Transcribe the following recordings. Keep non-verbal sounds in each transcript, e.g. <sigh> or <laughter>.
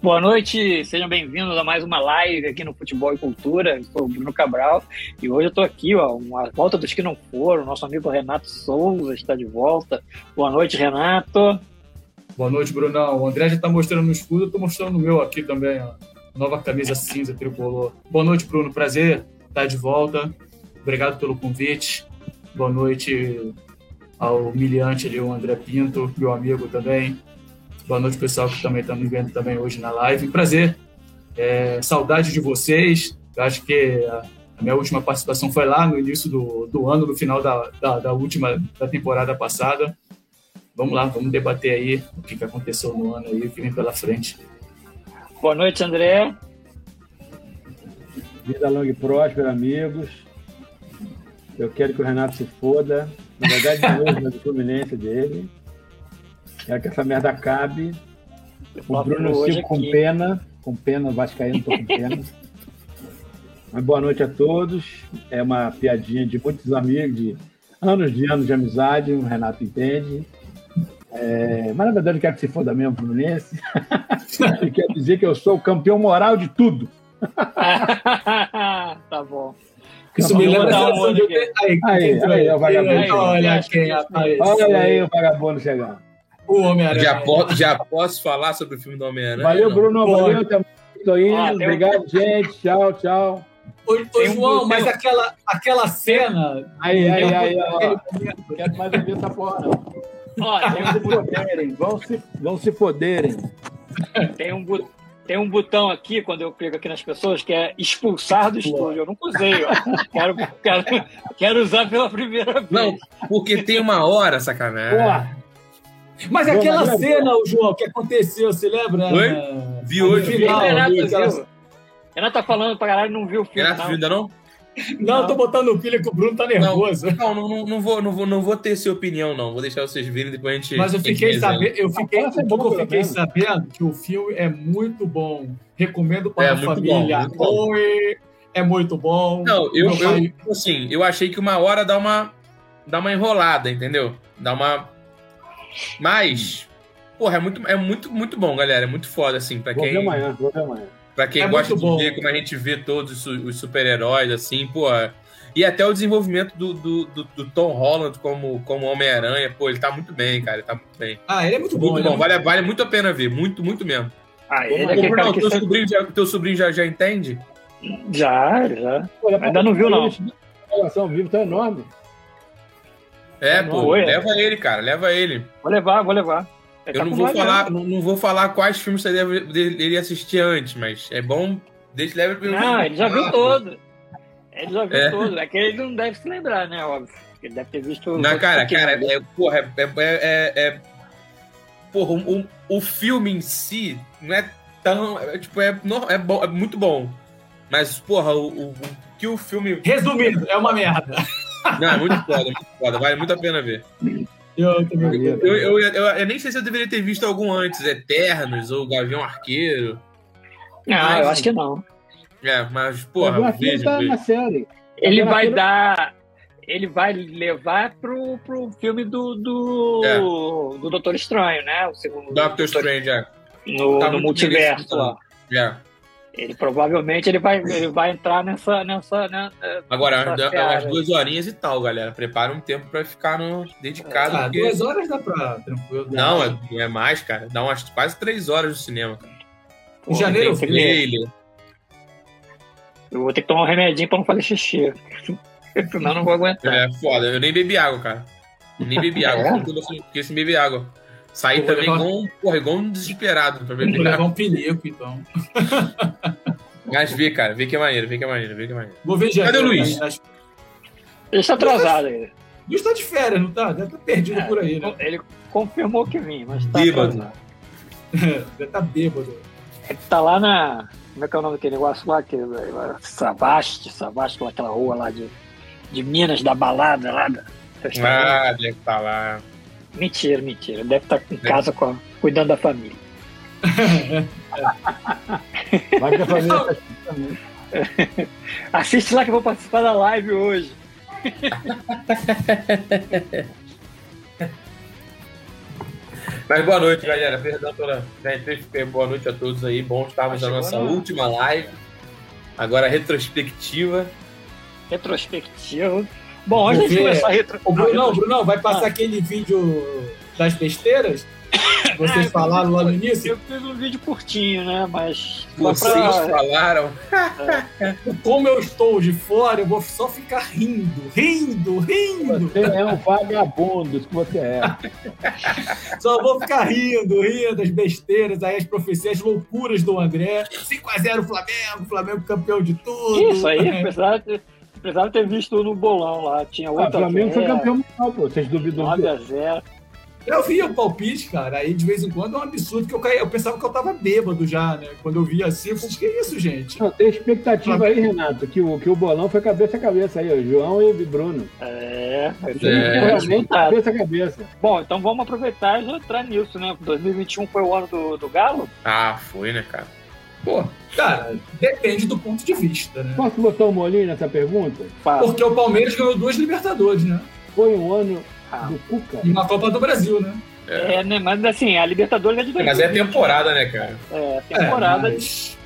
Boa noite, sejam bem-vindos a mais uma live aqui no Futebol e Cultura. Eu sou o Bruno Cabral e hoje eu estou aqui, ó, uma volta dos que não foram. Nosso amigo Renato Souza está de volta. Boa noite, Renato. Boa noite, Brunão. O André já está mostrando no escudo, eu estou mostrando no meu aqui também, ó. Nova camisa cinza tricolor. Boa noite, Bruno. Prazer estar de volta. Obrigado pelo convite. Boa noite ao humilhante ali, o André Pinto, meu amigo também. Boa noite, pessoal, que também está me vendo também hoje na live. Prazer. É, saudade de vocês. Eu acho que a, a, minha última participação foi lá no início do, do ano, no final da, da, da, última da temporada passada. Vamos lá, vamos debater aí o que, que aconteceu no ano aí, o que vem pela frente. Boa noite, André. Vida longa e próspera, amigos. Eu quero que o Renato se foda. Na verdade, mesmo, do Fluminense dele. Quero que essa merda acabe. O Bruno Silva com pena. Com pena, o Vascaíno tô com <laughs> pena. Mas boa noite a todos. É uma piadinha de muitos amigos, de anos de anos de amizade, o Renato entende. É, mas na verdade eu quero que se foda mesmo, Fluminense. <laughs> e quer dizer que eu sou o campeão moral de tudo. <laughs> tá bom. Isso me lembra da onda. Aí, aí, aí, aí, o vagabundo. Olha aí o vagabundo chegando. O Homem-Aranha. Já, po já posso falar sobre o filme do Homem-Aranha? Valeu, Bruno. Pô. Valeu também. Tô indo. Ah, Obrigado, um... gente. Tchau, tchau. Ô, ô João, um... mas aquela, aquela cena. Aí, aí, aí, ó. Quero mais ouvir essa porra, não. Ó, vão se foderem. Vão se, vão se foderem. Tem um, tem um botão aqui, quando eu clico aqui nas pessoas, que é expulsar do estúdio. Eu nunca usei, ó. Quero, quero, quero usar pela primeira vez. Não, porque tem uma hora, sacanagem. Porra. Mas aquela cena, o João, que aconteceu, você lembra? Oi? Vi hoje. Final, Renato, viu? Renato tá falando pra caralho, não viu o filme. Renato, ainda não? Não, não, tô botando pilha que o Bruno tá nervoso. Não, não, não, não, vou, não, vou, não vou ter sua opinião, não. Vou deixar vocês virem depois a gente. Mas eu fiquei sabendo, eu fiquei, um pouco eu fiquei sabendo que o filme é muito bom. Recomendo para é, a família. Bom, Oi, é muito bom. Não, eu, eu, assim, eu achei que uma hora dá uma, dá uma enrolada, entendeu? Dá uma mas, porra, é muito, é muito, muito bom, galera. É muito foda, assim, pra vou quem. Ver amanhã, vou ver amanhã. Pra quem é gosta de bom. ver como a gente vê todos os super-heróis, assim, porra. E até o desenvolvimento do, do, do, do Tom Holland como, como Homem-Aranha, pô, ele tá muito bem, cara. Ele tá muito bem. Ah, ele é muito, muito bom. bom. É vale, vale muito a pena ver, muito, muito mesmo. Ah, ele é aquele cara que teu, sobrinho já, teu sobrinho já, já entende? Já, já. Pô, Ainda não viu, não. A vivo tá enorme. É, pô, leva é. ele, cara, leva ele. Vou levar, vou levar. Ele eu tá não vou, falar, não, não, vou falar quais filmes você deve ele assistir antes, mas é bom. Deixa leve pelo Não, ele já viu todo. Ele já viu é. todo. É que ele não deve se lembrar, né? Óbvio. Ele deve ter visto. Não, cara, cara, é, porra, é, é, é, é porra, o, o filme em si não é tão. É, tipo, é, é, bom, é muito bom. Mas, porra, o, o, o que o filme. Resumindo, é uma merda. Não, é muito foda, muito foda. Vale muito a pena ver. Eu, eu, eu, eu, eu, nem sei se eu deveria ter visto algum antes, Eternos ou Gavião Arqueiro. Não, mas, eu acho que não. É, mas, porra, veja, tá na série. Ele vai Arqueiro... dar. Ele vai levar pro, pro filme do, do, é. do Doutor Estranho, né? O segundo. Doctor Strange, é. No, tá no multiverso lá. É. Ele provavelmente ele vai, ele vai entrar nessa. nessa né, Agora, nessa umas duas horinhas e tal, galera. Prepara um tempo pra ficar no, dedicado. Ah, porque... duas horas dá pra tranquilo. Não, é, é, mais, cara. Dá umas quase três horas no cinema, cara. Em janeiro, filho. Eu vou ter que tomar um remedinho pra não fazer xixi. <laughs> Senão não vou aguentar. É foda. Eu nem bebi água, cara. nem bebi <laughs> água. É? Porque se bebi água. Saí também levar... igual, um, porra, igual um desesperado pra beber. Vou levar um pinico, então. <laughs> Mas vê, cara, vê que é maneiro, vê que é maneiro, vê que é maneiro. Vou ver já. Cadê o Luiz? Ele está atrasado ainda. Luiz tá de férias, não tá? Deve estar tá perdido é, por aí, né? Ele confirmou que vinha, mas tá bêbado. <laughs> Deve estar tá bêbado. Ele tá lá na. Como é que é o nome daquele negócio lá? Que, Savaste, Savaste, aquela rua lá de, de Minas, da balada lá. Da, ah, deve estar tá lá. Mentira, mentira. Deve estar em casa com a, cuidando da família. <laughs> Vai que a família tá também. <laughs> Assiste lá que eu vou participar da live hoje. <laughs> Mas boa noite, galera. Perdão pela já Boa noite a todos aí. Bom estarmos na nossa última live. Agora retrospectiva. Retrospectiva. Bom, hoje a gente começar a retro... O Brunão, Brunão, vai passar ah. aquele vídeo das besteiras? Vocês é, falaram lá no início? Eu fiz um vídeo curtinho, né? Mas. Vocês pra... falaram. É. Como eu estou de fora, eu vou só ficar rindo, rindo, rindo. Você é um vagabundo, que você é. <laughs> Só vou ficar rindo, rindo, as besteiras, aí as profecias, as loucuras do André. 5x0 Flamengo, Flamengo campeão de tudo. Isso aí, apesar de. Precisava ter visto no bolão lá. Tinha 8 ah, O Flamengo foi campeão mundial, pô. Vocês duvidam 9 a 0 eu via o palpite, cara, aí de vez em quando é um absurdo que eu caí. Eu pensava que eu tava bêbado já, né? Quando eu via assim, eu falei, que é isso, gente? Não, tem expectativa aí, Renato, que o, que o bolão foi cabeça a cabeça aí, ó, João e Bruno. É, é realmente cabeça a cabeça. Bom, então vamos aproveitar e já entrar nisso, né? 2021 foi o ano do, do Galo? Ah, foi, né, cara? Pô, cara, depende do ponto de vista, né? Posso botar o um molinho nessa pergunta? Porque o Palmeiras ganhou duas Libertadores, né? Foi um ano do Cuca. E uma Copa do Brasil, né? É, é né? Mas assim, a Libertadores é de 2020. Mas é temporada, né, cara? É, temporada. É, mas...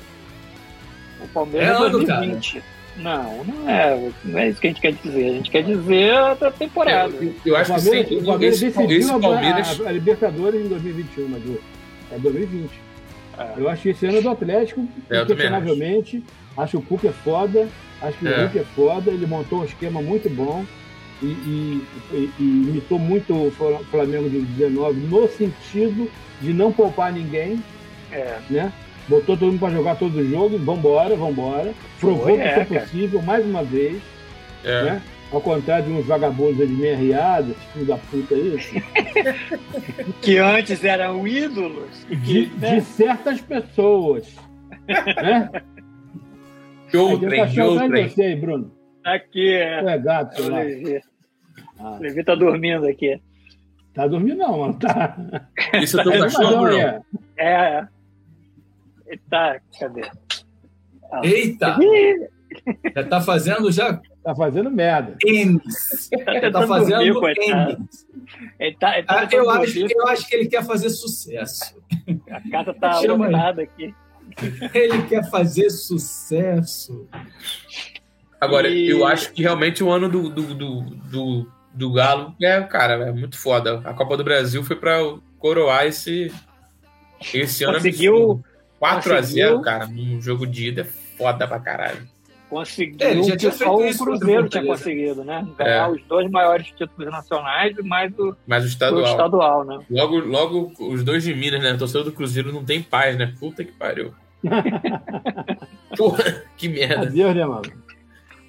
O Palmeiras é 2020. Ano, não, não é, não é isso que a gente quer dizer. A gente quer dizer a temporada. É, eu, eu acho que sim. O Palmeiras esse, decidiu Palmeiras... A, a, Libertadores em 2021, mas é 2020. É. Eu acho que esse ano do Atlético, questionavelmente, acho que o Cuca é foda, acho que o Hulk é foda, ele montou um esquema muito bom e, e, e, imitou muito o Flamengo de 19 no sentido de não poupar ninguém, é. né? Botou todo mundo para jogar todo o jogo, vambora, vambora. Provou Foi, que é, foi possível, cara. mais uma vez. É. Né? Ao contrário de uns vagabundos de meia riada, filho da puta isso. <laughs> que antes eram ídolos. Que, de, né? de certas pessoas. né? Outrem, de outrem. Você aí, Bruno. Aqui, é. é gato, lá. Ah. Levi tá dormindo aqui. Tá dormindo não, mano. Tá. Isso é teu cachorro, não? É, é. Tá. Cadê? Ah. Eita! Já tá fazendo já. Tá fazendo merda. Enes. Tá, tá fazendo. Ele tá, ele tá ah, eu, acho, eu acho que ele quer fazer sucesso. A casa tá <laughs> lotada aqui. Ele quer fazer sucesso. Agora, e... eu acho que realmente o ano do, do, do, do, do Galo é, cara, é muito foda. A Copa do Brasil foi para coroar esse, esse ano. Conseguiu. 4 a 0 cara, num jogo de ida é foda pra caralho. Conseguiu é, já tinha só o Cruzeiro tinha conseguido, né? Ganhar é. os dois maiores títulos nacionais e mais o, mais o estadual. O estadual né? Logo, logo os dois de Minas, né? O torcedor do Cruzeiro não tem paz, né? Puta que pariu. <laughs> Porra, que merda. Adeus, né, mano?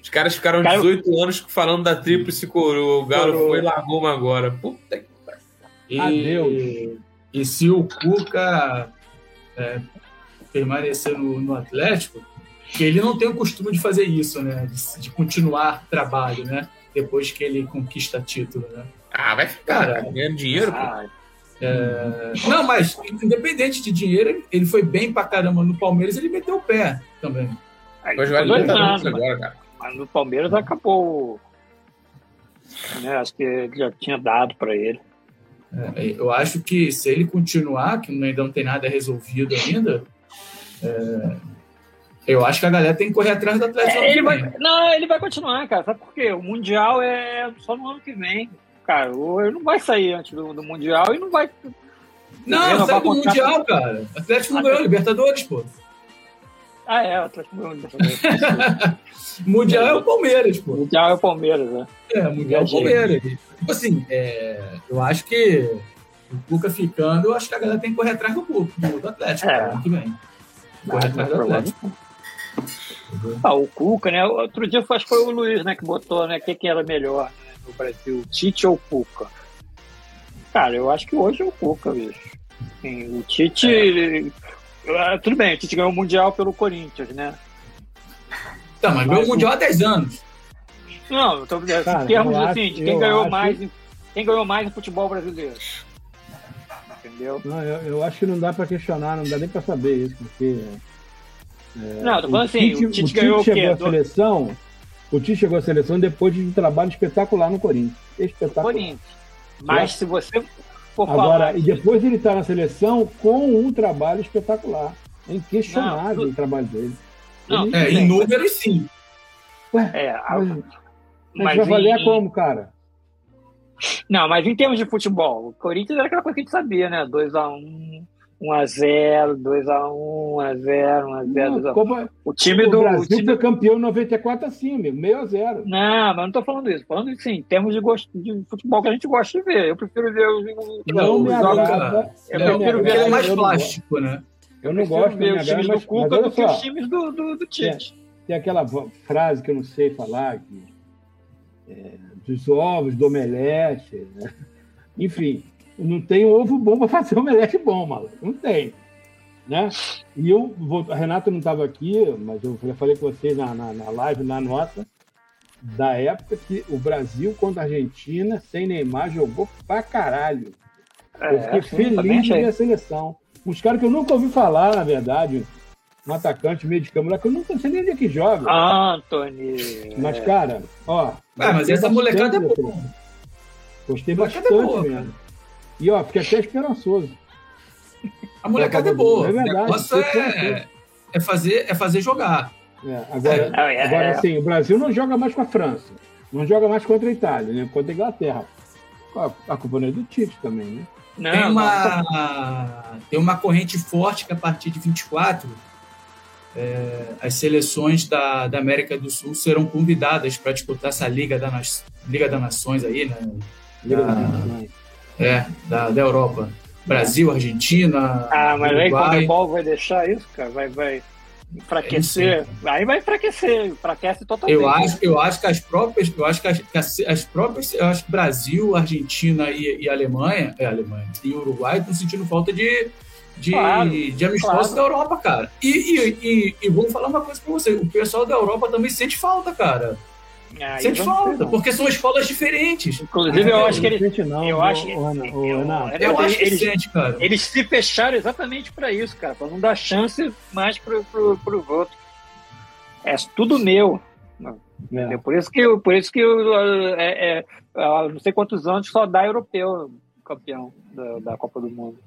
Os caras ficaram Cara... 18 anos falando da tríplice coroa. O Galo coroa. foi e largou uma agora. Puta que e, Adeus. E se o Cuca é, permanecer no, no, Atlético, ele não tem o costume de fazer isso, né? De, de continuar trabalho, né? Depois que ele conquista título, né? Ah, vai ficar Cara, ganhando dinheiro, ah, é... Não, mas independente de dinheiro, ele foi bem pra caramba no Palmeiras, ele meteu o pé também. Vai jogar Libertadores agora, cara. Mas no Palmeiras acabou. Né, acho que já tinha dado para ele. É, eu acho que se ele continuar, que ainda não tem nada resolvido ainda, é, eu acho que a galera tem que correr atrás do Atlético. É, ele vai, não, ele vai continuar, cara. Sabe por quê? O Mundial é só no ano que vem. Cara, ele não vai sair antes do, do Mundial e não vai. Não, sai do Mundial, cara. O Atlético não ganhou Libertadores, pô. Ah, é, o Atlético ganhou Libertadores. <laughs> Mundial é o Palmeiras, pô. Mundial é o Palmeiras, né? É, Mundial é o Palmeiras. Tipo assim, é, eu acho que o Cuca ficando, eu acho que a galera tem que correr atrás do, do, do Atlético é. ano que vem. Correr atrás do Atlético. Ah, o Cuca, né? Outro dia acho que foi o Luiz, né, que botou, né, o que, era melhor né, no Brasil, Tite ou Cuca? Cara, eu acho que hoje é o Cuca, bicho. Sim, o Tite. É. Tudo bem, o Tite ganhou o Mundial pelo Corinthians, né? Tá, mas ganhou o Mundial há 10 anos. Não, eu tô dizendo, Cara, em termos assim, de quem ganhou acho... mais. Quem ganhou mais no futebol brasileiro? Entendeu? Não, eu, eu acho que não dá para questionar, não dá nem para saber isso, porque. É, não, tô falando assim, Tite, o Tite ganhou o, Tite chegou à seleção. O Tite chegou à seleção depois de um trabalho espetacular no Corinthians. Espetacular. Corinthians. Mas se você for Agora, falar e depois ele está na seleção com um trabalho espetacular. É inquestionável Não, o trabalho dele. Não, Ele- É, em números, sim. Ué, É, a- mas, mas mas vai valer em- como, cara? Não, mas em termos de futebol, o Corinthians era aquela coisa que a gente sabia, né? 2x1, 1x0, 2x1, 1x0, 1x0, Não, 2x1. Copa- O time o do. O Brasil time... foi campeão em 94 assim, amigo, meio a zero. Não, mas não tô falando isso. Falando assim, em termos de, gosto, de futebol que a gente gosta de ver. Eu prefiro ver os. Não me o jogo- agrada. Eu não prefiro ver é mais não plástico, né? Eu não gosto, não ver me os times agrada, do Cuca do que os times do, do, do Tite. tem aquela frase que eu não sei falar, que, é, dos ovos, do omelete, né? enfim, não tem ovo bom para fazer omelete bom, maluco, não tem. Né? E eu, vou, a Renata não estava aqui, mas eu já falei com vocês na, na, na live, na nossa, da época que o Brasil contra a Argentina, sem Neymar, jogou pra caralho. Eu fiquei É, sim, também feliz de achei. ver a seleção. Uns caras que eu nunca ouvi falar, na verdade. Um atacante, meio de câmera, que eu nunca sei nem onde é que joga. Anthony. Mas, cara, ó. Ah, mas essa molecada é boa. Gostei é bastante boa, mesmo. E, ó, fiquei até esperançoso. A molecada é boa. É verdade, o negócio é, é, fazer, é fazer jogar. É, agora, Não, é- agora é- assim, o Brasil não joga mais com a França. Não joga mais contra a Itália, né? Contra a Inglaterra. A, culpa não é do Tite também, né? Não, Tem não. uma, tem uma corrente forte que a partir de 24 é, as seleções da, da América do Sul serão convidadas para disputar essa Liga, da, Liga das Nações aí, né? Liga das Nações. É, da, da Europa. Brasil, Argentina, Ah, mas aí Uruguai. quando o Ball vai deixar isso, cara, vai, vai enfraquecer. Aí vai enfraquecer, enfraquece totalmente. Eu acho, eu acho que as próprias, eu acho que as, as, as próprias, eu acho que Brasil, Argentina e, e Alemanha, é Alemanha e Uruguai estão sentindo falta de de, Claro, de amistosos claro. da Europa, cara. E, e, e, e vou falar uma coisa pra você, o pessoal da Europa também sente falta, cara. Aí sente falta, porque são escolas diferentes. Inclusive, eu acho que eles, eu acho eu- Eles- acho que eles- sente, cara. eles se fecharam exatamente para isso, cara, para não dar chance mais pro, pro, pros outros. É tudo meu. É. entendeu? Por isso que, eu- por isso que eu, é, é, há não sei quantos anos só dá europeu campeão da, da Copa do Mundo.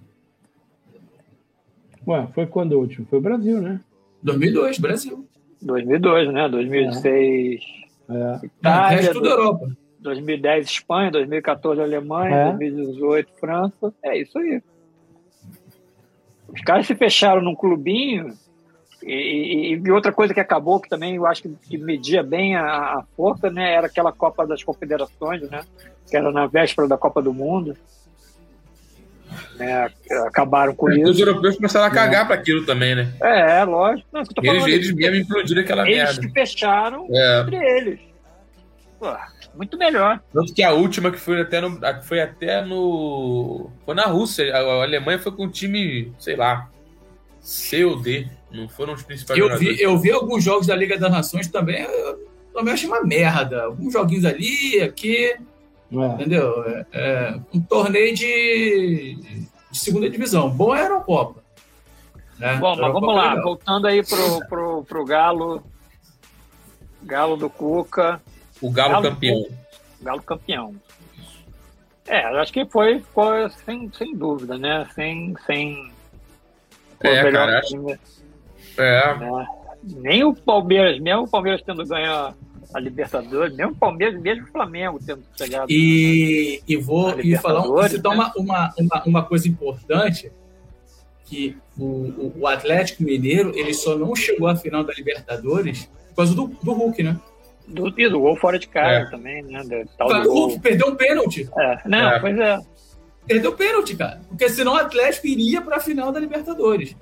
Ué, foi quando o último? Foi o Brasil, né? 2002, Brasil. 2002, né? 2006 É. Itália, resto tudo Europa. 2010 Espanha, 2014 Alemanha, É. 2018 França. É isso aí. Os caras se fecharam num clubinho e, e- e outra coisa que acabou, que também eu acho que, que media bem a, a força, né? Era aquela Copa das Confederações, né? Que era na véspera da Copa do Mundo. Né, acabaram com Os isso. europeus começaram a cagar pra aquilo também, né? É, lógico. Não, que tô Eles, falando. eles mesmo implodiram aquela Eles merda. se fecharam É. entre eles. Pô, muito melhor. Tanto que a última que foi até no. que Foi até no. Foi na Rússia. A, a Alemanha foi com um time, sei lá, C ou D. Não foram os principais Eu jogadores. vi, eu vi alguns jogos da Liga das Nações também, eu também achei uma merda. Alguns joguinhos ali, aqui, É. entendeu? É, é, um torneio de, de segunda divisão. Bom era a Copa. Né? Bom, mas vamos lá, legal. voltando aí pro, pro, pro Galo. Galo do Cuca, O Galo Galo campeão. Galo campeão. É, acho que foi, foi sem, sem dúvida, né? Sem. sem foi É, cara, acho- É. né? Nem o Palmeiras, mesmo o Palmeiras tendo ganho a, Libertadores, mesmo o Palmeiras, mesmo o Flamengo tendo chegado. E, e vou e falar um, Libertadores, citar né? uma, uma, uma, uma coisa importante, que o, o, o Atlético Mineiro ele só não chegou à final da Libertadores por causa do, do Hulk, né? Do, e do gol fora de casa É. também, né? Do, tal O Hulk gol. perdeu um pênalti. É, não, É. pois é. Perdeu pênalti, cara. Porque senão o Atlético iria para a final da Libertadores.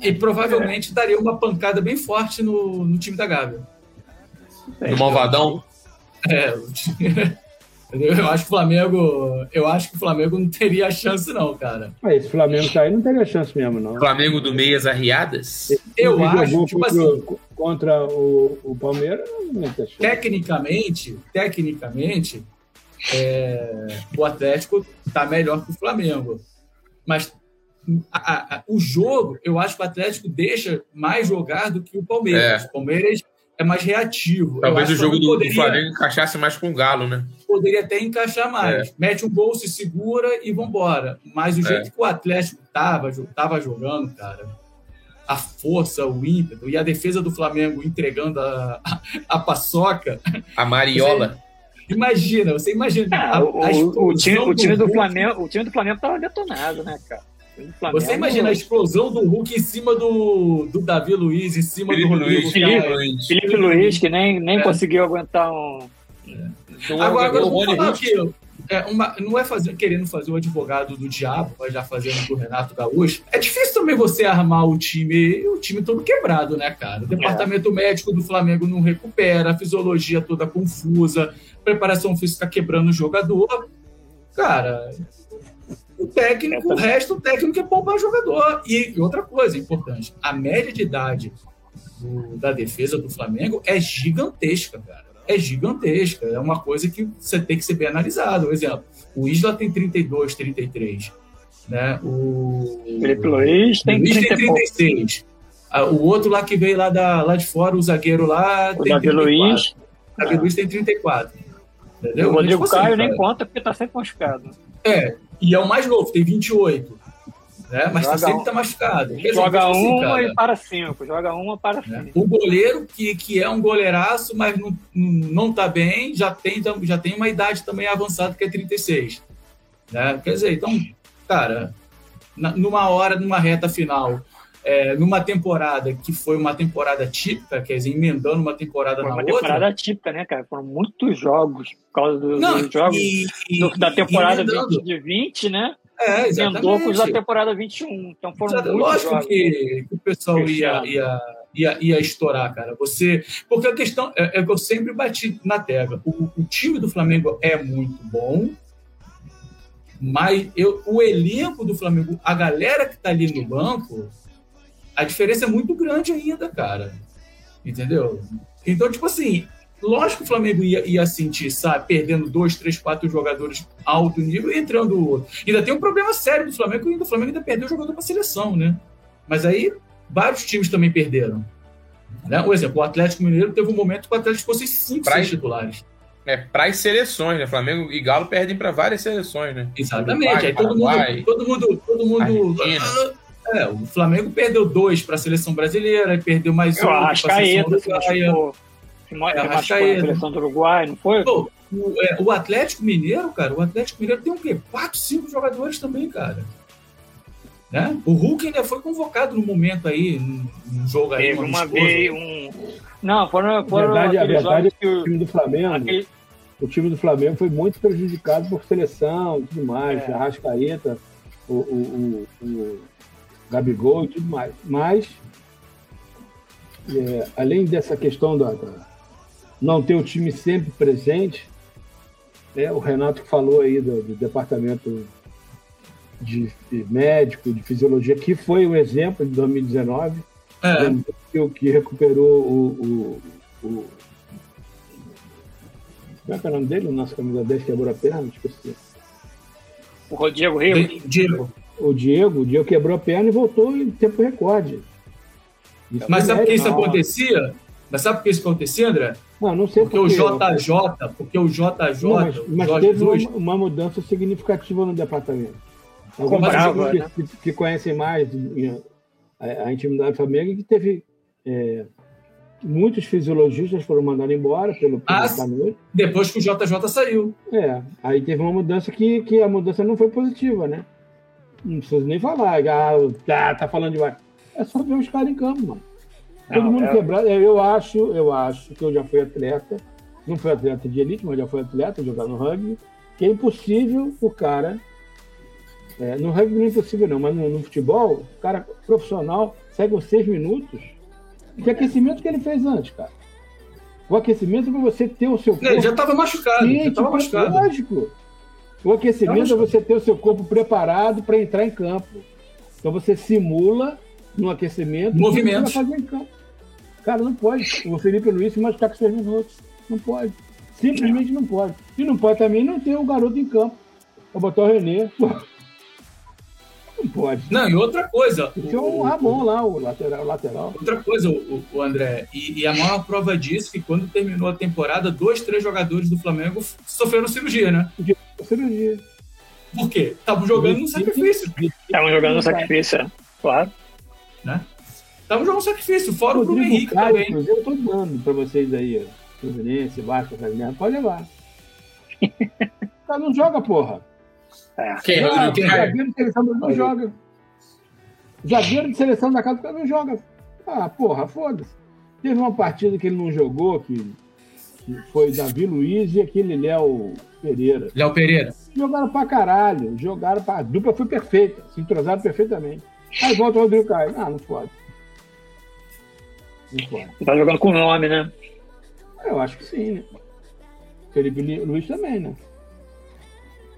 E provavelmente daria uma pancada bem forte no, no time da Gávea. Do Malvadão. É, eu acho que o Flamengo. Eu acho que o Flamengo não teria chance, não, cara. Mas esse Flamengo tá aí, não teria chance mesmo, não. Flamengo do Meias Arriadas. Eu acho, tipo contra, assim, contra o, o Palmeiras, não tem chance. tecnicamente, tecnicamente, é, o Atlético tá melhor que o Flamengo. Mas a- a- a- o jogo, eu acho que o Atlético deixa mais jogar do que o Palmeiras. É. O Palmeiras é mais reativo. Talvez o jogo do, do poderia- Flamengo encaixasse mais com o Galo, né? poderia até encaixar mais. É. Mete um gol, se segura e vambora. Mas o é. jeito que o Atlético tava, tava jogando, cara, a força, o ímpeto e a defesa do Flamengo entregando a, a, a paçoca. A Mariola. Você, imagina, você imagina. Ah, a, o, o, time, o, time, do, do Flamengo, o time do Flamengo tava detonado, né, cara? Flamengo, você imagina a explosão do Hulk em cima do, do Davi Luiz, em cima Felipe do Rodrigo. Luiz, Felipe, Luiz. Felipe Luiz, que nem, nem é. conseguiu aguentar um. É. Agora, agora vamos falar aqui, é uma, não é fazer, querendo fazer o advogado do diabo, mas já fazendo do Renato Gaúcho. É difícil também você armar o time, o time todo quebrado, né, cara? O departamento é. médico do Flamengo não recupera, a fisiologia toda confusa, preparação física quebrando o jogador. Cara, o técnico, o resto, o técnico é poupar jogador. E, outra coisa importante, a média de idade do, da defesa do Flamengo é gigantesca, cara é gigantesca. É uma coisa que você tem que ser bem analisado. Por exemplo, o Isla tem 32, 33. Né? O Felipe Luiz tem, Luiz tem 36. Ah, o outro lá que veio lá, da, lá de fora, o zagueiro lá, o tem Davi 34. Luiz. O Davi Luiz tem 34. Entendeu? O Rodrigo tipo assim, Caio nem conta porque tá sempre machucado. É, e é o mais novo, tem 28 né? Mas tá sempre um, tá machucado. Joga assim, uma e para cinco, joga uma para né? cinco. O goleiro, que, que é um goleiraço, mas não, não tá bem, já tem, já tem uma idade também avançada, que é 36. Né? Quer dizer, então, cara, numa hora, numa reta final, é, numa temporada que foi uma temporada típica, quer dizer, emendando uma temporada foi na uma outra. Uma temporada típica, né, cara? Foram muitos jogos por causa do, Não, dos jogos e, do, da temporada 20 de 20, né? É, exatamente. da temporada 21. Então foram Exato, Lógico que, que, o pessoal ia, ia, ia, ia, estourar, cara. Você, porque a questão é, é que eu sempre bati na tecla. O, o time do Flamengo é muito bom, mas eu, o elenco do Flamengo, a galera que tá ali no banco, a diferença é muito grande ainda, cara. Entendeu? Então, tipo assim, Lógico que o Flamengo ia, ia sentir, sabe, perdendo dois, três, quatro jogadores alto nível e entrando o outro. Ainda tem um problema sério do Flamengo, ainda o Flamengo ainda perdeu o jogador para seleção, né? Mas aí vários times também perderam. Né? Por exemplo, o Atlético Mineiro teve um momento que o Atlético fosse cinco, pra seis titulares. É, para as seleções, né? Flamengo e Galo perdem para várias seleções, né? Exatamente. Uruguai, aí todo mundo, todo mundo, todo mundo. É, o Flamengo perdeu dois para a seleção brasileira, perdeu mais um para a seleção uruguaia é, seleção do Uruguai, não foi? Pô, o, é, o, Atlético Mineiro, cara, o Atlético Mineiro tem o quê? Quatro, cinco jogadores também, cara. Né? O Hulk ainda foi convocado no momento aí, num jogo aí. Teve uma vez um. Não, foram. foram a verdade, a verdade é que o time do Flamengo. Aquele... O time do Flamengo foi muito prejudicado por seleção e tudo mais, é. Arrascaeta, o, o, o, o Gabigol e tudo mais. Mas, é, além dessa questão da, da não ter o time sempre presente. É, o Renato que falou aí do, do departamento de, de, médico, de fisiologia, que foi o exemplo de 2019, é. que, que recuperou o, o, o, Como é que é o nome dele? O nosso camisa 10 quebrou a perna, esqueci. O Diego Rio. Diego. O Diego, o Diego quebrou a perna e voltou em tempo recorde. Isso Mas sabe por que isso acontecia? Mas sabe por que isso acontecia, André? Não, não sei porque, porque o JJ, porque o JJ, não, mas, mas teve uma, uma, mudança significativa no departamento. Algumas pessoas né? que, que, conhecem mais a, a intimidade do Flamengo que teve é, muitos fisiologistas foram mandados embora pelo, pelo ah, depois que o JJ saiu. É, aí teve uma mudança que, que a mudança não foi positiva, né? Não precisa nem falar, ah, tá, tá falando demais. É só ver os caras em campo, mano. Todo não, mundo é... quebrado. Eu acho, eu acho que eu já fui atleta, não fui atleta de elite, mas já fui atleta, jogar no rugby, que é impossível o cara. É, no rugby não é impossível, não, mas no, no, futebol, o cara profissional segue os seis minutos. Que aquecimento que ele fez antes, cara? O aquecimento é para você ter o seu corpo. Ele já estava machucado. Sim, já tava machucado. Lógico. O aquecimento é você ter o seu corpo preparado para entrar em campo. Então você simula no aquecimento. Movimento. Fazer em campo. Cara, não pode. O Felipe Luiz se machucar com seis minutos. Não pode. Simplesmente não pode. E não pode também não ter o garoto em campo. Pra botar o Renê. Não pode. Não, e outra coisa. Tinha o Ramon lá, o lateral. Lateral. Outra coisa, o, o André, e, e, a maior prova disso é que quando terminou a temporada, dois, três jogadores do Flamengo sofreram cirurgia, né? Cirurgia. Por quê? Estavam jogando no sacrifício. Estavam jogando no sacrifício, é. claro. Né? Estavam jogando no sacrifício, fora o Bruno Henrique Caio, também. Eu tô dando pra vocês aí, ó. Fluminense, Vasco, pode levar. o <laughs> cara não joga, porra. É. Quem? Ah, quem? Zagueiro de seleção não joga. Zagueiro de seleção da casa não joga. Ah, porra, foda-se. Teve uma partida que ele não jogou, que, que foi Davi Luiz e aquele Léo Pereira. Léo Pereira. Jogaram pra caralho. Jogaram pra. A dupla foi perfeita. Se entrosaram perfeitamente. Aí volta o Rodrigo Caio. Ah, não pode. Não pode. Tá jogando com nome, né? Eu acho que sim, né? Felipe Luiz também, né?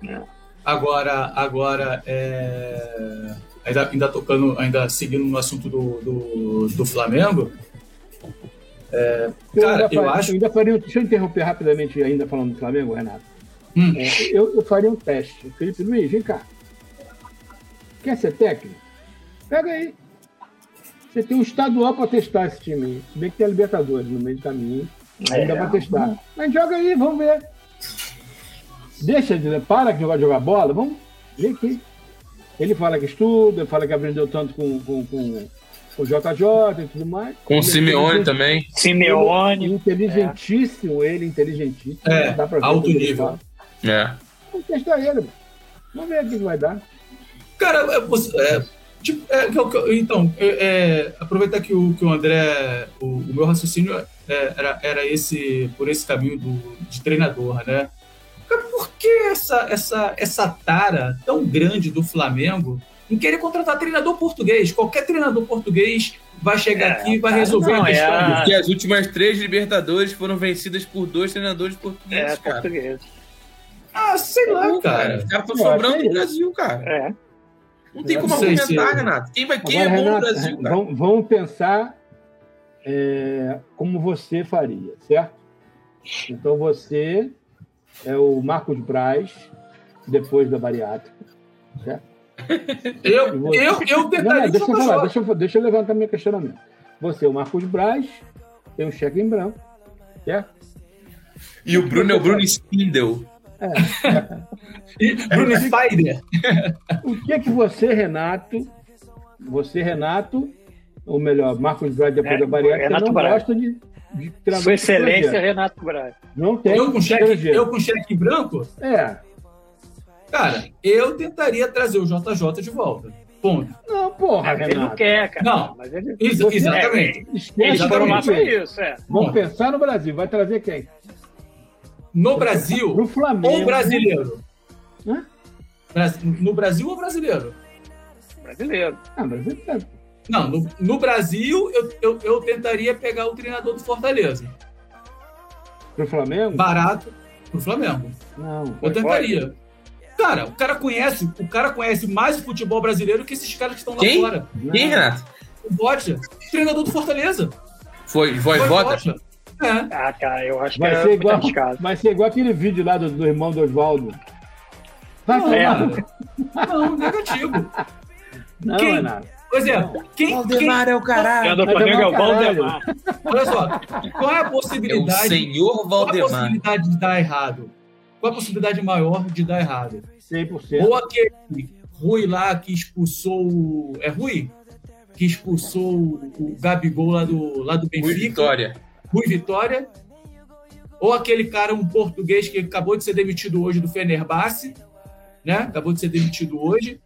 É. Agora, agora é... ainda, ainda tocando, ainda seguindo no assunto do, do, do Flamengo. É... Eu cara, eu acho. Eu ainda faria, deixa eu interromper rapidamente, ainda falando do Flamengo, Renato. Hum. É, eu, eu faria um teste. Felipe Luiz, vem cá. Quer ser técnico? Pega aí. Você tem um estadual para testar esse time aí. Se bem que tem a Libertadores no meio do caminho. Ainda é. para testar. Mas joga aí, vamos ver. Deixa de para de jogar, jogar bola, vamos ver aqui. Ele fala que estuda, fala que aprendeu tanto com, com, com, com o JJ e tudo mais. Com o Simeone também. Simeone. Inteligentíssimo, é. ele, inteligentíssimo. É, dá pra ver alto nível. É. Vamos testar ele, mano. Vamos ver o que vai dar. Cara, é, você, é, tipo, é, então, é, aproveitar que o, que o André, o, o meu raciocínio era, era esse, por esse caminho do, de treinador, né? por que essa, essa, essa tara tão grande do Flamengo em querer contratar treinador português? Qualquer treinador português vai chegar é, aqui e vai resolver não, a questão. É Porque as últimas três Libertadores foram vencidas por dois treinadores portugueses, é, cara. Português. Ah, sei lá, cara. Os caras estão sobrando no Brasil, cara. É. Não tem como argumentar, se... Renato. Quem, vai, quem Agora, é bom Renato, no Brasil, cara? Vamos, vamos pensar é, como você faria, certo? Então você é o Marcos Braz, depois da bariátrica. Certo? <laughs> eu, você... eu, eu tentaria. Não, não, deixa, eu falar, deixa, eu, deixa eu levantar meu questionamento. Você é o Marcos Braz, tem um cheque em branco, certo? E o Bruno é o Bruno Spindle. É. Bruno Spider. O que é que você, Renato, você, Renato, ou melhor, Marcos Braz depois é, da bariátrica, Renato não Braz. gosta de de Sua Excelência Renato Braz. Não tem. Eu com, cheque, eu com cheque branco? É. Cara, eu tentaria trazer o JJ de volta. Ponto. Não, porra, é, ele não quer, cara. Não, mas ele... Ex exatamente. É, exatamente. isso, é. Vamos pensar no Brasil. Vai trazer quem? No Brasil no Flamengo. ou brasileiro? Hã? No Brasil ou brasileiro? Brasileiro. Ah, brasileiro. Não, no, no Brasil, eu, eu, eu, tentaria pegar o treinador do Fortaleza. Pro Flamengo? Barato pro Flamengo. Não. Eu tentaria. Pode. Cara, o cara conhece, o cara conhece mais o futebol brasileiro que esses caras que estão lá Quem? fora. Quem, Renato? O Botia, treinador do Fortaleza. Foi, foi, foi Bota? É. Ah, cara, eu acho vai que ser igual, Vai ser igual aquele vídeo lá do, do irmão do Oswaldo. Não, não, não, negativo. Não, Quem? Renato. Por exemplo, quem. Valdemar quem... é o caralho. Do Flamengo é o Valdemar. Olha só, qual é a possibilidade. É o senhor Valdemar. Qual é a possibilidade de dar errado? Qual é a possibilidade maior de dar errado? 100%. Ou aquele Rui lá que expulsou. É Rui? Que expulsou o Gabigol lá do, lá do Benfica. Rui Vitória. Rui Vitória. Ou aquele cara, um português que acabou de ser demitido hoje do Fenerbahçe, né? Acabou de ser demitido hoje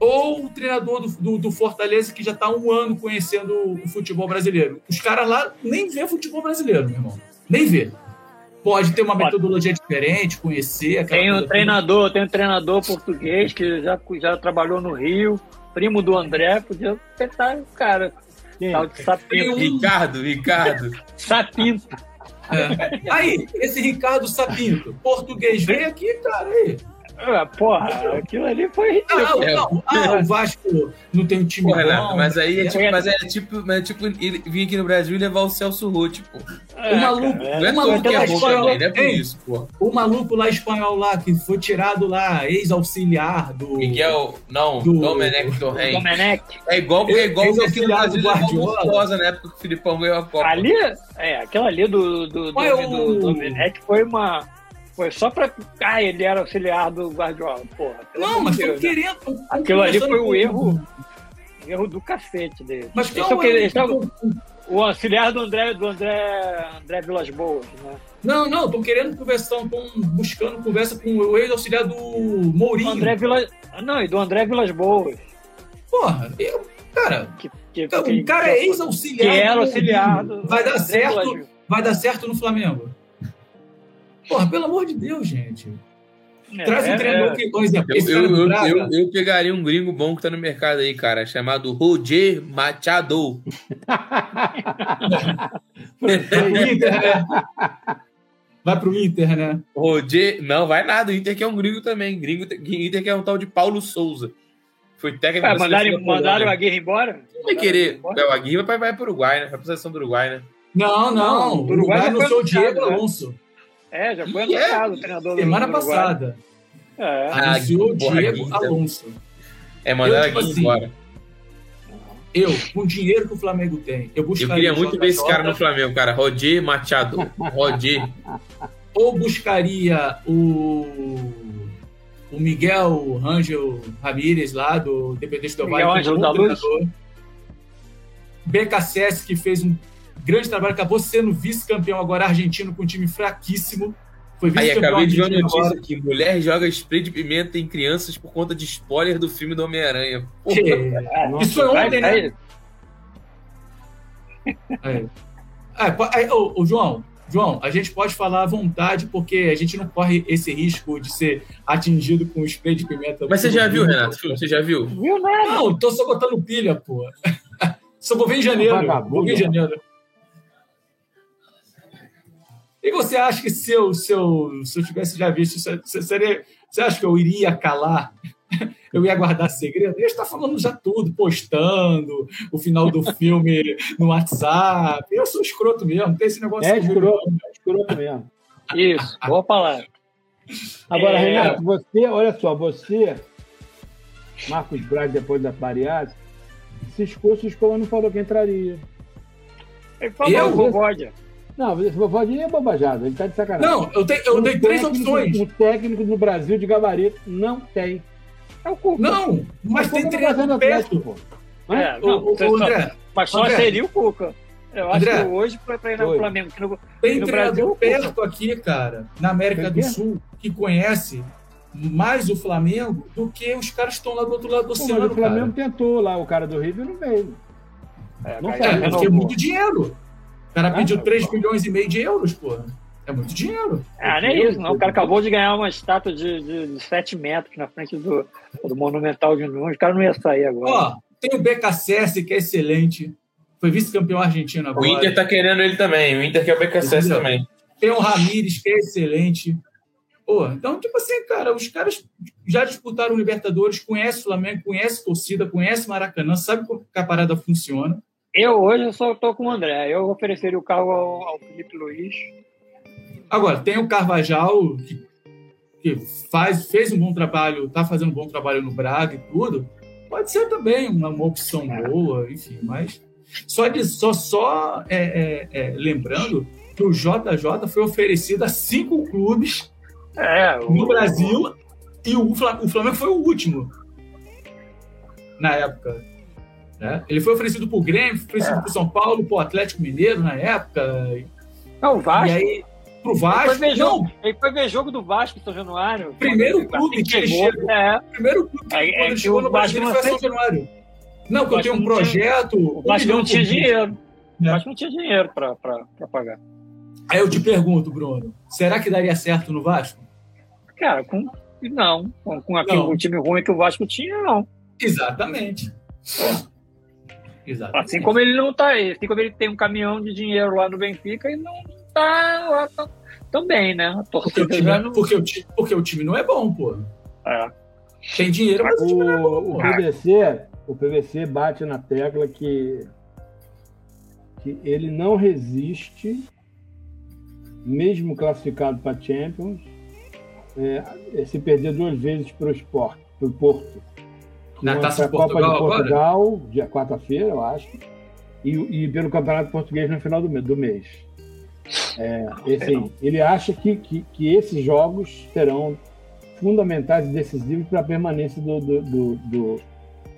ou o treinador do, do, do Fortaleza que já está um ano conhecendo o futebol brasileiro. Os caras lá nem vê futebol brasileiro, meu irmão. Nem vê. Pode ter uma metodologia diferente, conhecer. Tem um treinador, tem um treinador português que já, já trabalhou no Rio, primo do André, podia tentar o cara. Tal de Sapinto. Ricardo, Ricardo. Sapinto. É. Aí, esse Ricardo Sapinto, português, vem aqui, cara. Aí. Ah, porra, aquilo ali foi Ah, ridículo. ah, não, ah, o Vasco não tem um time Renato, bom. mas aí é É, tipo, mas é tipo, mas é tipo ele vir aqui no Brasil e levar o Celso Roth, pô. É, o maluco- cara, Não é Uma tudo que é bom também, não é por isso, pô. O maluco lá espanhol lá, que foi tirado lá, ex-auxiliar do. Miguel, não, Do- Domenech O Torren. Domenech. É igual, é igual que aqui no Brasil levou o. Mostosa na época que o Filipão ganhou a Copa. Ali, é, aquela ali do, do, do, é do, do Domenech foi uma. Foi só pra. Ah, ele era auxiliar do Guardiola. Porra, Não, mas Deus, né? querendo. Aquilo ali foi o erro. Erro do cacete dele. Mas tão é eles tão- o- o auxiliar do André, do André, André Vilas Boas, né? Não, não, estão querendo conversar, estão buscando conversa com o ex-auxiliar do Mourinho. André Vilas. Não, e do André Vilas Boas. Porra, eu, cara, Que, que, o que- cara é que- ex-auxiliar. que era auxiliar do Vai dar certo, vai dar certo no Flamengo. Porra, pelo amor de Deus, gente. É, Traz um é, treinador é. que, por exemplo, Eu, eu, eu, eu, eu pegaria um gringo bom que tá no mercado aí, cara, chamado Roger Machado. <laughs> vai pro Inter, né? Vai pro Inter, né? Roger. Não, vai nada. O Inter que é um gringo também. Gringo, Inter que é um tal de Paulo Souza. Foi técnico Ah, da mandaram, mandaram o. Aguirre embora? Não vai querer. É, o Aguirre vai, vai pro Uruguai, né? Vai pra seleção do Uruguai, né? Não, não. Não, o Uruguai Uruguai não sou o Diego né? É, já foi é? anunciado o treinador do Semana do Uruguai. passada. É. Anunciou o Diego. Alonso. É, mandaram Eu, a tipo assim, embora. Eu, com o dinheiro que o Flamengo tem, eu Eu buscaria queria o muito ver esse cara no Flamengo, cara. Roger Machado. Roger. Ou buscaria o, o Miguel Ângelo Ramírez lá do Independente do Vale. Como da Luz. treinador. BKSS, que fez um grande trabalho, acabou sendo vice-campeão agora argentino com um time fraquíssimo. Foi Aí, acabei de ver uma notícia agora. aqui. Mulher joga spray de pimenta em crianças por conta de spoiler do filme do Homem-Aranha. Porra. Que- É, Isso foi vai- ontem, né? É. Ah, é, ô, ô, João, João, a gente pode falar à vontade, porque a gente não corre esse risco de ser atingido com spray de pimenta. Mas você já viu, Renato? Você já viu? Viu nada? Não, tô só botando pilha, pô. <laughs> Só vou ver em janeiro. Vagabundo. Vou ver em janeiro. E você acha que se eu, se eu, se eu tivesse já visto, você, você seria, você acha que eu iria calar? <laughs> Eu ia guardar segredo? Ele está falando já tudo, postando o final do <laughs> filme no WhatsApp. Eu sou escroto mesmo, tem esse negócio É escroto, é escroto mesmo. Isso, boa palavra. Agora, É. Renato, você, olha só, você, Marcos Braz, depois da Pariás, ciscou, mas não falou que entraria. Ele falou Eu? Vovódia. Não, você pode ir bobajado, ele tá de sacanagem. Não, eu, te, eu Um dei três técnico- opções. Um técnico no Brasil de gabarito não tem. É o Cuca. Não, mas tem como tá treinador perto. pô? É, não, ô, só- André, mas só André. seria o Cuca. Eu acho André. que hoje, para treinar o. Flamengo, que no, Tem no treinador Brasil, perto aqui, cara, na América Tem do quê? Sul, que conhece mais o Flamengo do que os caras que estão lá do outro lado do Pô, oceano, o Flamengo cara. tentou lá, o cara do River não veio. é, Não É, renovou. porque é muito dinheiro. O cara pediu não, 3 pô. milhões e meio de euros, porra. É muito dinheiro. Ah, nem isso, não. O cara acabou de ganhar uma estátua de, de, de 7 metros na frente do, do Monumental de Nunes. O cara não ia sair agora. Ó, tem o BKSS, que é excelente. Foi vice-campeão argentino O agora. Inter tá querendo ele também. O Inter quer o BKSS também. Tem o Ramires, que é excelente. Pô, então, tipo assim, cara, os caras já disputaram o Libertadores, conhecem o Flamengo, conhecem a torcida, conhecem Maracanã, sabe como que a parada funciona. Eu hoje eu só tô com o André. Eu ofereceria o carro ao, ao Felipe Luiz. Agora, tem o Carvajal, que, que faz, fez um bom trabalho, está fazendo um bom trabalho no Braga e tudo. Pode ser também uma, uma opção boa, enfim, mas só, de, só, só é, é, é, lembrando que o JJ foi oferecido a cinco clubes É, o, no Brasil e o o Flamengo foi o último na época. Né? Ele foi oferecido para o Grêmio, foi oferecido para o São Paulo, para o Atlético Mineiro na época. Não, o Vasco. E aí, pro Ele Vasco. foi, ver jogo, ele foi ver jogo do Vasco em São Januário. Primeiro clube que ele chegou. É, o primeiro clube que É, quando é ele chegou o no Vasco foi não São Januário. Não, que eu tenho um tinha- projeto. o um Vasco não tinha dinheiro. O É. Vasco não tinha dinheiro pra pagar. Aí eu te pergunto, Bruno, será que daria certo no Vasco? Cara, com. Não. Com, com aquele, Não. o time ruim que o Vasco tinha, não. Exatamente. Exatamente. Assim como ele não tá aí. Assim como ele tem um caminhão de dinheiro lá no Benfica e não tá lá tão, tão bem, né? Porque o, time, não. porque, o, ti- porque o time não é bom, pô. É. Tem dinheiro, mas o, o, o PVC, o PVC bate na tecla que, que ele não resiste, mesmo classificado para Champions, é, se perder duas vezes para o esporte, para o Porto. Na Taça de pra Copa Portugal de agora? Portugal, dia quarta-feira, eu acho, e, e pelo Campeonato Português no final do, do mês. É, esse, Não. ele acha que, que, que esses jogos serão fundamentais e decisivos para a permanência do, do, do, do,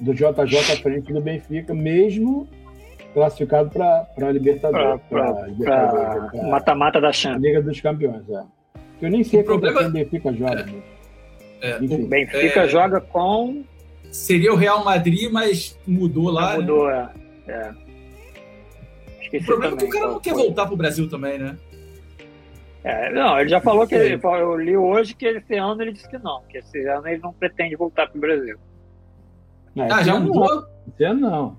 do JJ à frente do Benfica, mesmo classificado para a Libertadores. Pra- mata-mata da Champions. Liga dos Campeões. É. Eu nem sei O quando problema- o Benfica joga. né? É, Enfim. o- Benfica É. joga com. Seria o Real Madrid, mas mudou lá. né? mudou, é. é. O Esqueci problema é que também. o cara não quer foi. voltar pro Brasil também, né? É, não, ele já falou que ele, eu li hoje que esse ano ele disse que não, que esse ano ele não pretende voltar pro Brasil. Não, Ah, já mudou? não. Esse ano não.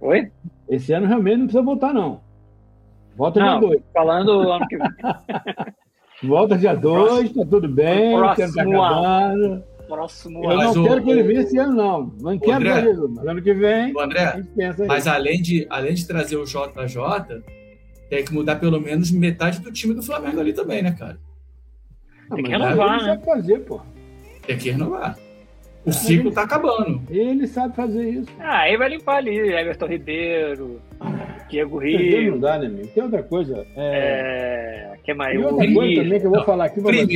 Oi? Esse ano realmente não precisa voltar, não. Volta dia Não. 2. Falando ano que vem. <laughs> Volta dia 2, tá tudo bem, o tempo tá Próximo ano. Próximo Eu não o- quero que ele o- venha esse ano, não. Não quero André. Jesus, mas ano que vem, O a André, gente pensa aí. mas além de, além de trazer o JJ, tem que mudar pelo menos metade do time do Flamengo ali também, né, cara? Não, tem que renovar, ele né? sabe fazer, pô. Tem que renovar. O ciclo tá acabando. Ele sabe fazer isso. Ah, aí vai limpar ali, Everton Ribeiro, Diego Perder não Rio, dá, né, amigo? Tem outra coisa. É... é, que mais? Tem O outra coisa Rio. também que eu vou Não, falar aqui pra vocês.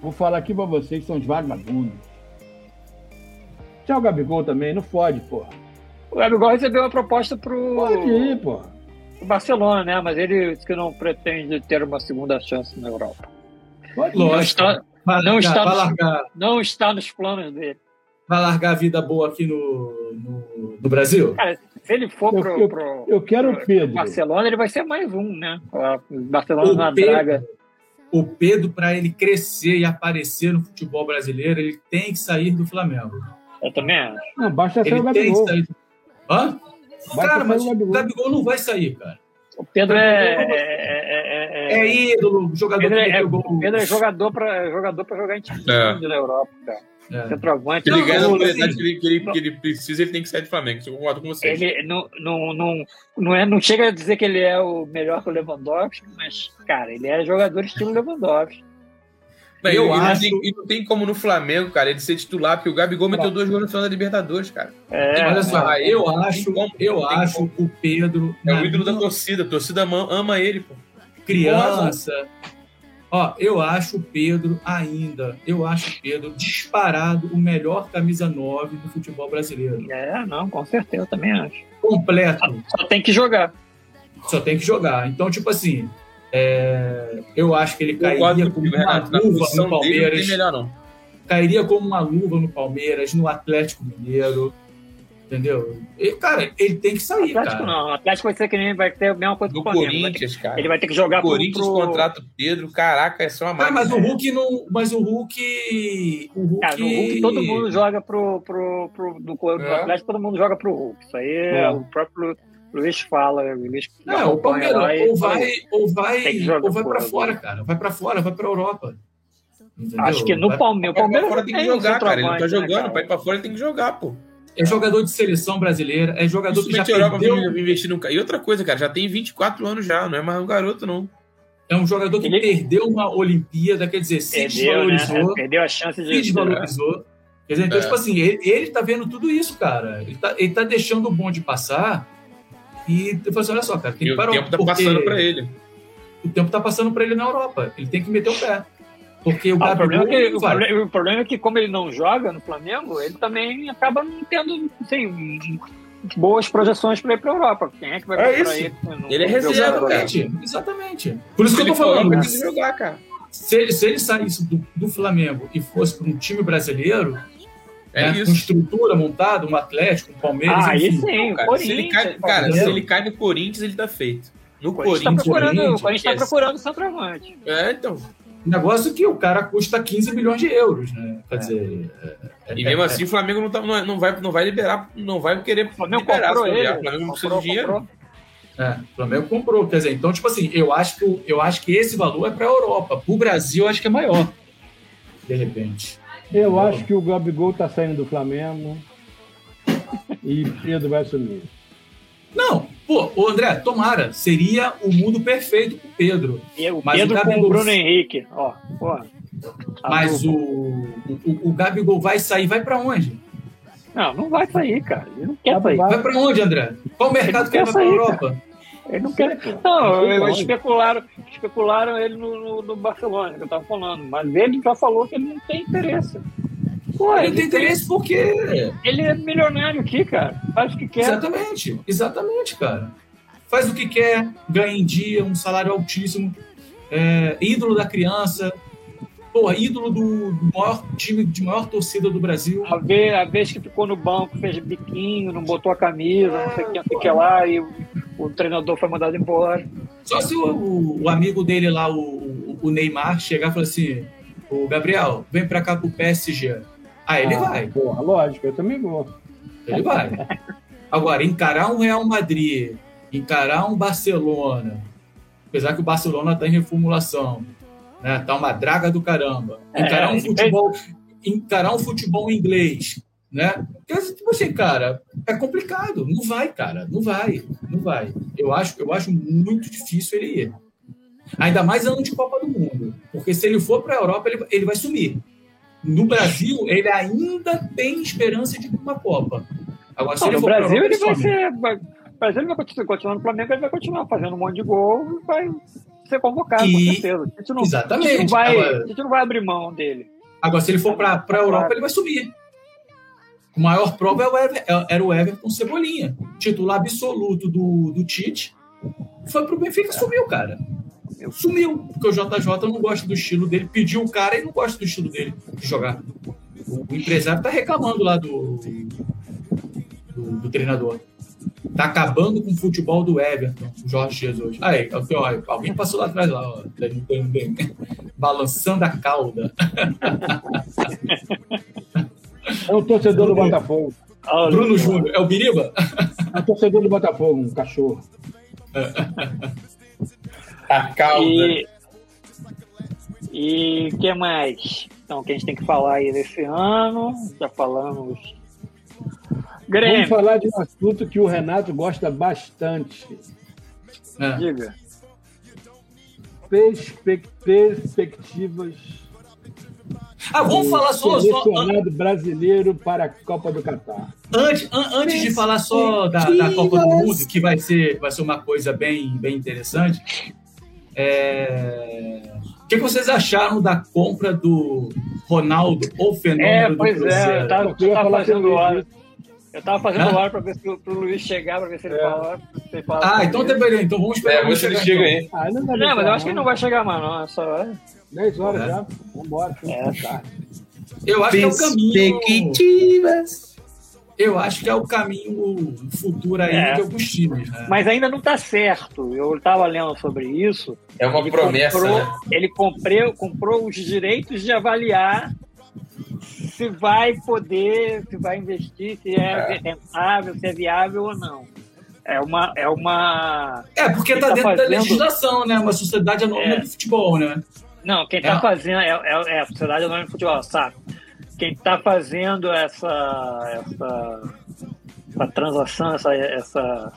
Vou falar aqui pra vocês que são os vagabundos. Tchau, Gabigol também, não fode, porra. O Gabigol recebeu uma proposta pro, Pode ir, porra. pro Barcelona, né? Mas ele disse que não pretende ter uma segunda chance na Europa. Pode ir. Não lógico. está, Vai Não largar, está vai, no- largar, não está nos planos dele. vai largar a vida boa aqui no, no, no Brasil? Cara, se ele for Eu- pro, eu- pro, Eu quero o pro Pedro. Barcelona, ele vai ser mais um, né? O Barcelona na O Pedro, draga. O Pedro, para ele crescer e aparecer no futebol brasileiro, ele tem que sair do Flamengo. Eu também acho. Não, basta ser Ele o tem que Gabigol. sair. Hã? Vai cara, mas o o Gabigol. Gabigol não vai sair, cara. O Pedro é. é, É, é, é, ídolo, jogador Pedro que é, o Pedro é jogador para jogador pra jogar em time É. na Europa, cara. É. Centroavante. Ele Não, ganha a não, oportunidade assim, que ele, que, ele, que ele precisa, ele tem que sair do Flamengo. Isso eu concordo com vocês. Ele não, não, não, não, é, não chega a dizer que ele é o melhor que o Lewandowski, mas, cara, ele é jogador estilo Lewandowski. Mas eu e, não acho- tem, e não tem como no Flamengo, cara, ele ser titular, porque o Gabigol meteu dois gols no final da Libertadores, cara. É, Olha só, Ah, eu não acho, como, eu não acho o Pedro É na o ídolo da torcida. A torcida ama, ama ele, pô. criança. Ó, eu acho o Pedro ainda, eu acho o Pedro disparado o melhor camisa 9 do futebol brasileiro. é, não, com certeza, eu também acho. Completo. Só tem que jogar. só tem que jogar. Então, tipo assim, é, eu acho que ele cairia como uma Renato. Na luva no dele não Palmeiras, tem melhor, não. cairia como uma luva no Palmeiras, no Atlético Mineiro, entendeu? E, cara, ele tem que sair, Atlético cara. não. O Atlético vai ser que nem vai ter a mesma coisa que Do o ter- Corinthians, cara. Ele vai ter que jogar O pro, Corinthians pro... contrata o Pedro, caraca, é só uma Ah, máquina. mas o Hulk não. Mas o Hulk. O Hulk. Cara, no Hulk todo mundo joga pro, pro, pro do, do É. Atlético, todo mundo joga pro Hulk. Isso aí é, É. o próprio Luiz fala. O Luiz Não, o Palmeiras ou vai, ou vai, ou vai pra fora, né? cara. Vai pra fora, vai pra Europa. Entendeu? Acho que no Palmeiras. O Palmeiras tem que jogar, cara. Ele não tá né, jogando. cara? Pra ir pra fora ele tem que jogar, pô. É jogador de seleção brasileira, é jogador que já Europa perdeu. investir no. E outra coisa, cara, já tem 24 anos já, não é mais um garoto, não. É um jogador que Ele- perdeu uma Olimpíada, quer dizer, se Perdeu, né? desvalorizou. Perdeu a chance Se de. desvalorizou. Quer dizer, então, É. tipo assim, ele, ele tá vendo tudo isso, cara. Ele tá, ele tá deixando o bonde passar. E eu falo assim, olha só, cara, tem que o parar tempo tá passando pra ele. O tempo tá passando pra ele na Europa. Ele tem que meter o pé. Porque o Ah, o, problema é que, o, problema, o problema é que, como ele não joga no Flamengo, ele também acaba não tendo assim, boas projeções para ir para a Europa. Quem é que vai É comprar isso. ele? Não- Ele é reserva, né? Exatamente, exatamente. Por isso que eu tô falando. né? que jogar, cara. Se ele, se ele saísse do, do Flamengo e fosse para um time brasileiro, É né, com estrutura montada, um Atlético, um Palmeiras, Ah, aí sim, o Cara, se ele cai, cara, se ele cai no Corinthians, ele tá feito. No O Corinthians está Corinthians. procurando, o Corinthians, tá yes. procurando centroavante. É, então. Negócio que o cara custa 15 milhões de euros, né? Quer dizer. é- E é- mesmo é- assim, o Flamengo não, tá, não, não vai, não vai liberar, não vai querer O Flamengo liberar. comprou ele. O Flamengo não precisa de dinheiro. comprou. É, o Flamengo comprou. Quer dizer, então, tipo assim, eu acho que, eu acho que esse valor é para a Europa. Para o Brasil, eu acho que é maior. De repente. Eu acho que o Gabigol tá saindo do Flamengo e Pedro vai assumir. Não, pô, o André, tomara. Seria o mundo perfeito pro Pedro. E o Mas Pedro o com Gabigol- o Bruno Henrique. Ó, porra. Tá Mas o, o, o Gabigol vai sair, vai pra onde? Não, não vai sair, cara. Ele não quer sair. Vai pra onde, André? Qual mercado que ele quer vai pra sair, Europa? Ele não quer. Não, Não eles especularam, especularam ele no, no, no Barcelona, que eu tava falando. Mas ele já falou que ele não tem interesse. Pô, Ele ele, tem interesse porque. ele é milionário aqui, cara. Faz o que quer. Exatamente, exatamente, cara. Faz o que quer, ganha em dia, um salário altíssimo, é, ídolo da criança, porra, ídolo do, maior time de maior torcida do Brasil. A vez, a vez que ficou no banco, fez biquinho, não botou a camisa, não sei o que, não sei o que lá, e o, o treinador foi mandado embora. Só se o, o- amigo dele lá, o, o- Neymar, chegar e falar assim: o Gabriel, vem pra cá pro PSG. Aí ele Ah, vai, Porra, lógico, eu também vou. ele vai. Agora, encarar um Real Madrid, encarar um Barcelona, apesar que o Barcelona tá em reformulação, né? Tá uma draga do caramba. Encarar É, um ele futebol, encarar um futebol inglês, né? Porque, tipo assim, cara, é complicado. Não vai, cara. Não vai. Não vai. Eu acho, eu acho muito difícil ele ir. Ainda mais ano de Copa do Mundo. Porque se ele for para a Europa, ele, ele vai sumir. No Brasil, ele ainda tem esperança de uma Copa. Agora, se Não, no Brasil ele vai ser. Vai, o Brasil ele vai continuar, continuar no Flamengo, ele vai continuar fazendo um monte de gol e vai ser convocado, com E- certeza. A gente não, a Exatamente. gente não vai, Agora- a gente não vai abrir mão dele. Agora, se ele for para a Europa, ele vai subir. O maior prova é o Ever- é- era o Everton Cebolinha, titular absoluto do, do Tite. Foi pro Benfica e sumiu, cara. Sumiu, porque o JJ não gosta do estilo dele. Pediu o cara e não gosta do estilo dele de jogar. O, o empresário tá reclamando lá do, do, do treinador. Tá acabando com o futebol do Everton, o Jorge Jesus. Aí, ó, ó, alguém passou lá atrás, lá, ó, <laughs> balançando a cauda. É um torcedor do Botafogo. Olha, Bruno Júnior, é o Biriba? É um torcedor do Botafogo, um cachorro. <laughs> A cauda. E e o que mais? Então, que a gente tem que falar aí desse ano? Já falamos. Vamos Grêmio, falar de um assunto que o Renato gosta bastante. É. diga. Perspec- Perspectivas Ah, vamos falar só, só selecionado brasileiro para a Copa do Catar. antes, an- antes de falar só da, da Copa do Mundo, que vai ser, vai ser uma coisa bem, bem interessante. É, O que, vocês acharam da compra do Ronaldo, ou fenômeno É, do pois é, Cruzeiro? eu tava, Eu tava fazendo hora. Eu tava fazendo Hã? hora pra ver se o pro Luiz chegar, pra ver se ele É. fala. se ele fala Ah, então beleza, então vamos esperar. É, vamos ver se ele chega aí. Ah, não, dá Não, mas eu acho que ele não vai chegar mais, não. É só. é. 10 horas É. já. Vambora. É, tá. Eu acho que é o caminho. Perspectivas. Eu acho que é o caminho futuro aí É. de alguns times, né? Mas ainda não tá certo. Eu tava lendo sobre isso. É uma Ele promessa, comprou, né? Ele comprou, comprou os direitos de avaliar se vai poder, se vai investir, se é, É. rentável, se é viável ou não. É uma. É uma É, porque Ele tá dentro da fazendo- legislação, né? Uma sociedade anônima É. de futebol, né? não, quem está É. fazendo é, é, é a Sociedade Anônima de Futebol, sabe? Quem está fazendo essa, essa, essa transação, essa, essa,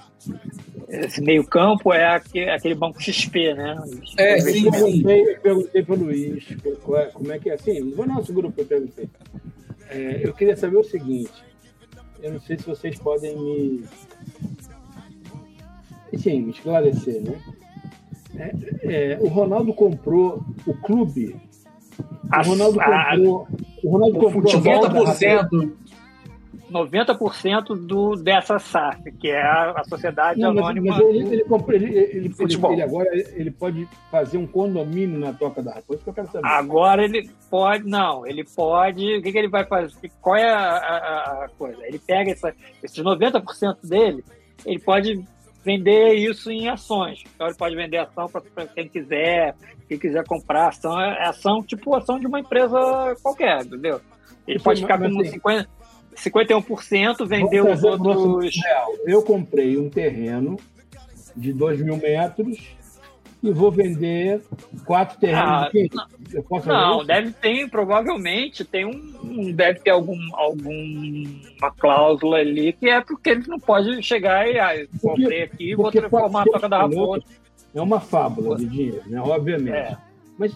esse meio campo é aquele, aquele banco XP, né? É, Eu sim, sim. perguntei, eu perguntei para o Luiz qual é- como é que é assim. No nosso grupo, eu perguntei. É, eu queria saber o seguinte. Eu não sei se vocês podem me. Sim, me esclarecer, né? É, é, o Ronaldo comprou o clube. O Ronaldo comprou. O Ronaldo o comprou a futebol volta da Raposa. 90%. 90% do, dessa SAF, que é a, a Sociedade Não, mas, Anônima. mas ele, ele, ele, ele, Futebol. ele agora ele pode fazer um condomínio na Toca da Raposa, que eu quero saber. Agora ele pode, não, ele pode. O que, que ele vai fazer? Qual é a, a- a coisa? Ele pega essa, esses 90% dele, ele pode vender isso em ações. Então ele pode vender ação para quem quiser, quem quiser comprar ação, é ação tipo ação de uma empresa qualquer, entendeu? Ele pode ficar com assim- 50, 51%, vender Vamos os outros. Eu comprei um terreno de 2 mil metros e vou vender quatro terrenos. Ah, Não, deve ter, provavelmente, tem um, deve ter algum, alguma cláusula ali que é porque eles não podem chegar e ah, comprei aqui e vou transformar a toca da 400 raposa. É uma fábula de dinheiro, né? Obviamente. É. Mas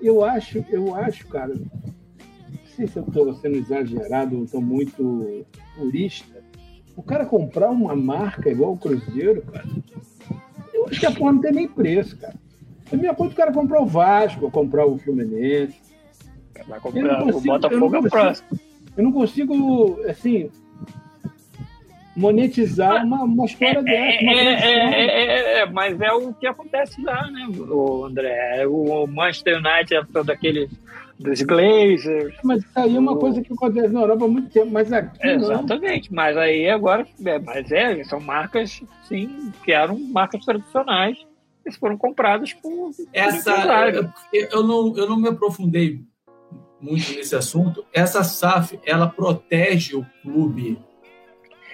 eu acho, eu acho, cara, não sei se eu estou sendo exagerado ou estou muito purista. O cara comprar uma marca igual o Cruzeiro, cara, acho que a porra não tem nem preço, cara. É a mesma coisa que o cara comprar o Vasco, comprar o Fluminense. Vai comprar o consigo- eu Botafogo é o próximo. Eu não consigo, assim, monetizar uma, uma história É, dessa. Uma é, é, é, é, mas é o que acontece lá, né, o André? O Manchester United é todo daquele dos Glazers. Mas isso aí é uma coisa que acontece na Europa há muito tempo, mas aqui não. Exatamente, mas aí agora, é, mas é, são marcas, sim, que eram marcas tradicionais, que foram compradas por Essa, eu, eu não, eu não me aprofundei muito nesse assunto. Essa SAF, ela protege o clube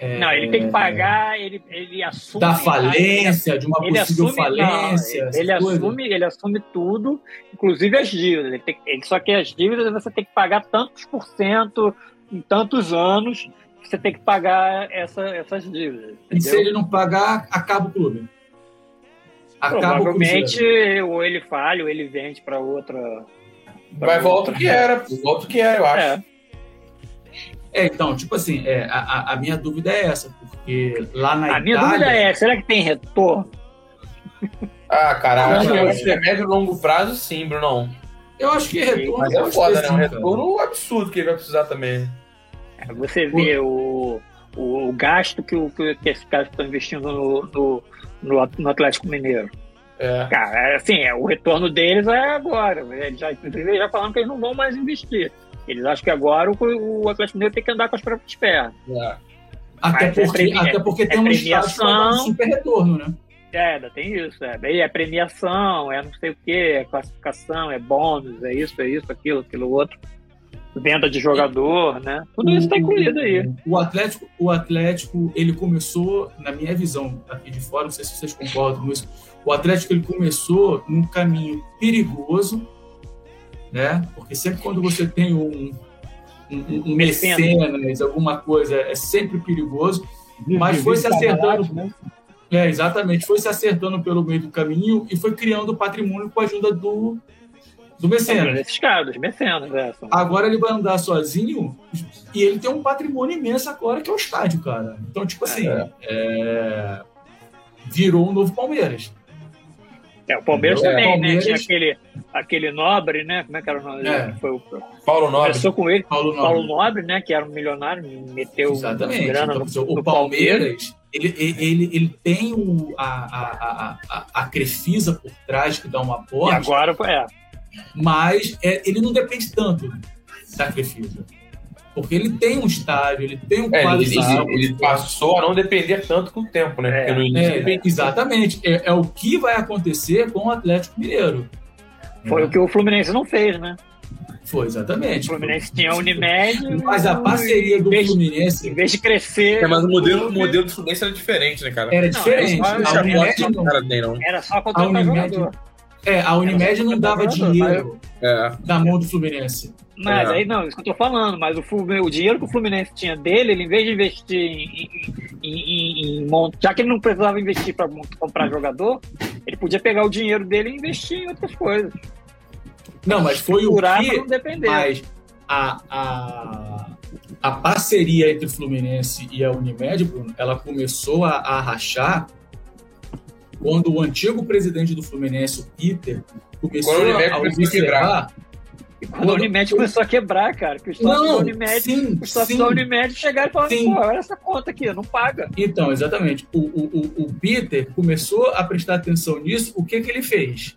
é, Não, ele tem que pagar, ele, ele assume. da falência, de uma ele possível assume, falência. não, ele, assume, ele assume tudo, inclusive as dívidas. Ele tem, ele, só que as dívidas você tem que pagar tantos por cento em tantos anos. Você tem que pagar essa, essas dívidas. E se entendeu? ele não pagar, acaba o clube. Acaba o Provavelmente, Cruzeiro. ou ele falha, ou ele vende para outra. pra Vai outra- volta o que era, volta o que era, eu acho. É. É, então, tipo assim, é, a, a- a minha dúvida é essa, porque lá na A minha Itália... dúvida é: será que tem retorno? Ah, caralho, Não, acho que é médio e longo prazo, sim, Bruno. Eu acho que retorno... Mas eu é acho foda, que né? Um cara. retorno absurdo que ele vai precisar também. Você vê o, o, o gasto que, o, que esses caras estão investindo no, no, no, no Atlético Mineiro. É. Cara, é assim, é, o retorno deles é agora. Eles já, já falando que eles não vão mais investir. Eles acham que agora o, o Atlético Mineiro tem que andar com as próprias pernas. é. Até Mas é porque, premi- até porque é tem um dar um premiação. super retorno, né? É, ainda tem isso. É, é premiação, é não sei o que, é classificação, é bônus, é isso, é isso, aquilo, aquilo outro. Venda de jogador, né? Tudo isso está incluído aí. O Atlético, o Atlético, ele começou, na minha visão aqui de fora, não sei se vocês concordam com isso, o Atlético ele começou num caminho perigoso, né? Porque sempre quando você tem um, um, um mecenas, alguma coisa, é sempre perigoso. Mas foi se acertando. Né? É, exatamente, foi se acertando pelo meio do caminho e foi criando patrimônio com a ajuda do, do mecenas. Esses caras, mecenas, é. São... Agora ele vai andar sozinho e ele tem um patrimônio imenso agora, que é o estádio, cara. Então, tipo assim, É. é, virou um novo Palmeiras. É, o Palmeiras É, também, Palmeiras- né? Tinha aquele, aquele Nobre, né? Como é que era o nome É. dele? Foi o, Paulo Nobre. começou com ele, Paulo Nobre. Paulo Nobre, né? Que era um milionário, meteu Exatamente. grana Então, no, o no Palmeiras, ele, ele, ele, tem o, a, a, a, a, Crefisa por trás que dá um E aporte, agora. É, mas é, ele não depende tanto da Crefisa. Porque ele tem um estádio, ele tem um É, quadro ele, ele- ele passou a não depender tanto com o tempo, né? É. Porque no início É, exatamente. É, é o que vai acontecer com o Atlético Mineiro. foi o que o Fluminense não fez, né? Foi, O exatamente. Fluminense tinha a Unimed. <laughs> Mas a parceria do Fluminense em vez de crescer. É, mas o modelo, o modelo do Fluminense era diferente, né, cara? era Não, diferente. só- A só- Unimed, Não, não, cara, tem, não. Era só a contratar Unimed, jogador. É, a Unimed não dava dinheiro É. na mão do Fluminense. Mas É. aí não, isso que eu tô falando, mas o, o dinheiro que o Fluminense tinha dele, ele em vez de investir em, em, em- em já que ele não precisava investir para comprar jogador, ele podia pegar o dinheiro dele e investir em outras coisas. Não, mas foi o que. não depender. Mas a, a, a parceria entre o Fluminense e a Unimed, Bruno, ela começou a, a rachar quando o antigo presidente do Fluminense, o Peter, começou Quando a a começou a quebrar. observar. E quando a Unimed começou a quebrar, cara, que os sócios da Não, Unimed, sim, os sócios sim. da Unimed chegaram e falaram, Sim. pô, olha essa conta aqui, não paga. Então, exatamente. O, o, o- o Peter começou a prestar atenção nisso. O que, que ele fez?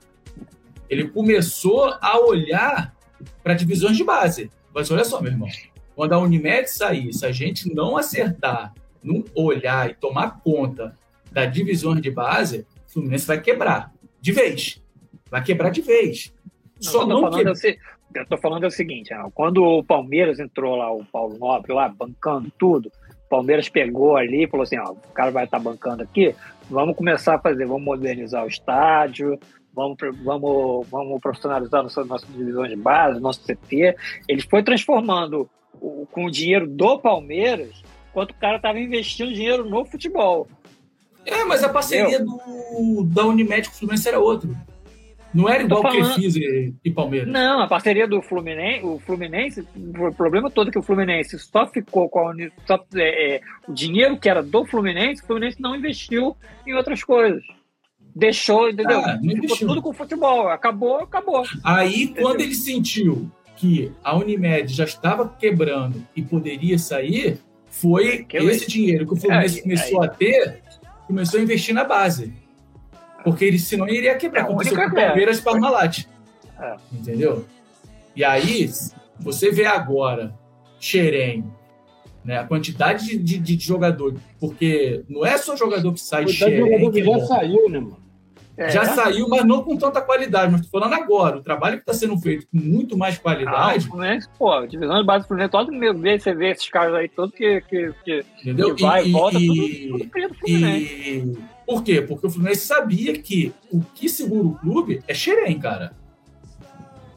Ele começou a olhar para divisões de base. Mas olha só, meu irmão. Quando a Unimed sair, se a gente não acertar, não olhar e tomar conta da divisões de base, o Fluminense vai quebrar. De vez. Vai quebrar de vez. Só eu tô não falando é se- eu tô falando é o seguinte, ah, quando o Palmeiras entrou lá, o Paulo Nobre lá, bancando tudo, o Palmeiras pegou ali e falou assim, ó, o cara vai estar bancando aqui, vamos começar a fazer, vamos modernizar o estádio, vamos, vamos, vamos profissionalizar nossa, nossa divisão de base, nosso CT. Ele foi transformando o, com o dinheiro do Palmeiras, enquanto o cara estava investindo dinheiro no futebol. É, mas a parceria do, da Unimed com o Fluminense era outra. Não era igual falando... Crefisa e, e Palmeiras. Não, a parceria do Fluminense, o Fluminense, o problema todo é que o Fluminense só ficou com a, só, é, é, o dinheiro que era do Fluminense, o Fluminense não investiu em outras coisas. Deixou, entendeu? Ah, Ficou tudo com o futebol. Acabou, acabou. Aí, entendeu? quando ele sentiu que a Unimed já estava quebrando e poderia sair, foi que esse dinheiro que o Fluminense é, começou a ter, começou a investir na base. Porque ele, senão ele iria quebrar. É Aconteceu com o Palmeiras e Parmalat. É. Entendeu? E aí, você vê agora Xerém, né, a quantidade de, de, de, jogador, porque não é só jogador que sai de Xerém. jogador que já saiu, né, mano? É. Já saiu, mas não com tanta qualidade. Mas estou falando agora, o trabalho que está sendo feito com muito mais qualidade. Ah, pô, divisão de base do Fluminense, todo meu vez você vê esses caras aí, todos que, que, que, Entendeu? que vai e, volta, e, tudo, tudo Fluminense. E, por quê? Porque o Fluminense sabia que o que segura o clube é Xerém, cara.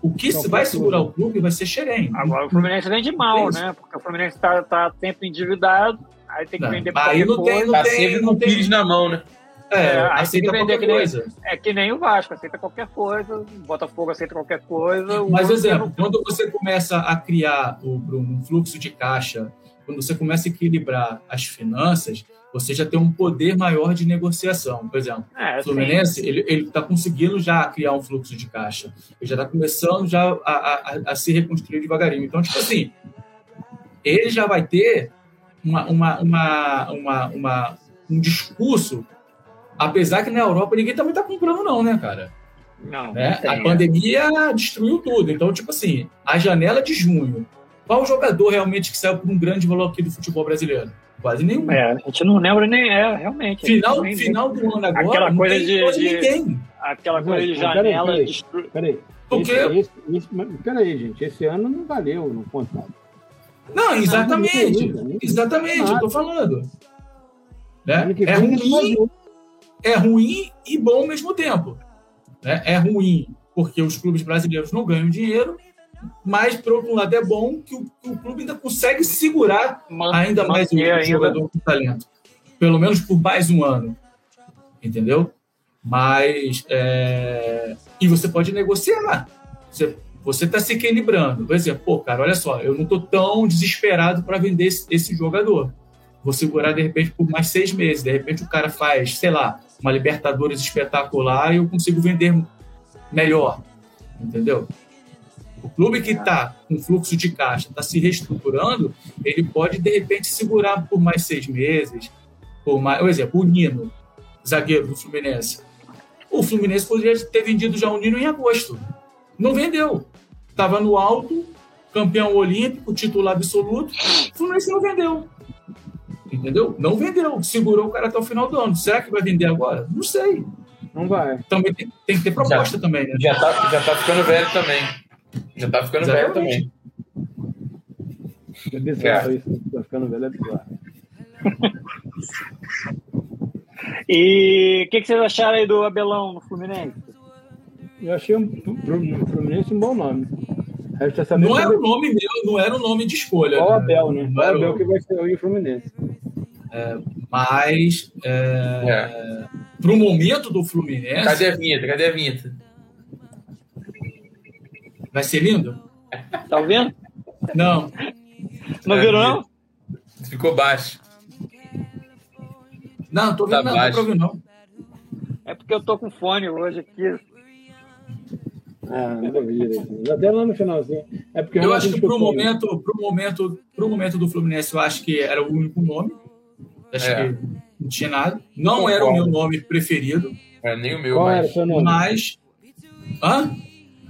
O que então, vai segurar o clube vai ser Xerém. Agora o Fluminense vem de mal, né? Porque o Fluminense está tá sempre endividado, aí tem que não, vender por aí não tem, não tá tem, sempre com o Pires na mão, né? É, é aceita qualquer que coisa. Nem, é que nem o Vasco, aceita qualquer coisa, o Botafogo aceita qualquer coisa. Mas, exemplo, quando você começa a criar o, um fluxo de caixa, quando você começa a equilibrar as finanças, você já tem um poder maior de negociação. Por exemplo, é, o Fluminense sim. ele está conseguindo já criar um fluxo de caixa. Ele já está começando já a, a, a, se reconstruir devagarinho. Então, tipo assim, ele já vai ter uma, uma, uma, uma um discurso Apesar que na Europa ninguém também tá comprando, não, né, cara? Não. Né? não a pandemia destruiu tudo. Então, tipo assim, a janela de junho. Qual jogador realmente que saiu por um grande valor aqui do futebol brasileiro? Quase nenhum. É, a gente não lembra nem, é, realmente. Final, final do ano agora, aquela coisa de, de ninguém. Aquela coisa de janela. Peraí, peraí. peraí. Porque... Esse, esse, esse, peraí, gente, esse ano não valeu no contrato. Não, exatamente. Não, exatamente, eu tô falando. Né? É ruim é ruim e bom ao mesmo tempo. Né? É ruim porque os clubes brasileiros não ganham dinheiro, mas, por outro lado, é bom que o, que o clube ainda consegue segurar ainda mais o, o jogador com talento. Pelo menos por mais um ano. Entendeu? Mas. É... E você pode negociar. Você está se equilibrando. Por exemplo, pô, cara, olha só, eu não estou tão desesperado para vender esse, esse jogador. Vou segurar, de repente, por mais seis meses. De repente, o cara faz, sei lá, uma Libertadores espetacular e eu consigo vender melhor, entendeu? O clube que está com fluxo de caixa, está se reestruturando, ele pode, de repente, segurar por mais seis meses. Por mais... Por exemplo, o Nino, zagueiro do Fluminense. O Fluminense poderia ter vendido já o Nino em agosto. Não vendeu. Estava no alto, campeão olímpico, titular absoluto. O Fluminense não vendeu. Entendeu? Não vendeu, segurou o cara até o final do ano. Será que vai vender agora? Não sei. Não vai. Também tem, tem que ter proposta já, também, né? Já tá, já tá ficando velho também. Já tá ficando Exatamente. velho também. É bizarro é. isso, tá ficando velho é bizarro. <laughs> e o que, que, vocês acharam aí do Abelão no Fluminense? Eu achei um, Fluminense um bom nome. Não era o nome meu, não era o nome de escolha. Qual o Abel, né? Qual o Abel que vai ser o Fluminense. É, mas é, é. para o momento do Fluminense. Cadê a vinheta? Cadê a vinheta? Vai ser lindo? Tá ouvindo? Não. Não virou, não? Ficou baixo. Não, tô ouvindo, tá não, baixo. não, não. É porque eu tô com fone hoje aqui. Ah, maravilha. Até lá no finalzinho. É porque eu acho que para o momento, pro momento, pro momento do Fluminense, eu acho que era o único nome. Acho é. que não tinha nada. Não era o meu nome preferido. É nem o meu. Qual mas... era o seu nome? Mas. Hã?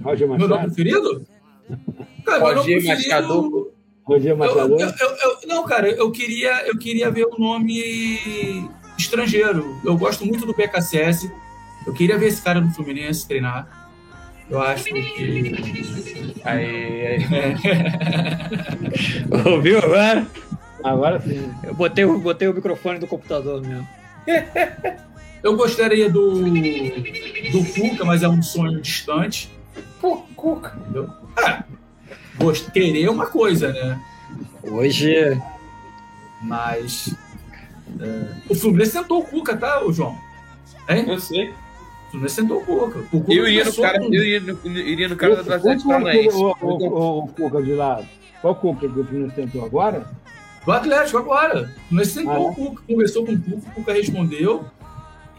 Roger Machado. Meu nome preferido? Cara, Roger Machado. Roger Machado. Eu, eu, eu, não, cara, eu queria, eu queria ver o nome estrangeiro. Eu gosto muito do BKSS. Eu queria ver esse cara no Fluminense treinar. Eu acho que. Aí, <laughs> aí. Ouviu agora? Agora sim. Eu botei, botei o microfone do computador mesmo. <laughs> Eu gostaria do, do Cuca, mas é um sonho distante. Pô, Cuca. Entendeu? É, querer é uma coisa, né? Hoje. Mas. é, o Fluminense sentou o Cuca, tá, João? Hein? Eu sei. O Fluminense sentou o Cuca. O Cuca Eu iria no cara, com- eu iria no, iria no cara do Atlético Cuca ou Paranaense. o, o, o, o Cuca de lado? Qual Cuca que o Fluminense tentou agora? Do Atlético agora. O Fluminense sentou Ah, é? o Cuca, conversou com o Cuca, o Cuca respondeu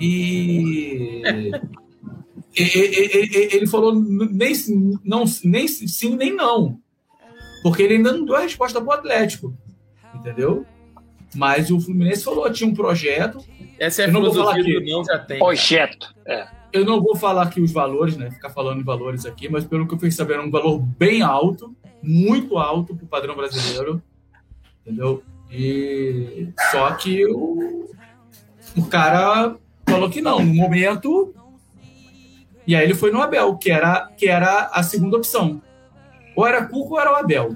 e. <laughs> e- e- e- e- ele falou nem, sim- não, nem sim, nem não. Porque ele ainda não deu a resposta pro Atlético. Entendeu? Mas o Fluminense falou, tinha um projeto. Essa é a Eu não vou falar filosofia do aqui. não já tem. Projeto. É. Eu não vou falar aqui os valores, né? Ficar falando em valores aqui, mas pelo que eu fiquei sabendo, é um valor bem alto, muito alto pro padrão brasileiro. Entendeu? E só que o, o cara falou que não, no momento. E aí ele foi no Abel, que era, que era a segunda opção. Ou era Cuco ou era o Abel.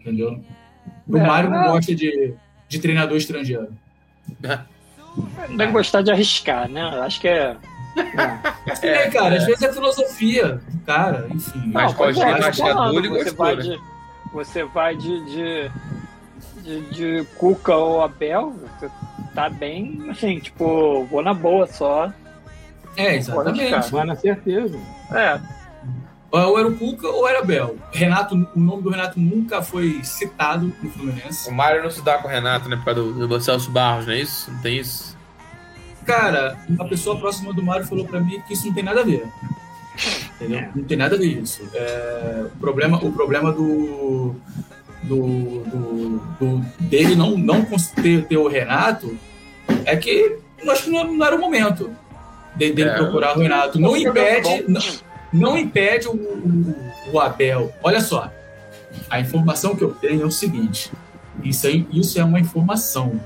Entendeu? O É, Mário não é. gosta de, de treinador estrangeiro. Não deve gostar de arriscar, né? Acho que é. É, cara, às vezes é filosofia do cara, enfim. Mas pode é, ter tô rachador falando, e você vai né? de Você vai de, de, de, de Cuca ou Abel, você tá bem, assim, tipo, vou na boa só. É, Pode exatamente. ficar. Vai na certeza. É, Ou era o Cuca ou era o Bel. Renato, o nome do Renato nunca foi citado no Fluminense. O Mário não se dá com o Renato, né? Por causa do, do Celso Barros, não é isso? Não tem isso? Cara, uma pessoa próxima do Mário falou pra mim que isso não tem nada a ver. Entendeu? Não tem nada a ver isso. É, o problema, o problema do, do, do- do- dele não, não ter, ter o Renato é que eu acho que não, era o momento de- dele É. procurar o Renato. Não impede, não, não impede o, o- o Abel. Olha só, a informação que eu tenho é o seguinte: isso, aí, isso é uma informação.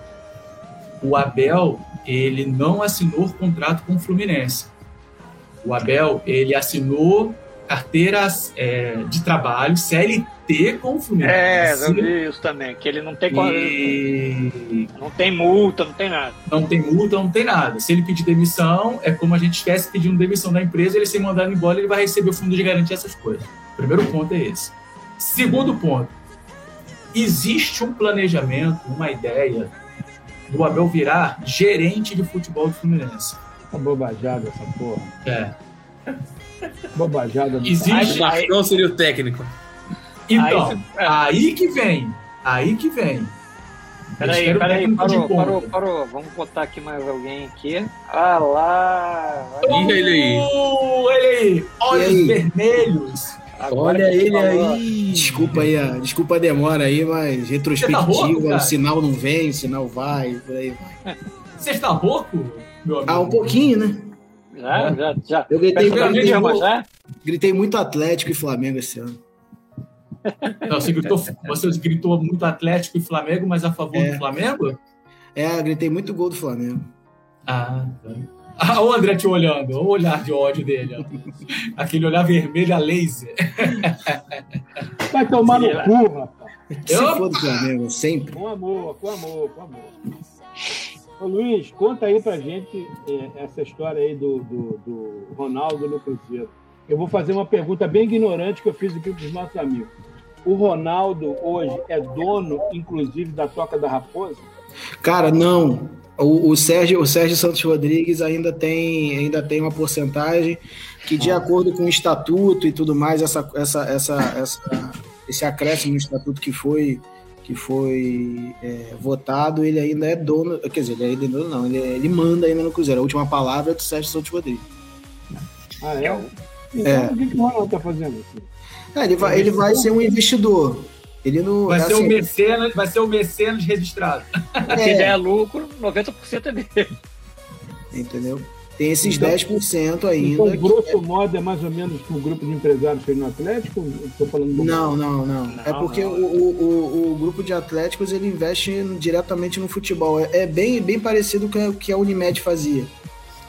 O Abel ele não assinou contrato com o Fluminense. O Abel ele assinou carteira é, de trabalho CLT com o é, Fluminense. eu vi isso também, que ele não tem, e não tem multa, não tem nada. não tem multa, não tem nada. Se ele pedir demissão, é como a gente esquece pedindo demissão da empresa, ele ser mandado embora, ele vai receber o fundo de garantia, essas coisas. Primeiro ponto é esse. Segundo ponto, existe um planejamento, uma ideia do Abel virar gerente de futebol do Fluminense. Uma bobajada essa porra. É. Bobajada. do- Existe. O Marcão seria o técnico. Então, Aí é. aí que vem. Aí que vem. Peraí, peraí, parou, parou, parou. Vamos botar aqui mais alguém aqui. Ah lá! Ih, ele aí. Uh, olha aí. Olhos aí? vermelhos. Agora Olha ele falou. aí. Desculpa aí, a- desculpa a demora aí, mas tá retrospectiva, rouco, cara? o sinal não vem, o sinal vai, por aí vai. Você está rouco, meu amigo? Ah, um pouquinho, né? Já, já, já. Eu gritei, da gritei, vou- já? gritei muito Atlético e Flamengo esse ano. Não, você, gritou, você gritou muito Atlético e Flamengo, mas a favor É. do Flamengo? É, gritei muito gol do Flamengo. Ah, tá. Ah, o André te olhando, olha o olhar de ódio dele. ó. Aquele olhar vermelho a laser. Vai tomar no cu, rapaz. Se Eu- for do Flamengo, sempre. Com amor, com amor, com amor. Ô Luiz, conta aí pra gente é, essa história aí do, do, do Ronaldo no Cruzeiro. Eu vou fazer uma pergunta bem ignorante que eu fiz aqui pros nossos amigos. O Ronaldo hoje é dono, inclusive, da Toca da Raposa? Cara, não. O, o Sérgio, o Sérgio Santos Rodrigues ainda tem, ainda tem uma porcentagem que, de acordo com o estatuto e tudo mais, essa, essa, essa, essa- esse acréscimo no estatuto que foi, que foi é, votado, ele ainda é dono. Quer dizer, ele ainda é dono, não, ele, ele manda ainda no Cruzeiro. A última palavra é do Sérgio Santos Rodrigues. Ah, é? Então, É. o que, que o Ronaldo tá fazendo aqui? É, ele, vai, ele vai ser um investidor. Ele não. Vai ser, assim, o mecenas, vai ser o mecenas registrado. Se é, der lucro, 90% é dele. entendeu? Tem esses Então- 10% ainda. Então, que- grosso modo, é mais ou menos que o grupo de empresários fez no Atlético? Estou falando do Não, não, não, Não, É porque não. O, o, o, o grupo de atléticos ele investe diretamente no futebol. É, é bem, bem parecido com o que a Unimed fazia.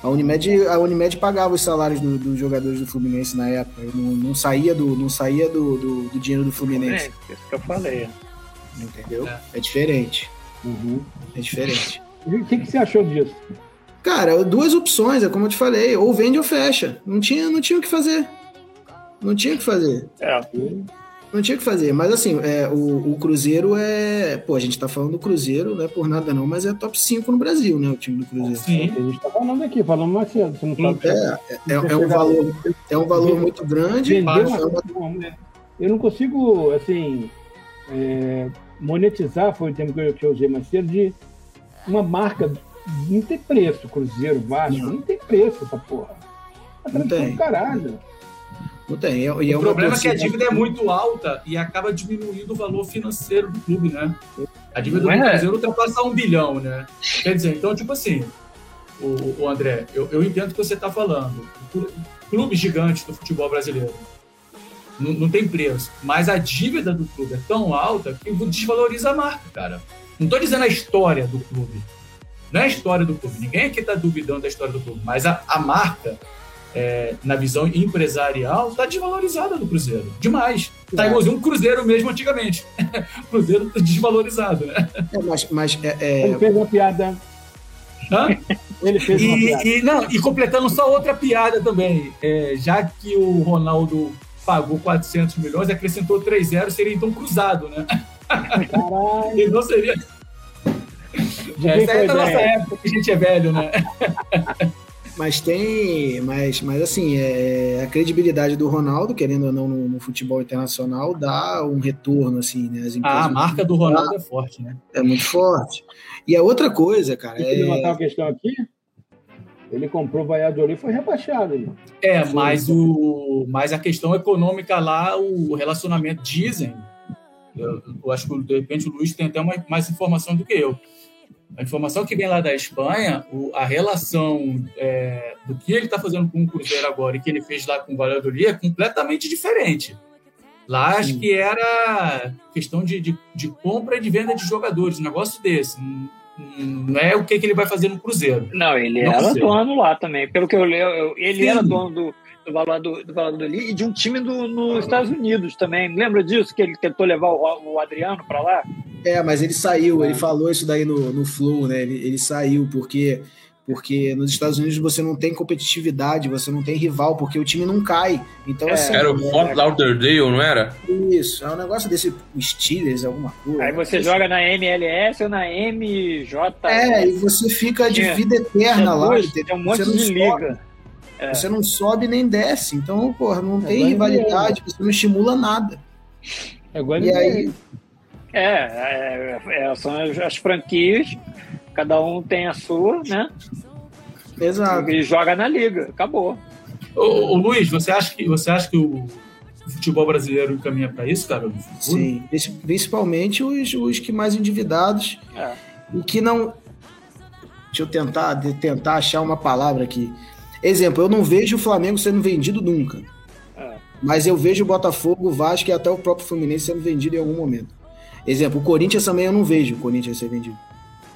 A Unimed, a Unimed pagava os salários do- dos jogadores do Fluminense na época. Não, não saía, do, não saía do, do, do dinheiro do Fluminense. É, isso que eu falei. Entendeu? É. É diferente. Uhum. É diferente. O que, que você achou disso? Cara, duas opções, é como eu te falei, ou vende ou fecha. Não tinha, não tinha o que fazer. Não tinha o que fazer. É. Não tinha o que fazer. Mas assim, é, o, o Cruzeiro é. Pô, a gente tá falando do Cruzeiro, não é por nada não, mas é top 5 no Brasil, né? O time do Cruzeiro. Sim. A gente tá falando aqui, falando mais cedo. Você não sabe. É, é, é um valor, é um valor muito grande. Vendeu mas uma- é uma- uma- Eu não consigo, assim, é, monetizar, foi o termo que eu, que eu usei mais cedo, de uma marca. Não tem preço, Cruzeiro, Vasco, Não. não, tem preço essa porra. Tá Não tem. caralho. Não tem. E é, e é o uma problema é que a dívida é muito alta e acaba diminuindo o valor financeiro do clube, né? A dívida Não do é? Cruzeiro ultrapassa um bilhão, né? Quer dizer, então, tipo assim, o, o André, eu, eu entendo o que você está falando. O clu- Clube gigante do futebol brasileiro. Não, não tem preço. Mas a dívida do clube é tão alta que desvaloriza a marca, cara. Não estou dizendo a história do clube. Não é a história do clube. Ninguém aqui está duvidando da história do clube. Mas a, a marca, é, na visão empresarial, está desvalorizada do Cruzeiro. Demais. Tá igualzinho um Cruzeiro mesmo antigamente. <laughs> Cruzeiro tá desvalorizado, né? É, mas mas é, é, Ele fez uma piada. Hã? Ele fez uma piada. E, e, não, e completando só outra piada também. É, já que o Ronaldo pagou 400 milhões, acrescentou 3 zeros, seria então cruzado, né? Caralho. <laughs> E não seria. Essa é da nossa época, que a gente é velho, né? <laughs> Mas tem. Mas, mas assim, é, a credibilidade do Ronaldo, querendo ou não, no, no futebol internacional, dá um retorno, assim, né? As Ah, empresas a marca do Ronaldo é forte, né? é muito forte. E a outra coisa, cara, Deixa eu levantar é, uma questão aqui. Ele comprou o Valladolid e foi rebaixado. irmão. É, mas, o, mas a questão econômica lá, o relacionamento, dizem. Eu, eu acho que de repente o Luiz tem até uma, mais informação do que eu. A informação que vem lá da Espanha, o- a relação é, do que ele está fazendo com o Cruzeiro agora e que ele fez lá com o Valladolid é completamente diferente. Lá acho que era questão de, de, de compra e de venda de jogadores, um negócio desse. Não- Não é o que, que ele vai fazer no Cruzeiro. Não, ele Não era sei. dono lá também. Pelo que eu leio, eu- ele Sim. era dono do, do Valladolid do Valladolid e de um time do, nos Estados Unidos também. Lembra disso? Que ele tentou levar o, o Adriano para lá? é, mas ele saiu, ele falou isso daí no, no Flow, né? Ele, ele saiu porque. Porque nos Estados Unidos você não tem competitividade, você não tem rival, porque o time não cai. Então, É. assim, Era o Fort Lauderdale, não era? isso. É um negócio desse Steelers, alguma coisa. Aí você joga na MLS ou na MJ. É, e você fica de vida eterna lá. entendeu? Tem um monte Você não de sobe. liga. Você não sobe nem desce. Então, porra, não tem igual rivalidade, você não estimula nada. É igual E aí, É, é, é, são as, as franquias, cada um tem a sua, né? exato. E joga na liga, acabou. Ô, ô, Luiz, você acha que, você acha que o futebol brasileiro caminha para isso, cara? Sim, Princi- principalmente os, os que mais endividados É. e que não. Deixa eu tentar, de- tentar achar uma palavra aqui. Exemplo, eu não vejo o Flamengo sendo vendido nunca. É. Mas eu vejo o Botafogo, o Vasco e até o próprio Fluminense sendo vendido em algum momento. Exemplo, o Corinthians também eu não vejo o Corinthians ser vendido.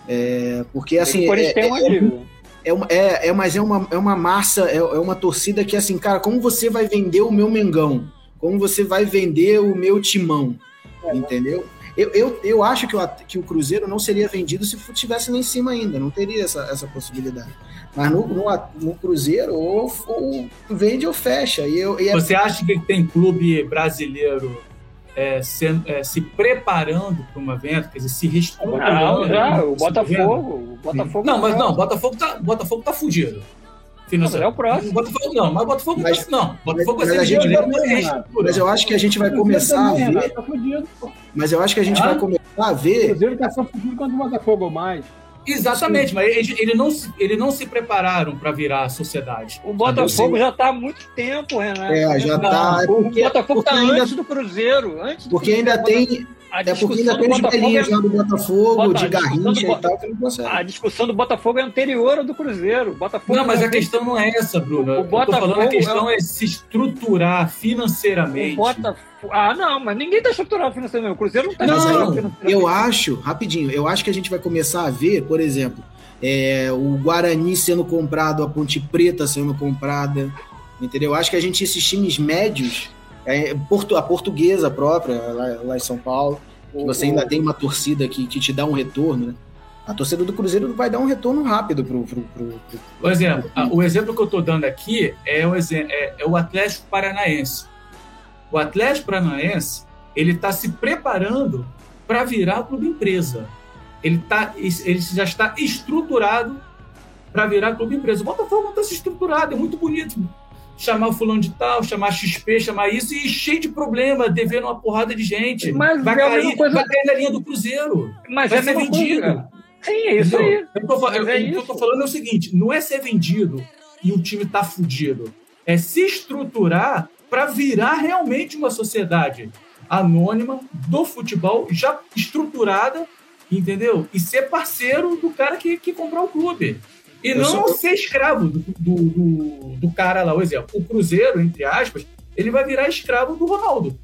É, porque assim. o Corinthians é- tem uma é- dívida. É, uma, é, é, mas é uma, é uma massa, é, é uma torcida que, assim, cara, como você vai vender o meu Mengão? Como você vai vender o meu Timão? Entendeu? Eu, eu, eu acho que o, que o Cruzeiro não seria vendido se estivesse lá em cima ainda, não teria essa, essa possibilidade. Mas no, no, no Cruzeiro, ou, ou vende ou fecha. E, eu, e é- Você acha que tem clube brasileiro é, sendo- é, se preparando para uma venda, quer dizer, se reestruturando? Não, já, o Se? Botafogo. O Botafogo Não, mas não, o Botafogo tá, o Botafogo tá fudido. Mas é o próximo. Botafogo não, mas Botafogo Mas- não. Botafogo mas vai a gente vai- mas mas eu acho que a gente vai começar a ver. Tá. Mas eu acho que a gente Ah? vai começar a O ver. Cruzeiro tá só fudido quando o Botafogo ou mais. Exatamente, mas eles ele não, se- ele não se prepararam para virar a sociedade. O Botafogo já está há muito tempo, Renato. É, já tá. É O Botafogo está ainda, antes do Cruzeiro. Antes do porque Cruzeiro. ainda tem. A É porque discussão ainda tem do os Botafogo velhinhos é- lá do Botafogo, Bota- de Garrincha e tal, que não consegue. A discussão do Botafogo é anterior ao do Cruzeiro. O Botafogo Não, mas a questão não é essa, Bruno. O Eu tô falando Botafogo a questão é se estruturar O financeiramente. Botafogo. Ah, não, mas ninguém está estruturado financeiramente. O Cruzeiro não está Não, estruturado Eu financeiramente. acho, rapidinho, eu acho que a gente vai começar a ver, por exemplo, é, o Guarani sendo comprado, a Ponte Preta sendo comprada, entendeu? Eu acho que a gente, esses times médios, é, a portuguesa própria, lá, lá em São Paulo, que você ainda tem uma torcida que, que te dá um retorno, né? A torcida do Cruzeiro vai dar um retorno rápido pro. pro, pro, pro... Por exemplo, o exemplo que eu estou dando aqui é o, é, é o Atlético Paranaense. O Atlético Paranaense ele está se preparando para virar clube empresa. Ele, tá, ele já está estruturado para virar clube empresa. O Botafogo não está se estruturado, é muito bonito chamar o fulano de tal, chamar XP, chamar isso, e cheio de problema, devendo uma porrada de gente. Mas vai, é cair, coisa... vai cair na linha do Cruzeiro. Mas vai é ser vendido. Coisa. Sim, é isso aí. Eu tô, eu, é o que eu tô falando é o seguinte: não é ser vendido e o time tá fudido. É se estruturar para virar realmente uma sociedade anônima do futebol já estruturada, entendeu? E ser parceiro do cara que, que comprou o clube. E eu não sou... ser escravo do, do, do, do, cara lá, o exemplo. O Cruzeiro, entre aspas, ele vai virar escravo do Ronaldo.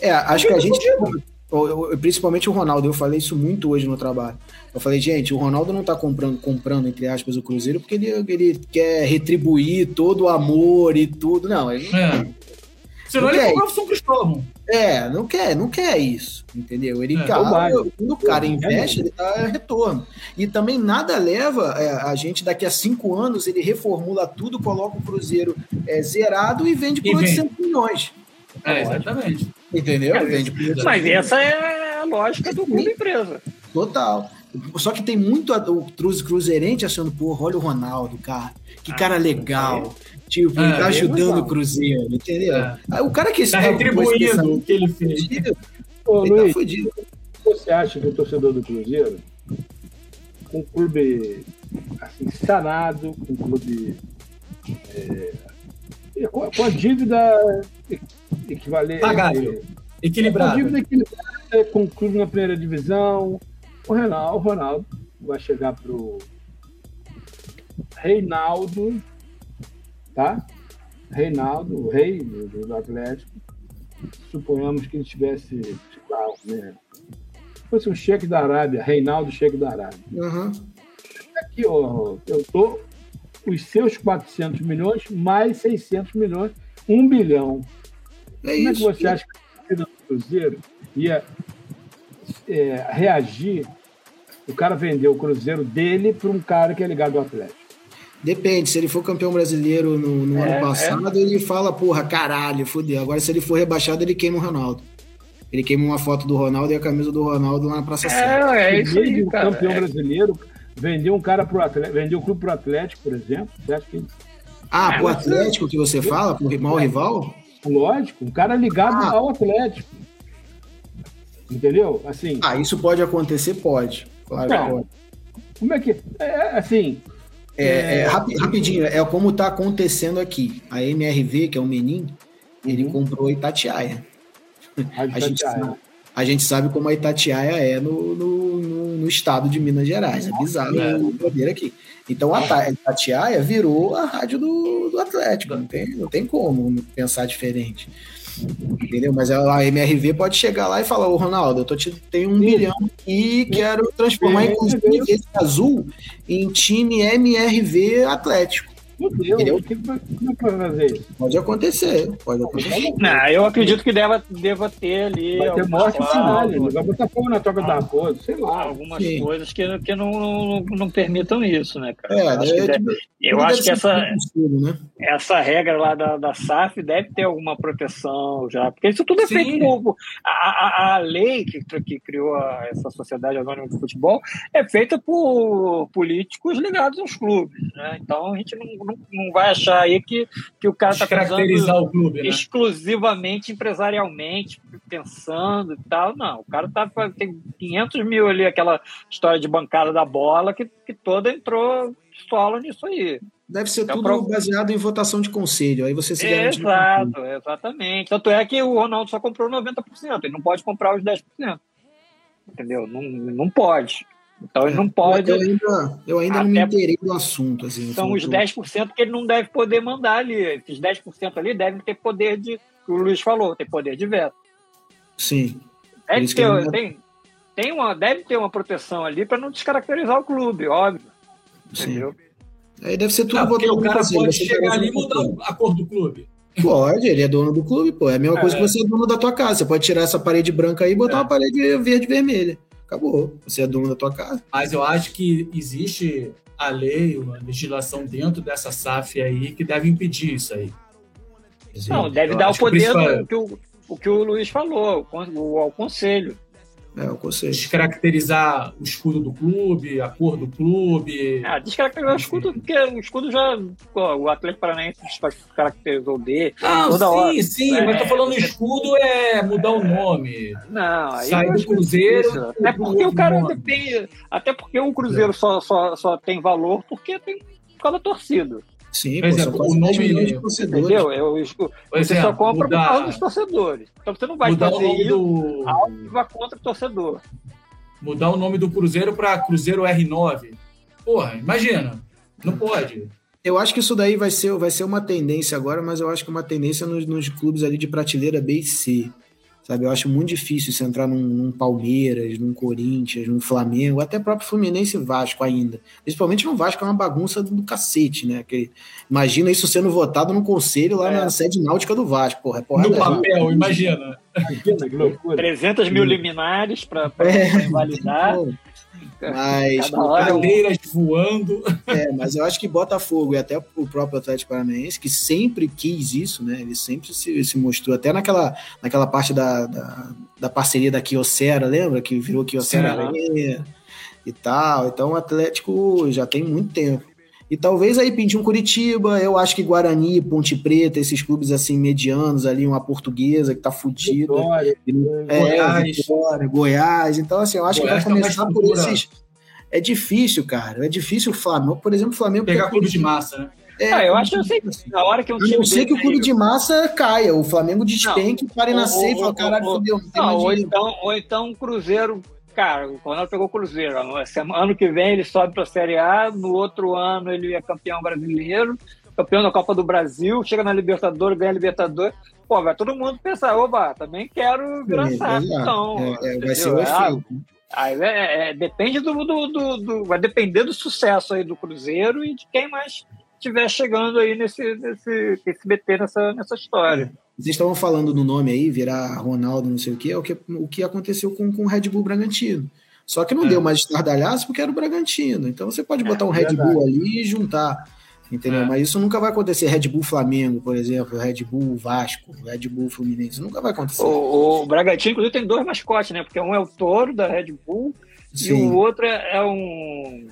É, acho que a gente. Principalmente o Ronaldo, eu falei isso muito hoje no trabalho. Eu falei, gente, o Ronaldo não tá comprando, comprando entre aspas, o Cruzeiro porque ele, ele quer retribuir todo o amor e tudo. Não, ele não é. Senão ele comprava o São Cristóvão. É, não quer, não quer isso, entendeu? Ele, é, cara, quando o cara investe, ele dá retorno. E também nada leva é, a gente, daqui a cinco anos, ele reformula tudo, coloca o Cruzeiro é, zerado e vende por e 800 vende. milhões. É, exatamente. Entendeu? Mas essa é a lógica do clube empresa. Total. Só que tem muito o cruzeirense achando, porra, olha o Ronaldo, cara. Que ah, cara legal. Tipo, é, tá ajudando o Cruzeiro, entendeu? É. o cara que está retribuindo o que ele fez. Ô, ele tá Luiz, tá fudido. você acha que o torcedor do Cruzeiro, com um clube assim, sanado, com um clube com a dívida equivalente. Pagável. Equilibrado. Com a dívida equilibrada, com o clube na primeira divisão. O Ronaldo, o Ronaldo vai chegar pro Reinaldo tá? Reinaldo, o rei do, do Atlético, suponhamos que ele tivesse, tipo, né? fosse um cheque da Arábia, Reinaldo cheque da Arábia. Uhum. Aqui, ó, eu tô os seus 400 milhões mais 600 milhões, 1 bilhão. É Como isso. é que você acha que o Cruzeiro ia é, reagir? O cara vendeu o Cruzeiro dele para um cara que é ligado ao Atlético. Depende, se ele for campeão brasileiro no, no é, ano passado, é. ele fala, porra, caralho, fudeu. Agora, se ele for rebaixado, ele queima o Ronaldo. Ele queima uma foto do Ronaldo e a camisa do Ronaldo lá na Praça Central. É, é isso aí, cara. campeão é. brasileiro, vendeu um cara pro Atlético, vendeu o clube pro Atlético, por exemplo. Que... Ah, é, pro Atlético que você fala? Pro maior rival? Lógico, um cara ligado ah. ao Atlético. Entendeu? Assim. Ah, isso pode acontecer? Pode. Claro pode. Como é que. É, assim, é, é, rapidinho, é como está acontecendo aqui. A MRV, que é o Menin, ele uhum. comprou a Itatiaia. A, a, gente sabe, a, gente sabe, como a Itatiaia é no, no, no, no estado de Minas Gerais. É bizarro é. o poder aqui. Então a, Itatiaia virou a rádio do, do Atlético. Não tem, não tem como pensar diferente. Entendeu? Mas a MRV pode chegar lá e falar, ô Ronaldo, eu tô te, tenho um milhão e quero transformar, inclusive, esse azul em time MRV Atlético. Como é que vai fazer isso? Pode acontecer, pode acontecer. Não, eu acredito que deva, deva ter ali. Vai ter morte final, ele vai botar fogo na toca da raposa, sei lá. Algumas Sim. coisas que, que não, não, não, permitam isso, né, cara? É, eu acho que, deve, eu acho que essa, né? essa regra lá da, da SAF deve ter alguma proteção já, porque isso tudo é Sim. feito por. A, a, a lei que, que criou a, essa Sociedade Anônima de Futebol é feita por políticos ligados aos clubes, né? Então a gente não não, vai achar aí que, que o cara está caracterizar o clube, né? exclusivamente empresarialmente, pensando e tal. Não, o cara tá, tem 500 mil ali, aquela história de bancada da bola, que, que toda entrou solo nisso aí. Deve ser então, tudo baseado em votação de conselho, aí você se garante. Exato, exatamente. Tanto é que o Ronaldo só comprou 90%, ele não pode comprar os 10%. Entendeu? Não, não pode. Então ele não pode. Eu ainda, eu ainda não me interei do assunto. Assim, são os 10% que ele não deve poder mandar ali. Esses 10% ali devem ter poder de. O Luiz falou, ter poder de veto. Sim. Deve ter, não... tem, tem uma, deve ter uma proteção ali para não descaracterizar o clube, óbvio. Sim. Entendeu? Aí deve ser tudo não, porque o cara pode chegar ali e mudar a cor do clube. Pode, ele é dono do clube, pô. É a mesma é. coisa que você é dono da tua casa. Você pode tirar essa parede branca aí e botar é. uma parede verde e vermelha. Acabou. Você é dono da tua casa. Mas eu acho que existe a lei, uma legislação dentro dessa SAF aí que deve impedir isso aí. Não, deve dar o que poder principal- do que o, o que o Luiz falou, o con- o- ao conselho. É, o conselho. Descaracterizar o escudo do clube, a cor do clube. Ah, descaracterizar o escudo, porque o escudo já. pô, o Atlético Paranaense descaracterizou D. Não, toda sim, hora. sim, É, mas tô falando você- escudo é mudar o nome. Não, aí Sai do Cruzeiro Até porque o cara nome. depende. Até porque o Cruzeiro só, só, só tem valor porque tem por causa da torcida. Sim, Por exemplo, o 10 nome- de torcedores. Entendeu? Eu, eu- Por você exemplo, só compra por causa mudar, dos torcedores. Então você não vai mudar o fazer nome isso do algo que vá contra o torcedor. mudar o nome do Cruzeiro para Cruzeiro R9. Porra, imagina. Não pode. Eu acho que isso daí vai ser, vai ser uma tendência agora, mas eu acho que uma tendência nos, nos clubes ali de prateleira B e C. Sabe, eu acho muito difícil você entrar num, num Palmeiras, num Corinthians, num Flamengo, até próprio Fluminense e Vasco ainda. Principalmente no Vasco, é uma bagunça do cacete, né? Que, imagina isso sendo votado no conselho lá É. na sede náutica do Vasco, porra. É porrada No papel, imagina. <laughs> Imagina que loucura. 300 mil liminares para É. invalidar. Mas, Cada hora é Cadeiras voando. É, mas eu acho que Botafogo e até o próprio Atlético Paranaense, que sempre quis isso, né? Ele sempre se, se mostrou, até naquela, naquela parte da, da, da parceria da Kyocera, lembra? Que virou Sim. Arena e tal. Então o Atlético já tem muito tempo. E talvez aí pinte um Curitiba, eu acho que Guarani, Ponte Preta, esses clubes assim medianos ali, uma portuguesa que tá fudida. Vitória, É, Goiás. Vitória, Goiás. Então, assim, eu acho Goiás que vai uma começar por esses. É difícil, cara. É difícil o Flamengo. Por exemplo, o Flamengo. Pegar clube de massa, né? É, Ah, eu acho de assim, massa. Na hora que um A time não ser que o clube aí- de massa caia. O Flamengo despenque, pare na Ou- C e ou- fala: caralho, ou- fodeu, não ou então, ou então o Cruzeiro, cara, o Ronaldo pegou o Cruzeiro. Ano que vem ele sobe para a Série A, no outro ano ele é campeão brasileiro, campeão da Copa do Brasil, chega na Libertadores, ganha a Libertadores. Pô, vai todo mundo pensar, oba, também quero virar É, então. É, é, vai ser o É, ah, efeito. Aí é- é- depende do, do, do- do- Vai depender do sucesso aí do Cruzeiro e de quem mais estiver chegando aí nesse, nesse, nesse BT nessa, nessa história. Vocês estavam falando no nome aí, virar Ronaldo, não sei o quê, é o que, o que aconteceu com, com o Red Bull Bragantino. Só que não É. deu mais estardalhaço porque era o Bragantino. Então você pode botar um Red verdade. Bull ali e juntar. Entendeu? É. Mas isso nunca vai acontecer. Red Bull Flamengo, por exemplo, Red Bull Vasco, Red Bull Fluminense. Nunca vai acontecer. O, o Bragantino, inclusive, tem dois mascotes, né? Porque um é o touro da Red Bull e Sim. o outro é um.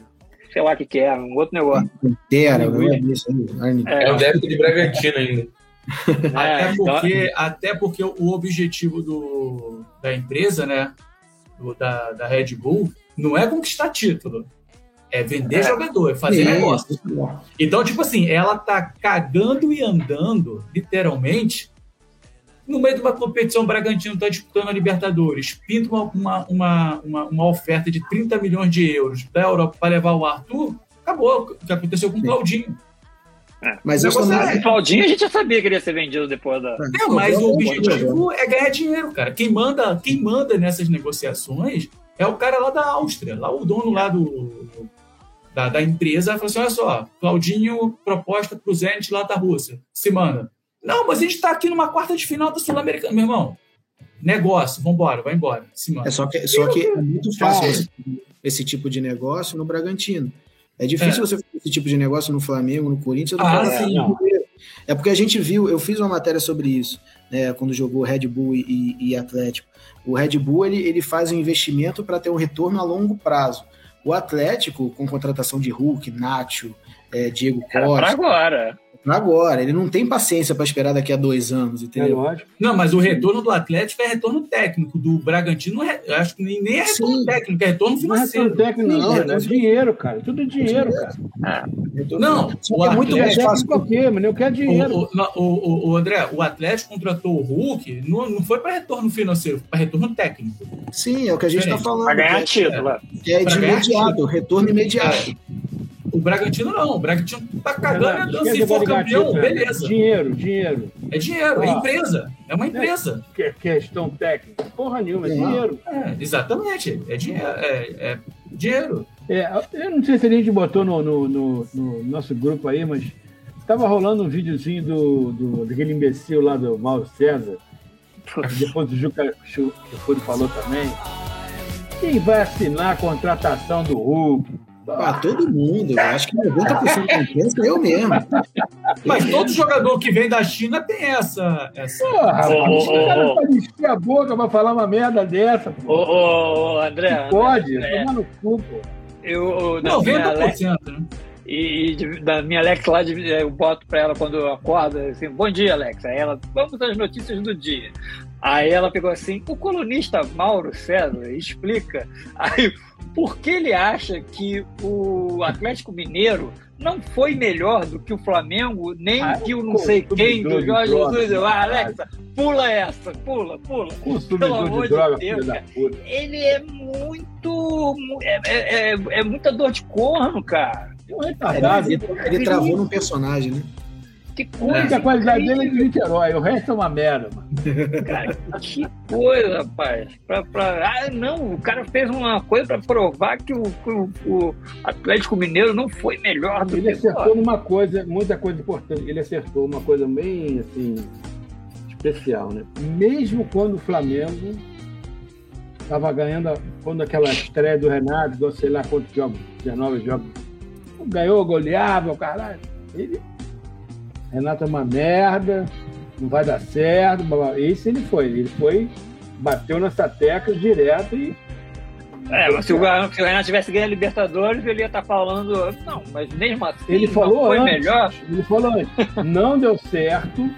Sei lá o que, que é, um outro negócio. Pantera, é isso aí. Arne- É o débito de Bragantino ainda. Até É, então- porque, até porque o objetivo do, da empresa, né? do- da, da Red Bull, não é conquistar título. É vender É. jogador, é fazer Sim. negócio. Então, tipo assim, ela tá cagando e andando, literalmente, no meio de uma competição, o Bragantino tá disputando a Libertadores, pinta uma, uma, uma, uma, uma oferta de 30 milhões de euros da Europa para levar o Arthur, acabou o que aconteceu com o Sim. Claudinho. Mas O negócio também. O Claudinho a gente já sabia que ele ia ser vendido depois da. Não, mas o objetivo é ganhar dinheiro, cara. Quem manda, quem manda nessas negociações é o cara lá da Áustria, lá o dono lá do, da, da empresa, falou assim: olha só, Claudinho, proposta pro Zenit lá da Rússia. Se manda. Não, mas a gente tá aqui numa quarta de final da Sul-Americana, meu irmão. Negócio, vambora, vai embora. Se manda. É só que, só que é muito fácil fazer esse tipo de negócio no Bragantino. É difícil você fazer esse tipo de negócio no Flamengo, no Corinthians. no Ah, Flamengo. sim. É porque a gente viu, eu fiz uma matéria sobre isso, né, quando jogou Red Bull e, e- Atlético. O Red Bull ele, ele faz um investimento para ter um retorno a longo prazo. O Atlético, com contratação de Hulk, Nacho, é, Diego Era pra Costa, agora. Agora, ele não tem paciência para esperar daqui a dois anos, É entendeu? lógico. Não, mas o retorno do Atlético é retorno técnico. Do Bragantino, não é- eu acho que nem, é retorno Sim. técnico, é retorno Não é financeiro. retorno técnico, não, é é, retorno- dinheiro, cara. Tudo é dinheiro, cara. Não, Só o é muito Atlético- mais fácil. Quê, mano? Eu quero dinheiro. O, o, não, o, o- André, o Atlético contratou o Hulk, não, não foi para retorno financeiro, foi para retorno técnico. Sim, é o que a gente está falando. Pra ganhar é- título. é. é de imediato, retorno imediato. O Bragantino não, o Bragantino tá cagando. Esquece Se for campeão, né? beleza. Dinheiro, dinheiro. É dinheiro, é Ó. empresa. É uma empresa. Que- Questão técnica. Porra nenhuma, é É. dinheiro. É, exatamente. É dinheiro. É, é dinheiro. É, eu não sei se a gente botou no, no- no- no nosso grupo aí, mas estava rolando um videozinho do, do, daquele imbecil lá do Mauro César. Depois o Juca Chu- que foi falou também. Quem vai assinar a contratação do Hulk? Ah, todo mundo. Eu acho que 90% da imprensa é eu mesmo. Mas todo jogador que vem da China tem essa. essa... Porra, Ô, ô, o cara ô. vai encher a boca pra falar uma merda dessa. Ô, ô, ô, André, Pode, André, toma no cu, pô. eu, Alex, 90%, né? e, e de- da minha Alex lá, de- eu boto pra ela quando eu acordo, assim, bom dia, Alex. Aí ela, vamos às notícias do dia. Aí ela pegou assim, o colunista Mauro César explica aí, por que ele acha que o Atlético Mineiro não foi melhor do que o Flamengo, nem Ah, que o não sei quem, do Jorge droga, Jesus. Eu, ah. Alexa, pula essa, pula, pula. Pelo amor de de droga, Deus, filho da cara. Ele é muito. É, é, é- é muita dor de corno, cara. É um retardado. Ele, ele travou num personagem, né? Que A coisa. única qualidade dele é de Niterói, o resto é uma merda, mano. <laughs> Cara, que coisa, rapaz. Pra, pra... Ah, não, o cara fez uma coisa pra provar que o, que o, o Atlético Mineiro não foi melhor do Ele que acertou numa coisa, muita coisa importante. Ele acertou uma coisa bem assim especial, né? Mesmo quando o Flamengo estava ganhando, a- quando aquela estreia do Renato, sei lá quantos jogos, 19 jogos, ganhou, goleava, o caralho. Ele, Renato é uma merda, não vai dar certo. blá, blá. Esse ele foi, ele foi, bateu nessa tecla direto e É, mas se o, se o Renato tivesse ganho a Libertadores, ele ia estar falando. Não, mas mesmo assim, Ele não falou foi antes. melhor. Ele falou antes, não deu certo,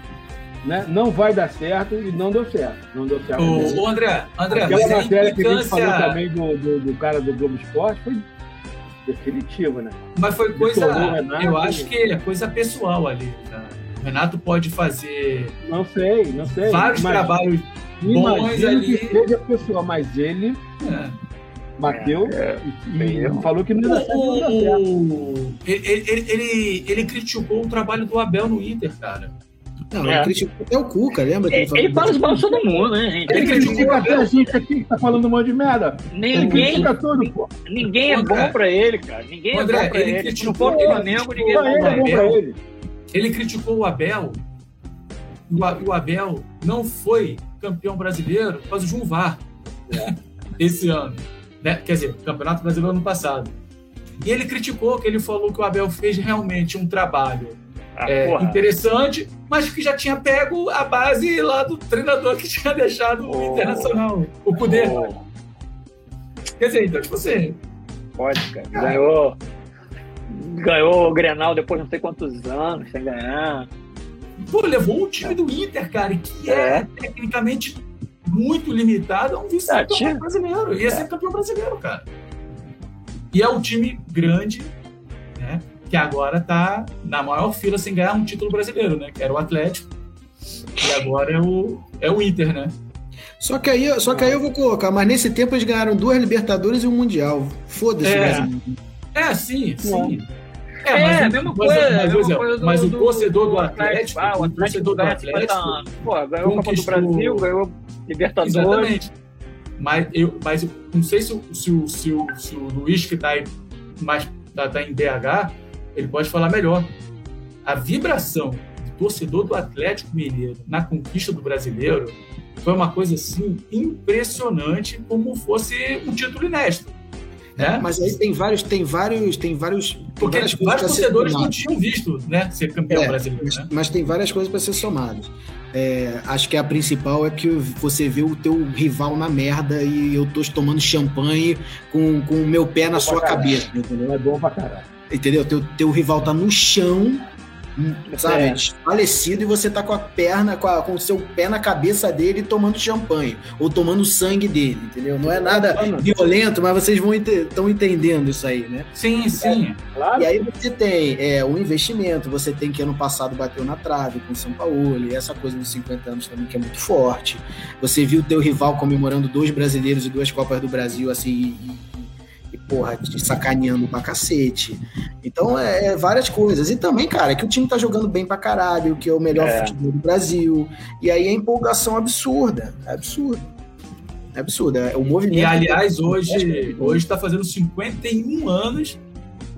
né? não vai dar certo e não deu certo. Não deu certo. Ô, ô, André, André, Aquela matéria que a gente falou implicância. também do, do, do cara do Globo Esporte foi definitiva, né? Mas foi coisa. O Renato. Eu acho que é coisa pessoal ali. cara. O Renato pode fazer Não sei, não sei. vários trabalhos. bons Imagino ali. que seja pessoa, mas ele é. bateu É, e, e falou que não ia dar deu certo. O- ele, ele, ele, ele criticou o trabalho do Abel no Inter, cara. Não, É. ele criticou até o Cuca, lembra? que Ele, ele fala mal de todo mundo, né, gente? Ele Ele criticou critica o até Abel. a gente aqui que tá falando um monte de merda. Ele Ninguém, critica tudo, pô. ninguém é André. bom pra ele, cara. Ninguém André, é bom pra ele ele. For do Flamengo, ninguém é bom ele pra é ele. ele. Ele criticou o Abel. E o, Abel não foi campeão brasileiro por causa de um VAR <laughs> esse ano. Né? Quer dizer, Campeonato Brasileiro ano passado. E ele criticou que ele falou que o Abel fez realmente um trabalho <laughs> Ah, é, interessante, mas que já tinha pego a base lá do treinador que <laughs> tinha deixado o Oh. Internacional, o poder. Oh, Quer dizer, então, tipo assim, pode, cara. Ganhou. Ganhou o Grenal depois de não sei quantos anos sem ganhar. pô, levou o time do Inter, cara, e que é, É. tecnicamente muito limitado a um vice-campeão Ah, brasileiro. Ia ser campeão brasileiro, cara. E é um time grande? Que agora tá na maior fila sem ganhar um título brasileiro, né? Que era o Atlético. E agora é o, é o Inter, né? Só que, aí, só que aí eu vou colocar, mas nesse tempo eles ganharam duas Libertadores e um Mundial. Foda-se, É. Brasil. É, sim, sim. É, mas, a o- mesma mas- coisa. mas, mesma mas, coisa mas do- o torcedor do Atlético. Atlético, Ah, o o torcedor do ganha 50 Atlético. Pô, ganhou Copa do Brasil, ganhou Libertadores. Exatamente. Mas eu, mas eu não sei se, o- se, o, se, o, se o Luiz, que está mais tá, tá em BH, ele pode falar melhor. A vibração do torcedor do Atlético Mineiro na conquista do brasileiro foi uma coisa assim impressionante, como fosse um título inédito. Né? Mas aí tem vários, tem vários, tem vários. tem Porque vários, torcedores não tinham visto né, ser campeão É, brasileiro. Mas, Né? mas tem várias coisas para ser somadas. É, acho que a principal é que você vê o teu rival na merda e eu tô tomando champanhe com, com o meu pé na sua cabeça, entendeu? É bom pra caralho. Entendeu? Teu, teu rival tá no chão, hum, sabe, É. desfalecido, e você tá com a perna, com, a- com o seu pé na cabeça dele tomando champanhe, ou tomando sangue dele, entendeu? Não é nada violento, mas vocês vão estão entendendo isso aí, né? Sim, sim. Claro. E aí você tem é, o investimento, você tem que ano passado bateu na trave com o São Paulo, e essa coisa dos 50 anos também que é muito forte. Você viu o teu rival comemorando dois brasileiros e duas Copas do Brasil, assim, e, porra, te sacaneando pra cacete. Então, é, é várias coisas. E também, cara, que o time tá jogando bem pra caralho, que é o melhor É. futebol do Brasil. E aí a empolgação absurda. É absurdo. É absurdo. É, o movimento. E, aliás, hoje hoje está fazendo 51 anos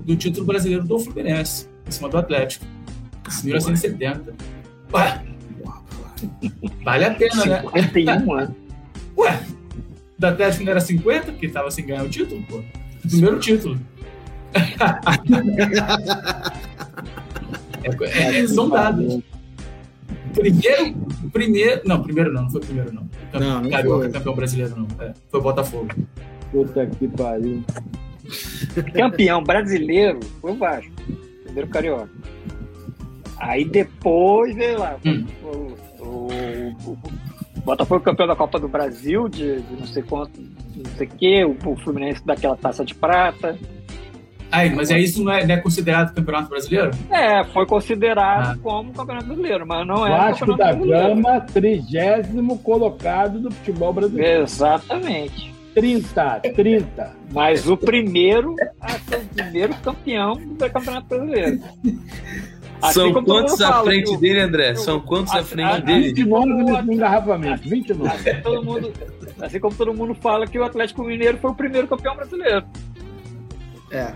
do título brasileiro do Fluminense, em cima do Atlético. 1970. Ué, vale a pena, né? 51 <laughs> anos. Ué, do Atlético não era 50, porque tava sem ganhar o título, pô. Primeiro título. <laughs> é, é, são dados. Primeiro, primeiro. Não, primeiro não, não foi primeiro não. Não, não Carioca, foi. campeão brasileiro não. É, foi Botafogo. Puta que pariu. Campeão brasileiro foi o Vasco. Primeiro carioca. Aí depois, veio lá. Hum. O, o, o, o Botafogo campeão da Copa do Brasil, de, de não sei quanto, não sei o quê, o, o Fluminense daquela taça de prata. Aí, mas é isso não é, não é considerado campeonato brasileiro? É, foi considerado Ah. como campeonato brasileiro, mas não é Vasco da. Gama, trigésimo colocado do futebol brasileiro. Exatamente. 30, 30. Mas o primeiro a ser o primeiro campeão do Campeonato Brasileiro. <laughs> Assim São quantos à fala frente o- dele, André? o- São quantos à frente a- dele? 29 nesse engarrafamento, 29. <laughs> Assim, todo mundo, assim como todo mundo fala que o Atlético Mineiro foi o primeiro campeão brasileiro. É.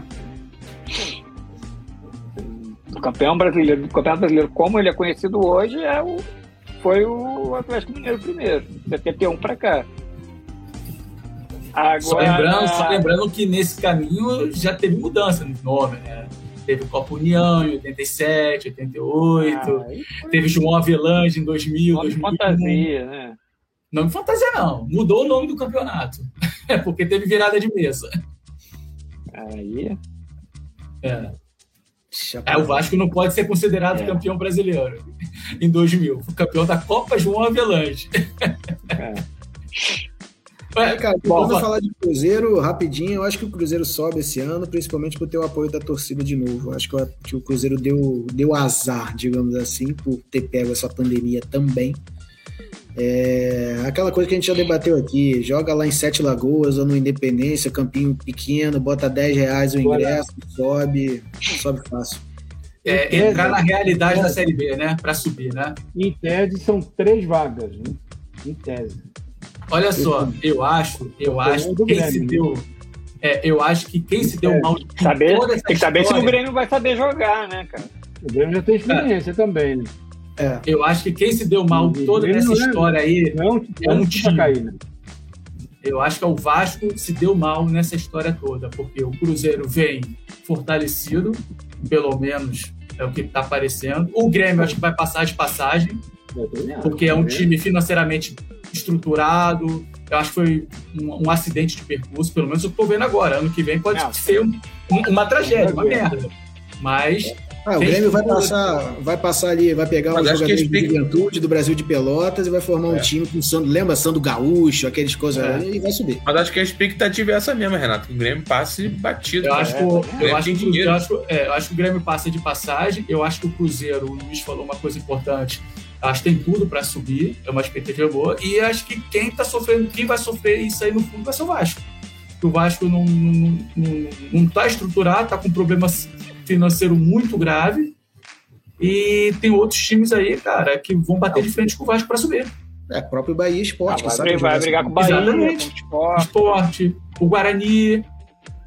O campeão brasileiro, do campeonato brasileiro, como ele é conhecido hoje, é o, foi o Atlético Mineiro primeiro, 71 para cá. Agora, Só lembrando, só lembrando que nesse caminho já teve mudança no nome, né? Teve Copa União em 87, 88, Ah, teve João Avelange em 2000, nome de 2001. fantasia, né? Não de fantasia, não. Mudou o nome do campeonato. É <laughs> porque teve virada de mesa. Aí, É. Aí o Vasco não pode ser considerado É. campeão brasileiro em 2000. Foi campeão da Copa João Avelange. é. <laughs> É, Cara, Bom, vamos va- falar de Cruzeiro rapidinho. Eu acho que o Cruzeiro sobe esse ano, principalmente por ter o apoio da torcida de novo. Eu acho que o, que o Cruzeiro deu, deu azar, digamos assim, por ter pego essa pandemia também. É, aquela coisa que a gente já debateu aqui: joga lá em Sete Lagoas ou no Independência, campinho pequeno, bota 10 reais o ingresso, sobe, sobe fácil. é, entrar na realidade da Série B, né? Pra subir, né? Em tese, são três vagas, né? Em tese. Olha só, eu acho, eu acho que quem se né? deu. é, eu acho que quem se deu É. mal de Saber, toda essa tem que saber se o história- Grêmio vai saber jogar, né, cara? O Grêmio já tem experiência também, né? É, Eu acho que quem se deu mal O toda essa é- história aí, Não é um, É um time. cair, né? eu acho que é o Vasco se deu mal nessa história toda, porque o Cruzeiro vem fortalecido, pelo menos é o que está aparecendo. O Grêmio acho que vai passar de passagem. Porque é um time financeiramente estruturado. Eu acho que foi um, um acidente de percurso, pelo menos eu estou vendo agora. Ano que vem pode Não. ser um- um- uma tragédia, uma merda. Mas Ah, o Grêmio vai passar, vai passar ali, vai pegar os jogadores de juventude do Brasil de Pelotas e vai formar um É. time com Sando, lembra Sando Gaúcho, aqueles coisas É. ali, e vai subir. Mas acho que a expectativa é essa mesmo, Renato. Que o Grêmio passe batido. Eu cara. acho, que, o- É, eu, acho que, dinheiro. eu, acho, é, eu acho que o Grêmio passa de passagem. Eu acho que o Cruzeiro, o Luiz falou uma coisa importante. Acho que tem tudo para subir, é uma expectativa boa. E acho que quem tá sofrendo, quem vai sofrer isso aí no fundo vai ser o Vasco. O Vasco não, não, não, não tá estruturado, tá com um problema financeiro muito grave. E tem outros times aí, cara, que vão bater de frente com o Vasco para subir. É, próprio Bahia Esporte, Ah, que vai, sabe vai brigar essa com o Bahia, Exatamente. com o Sport. Esporte, o Guarani,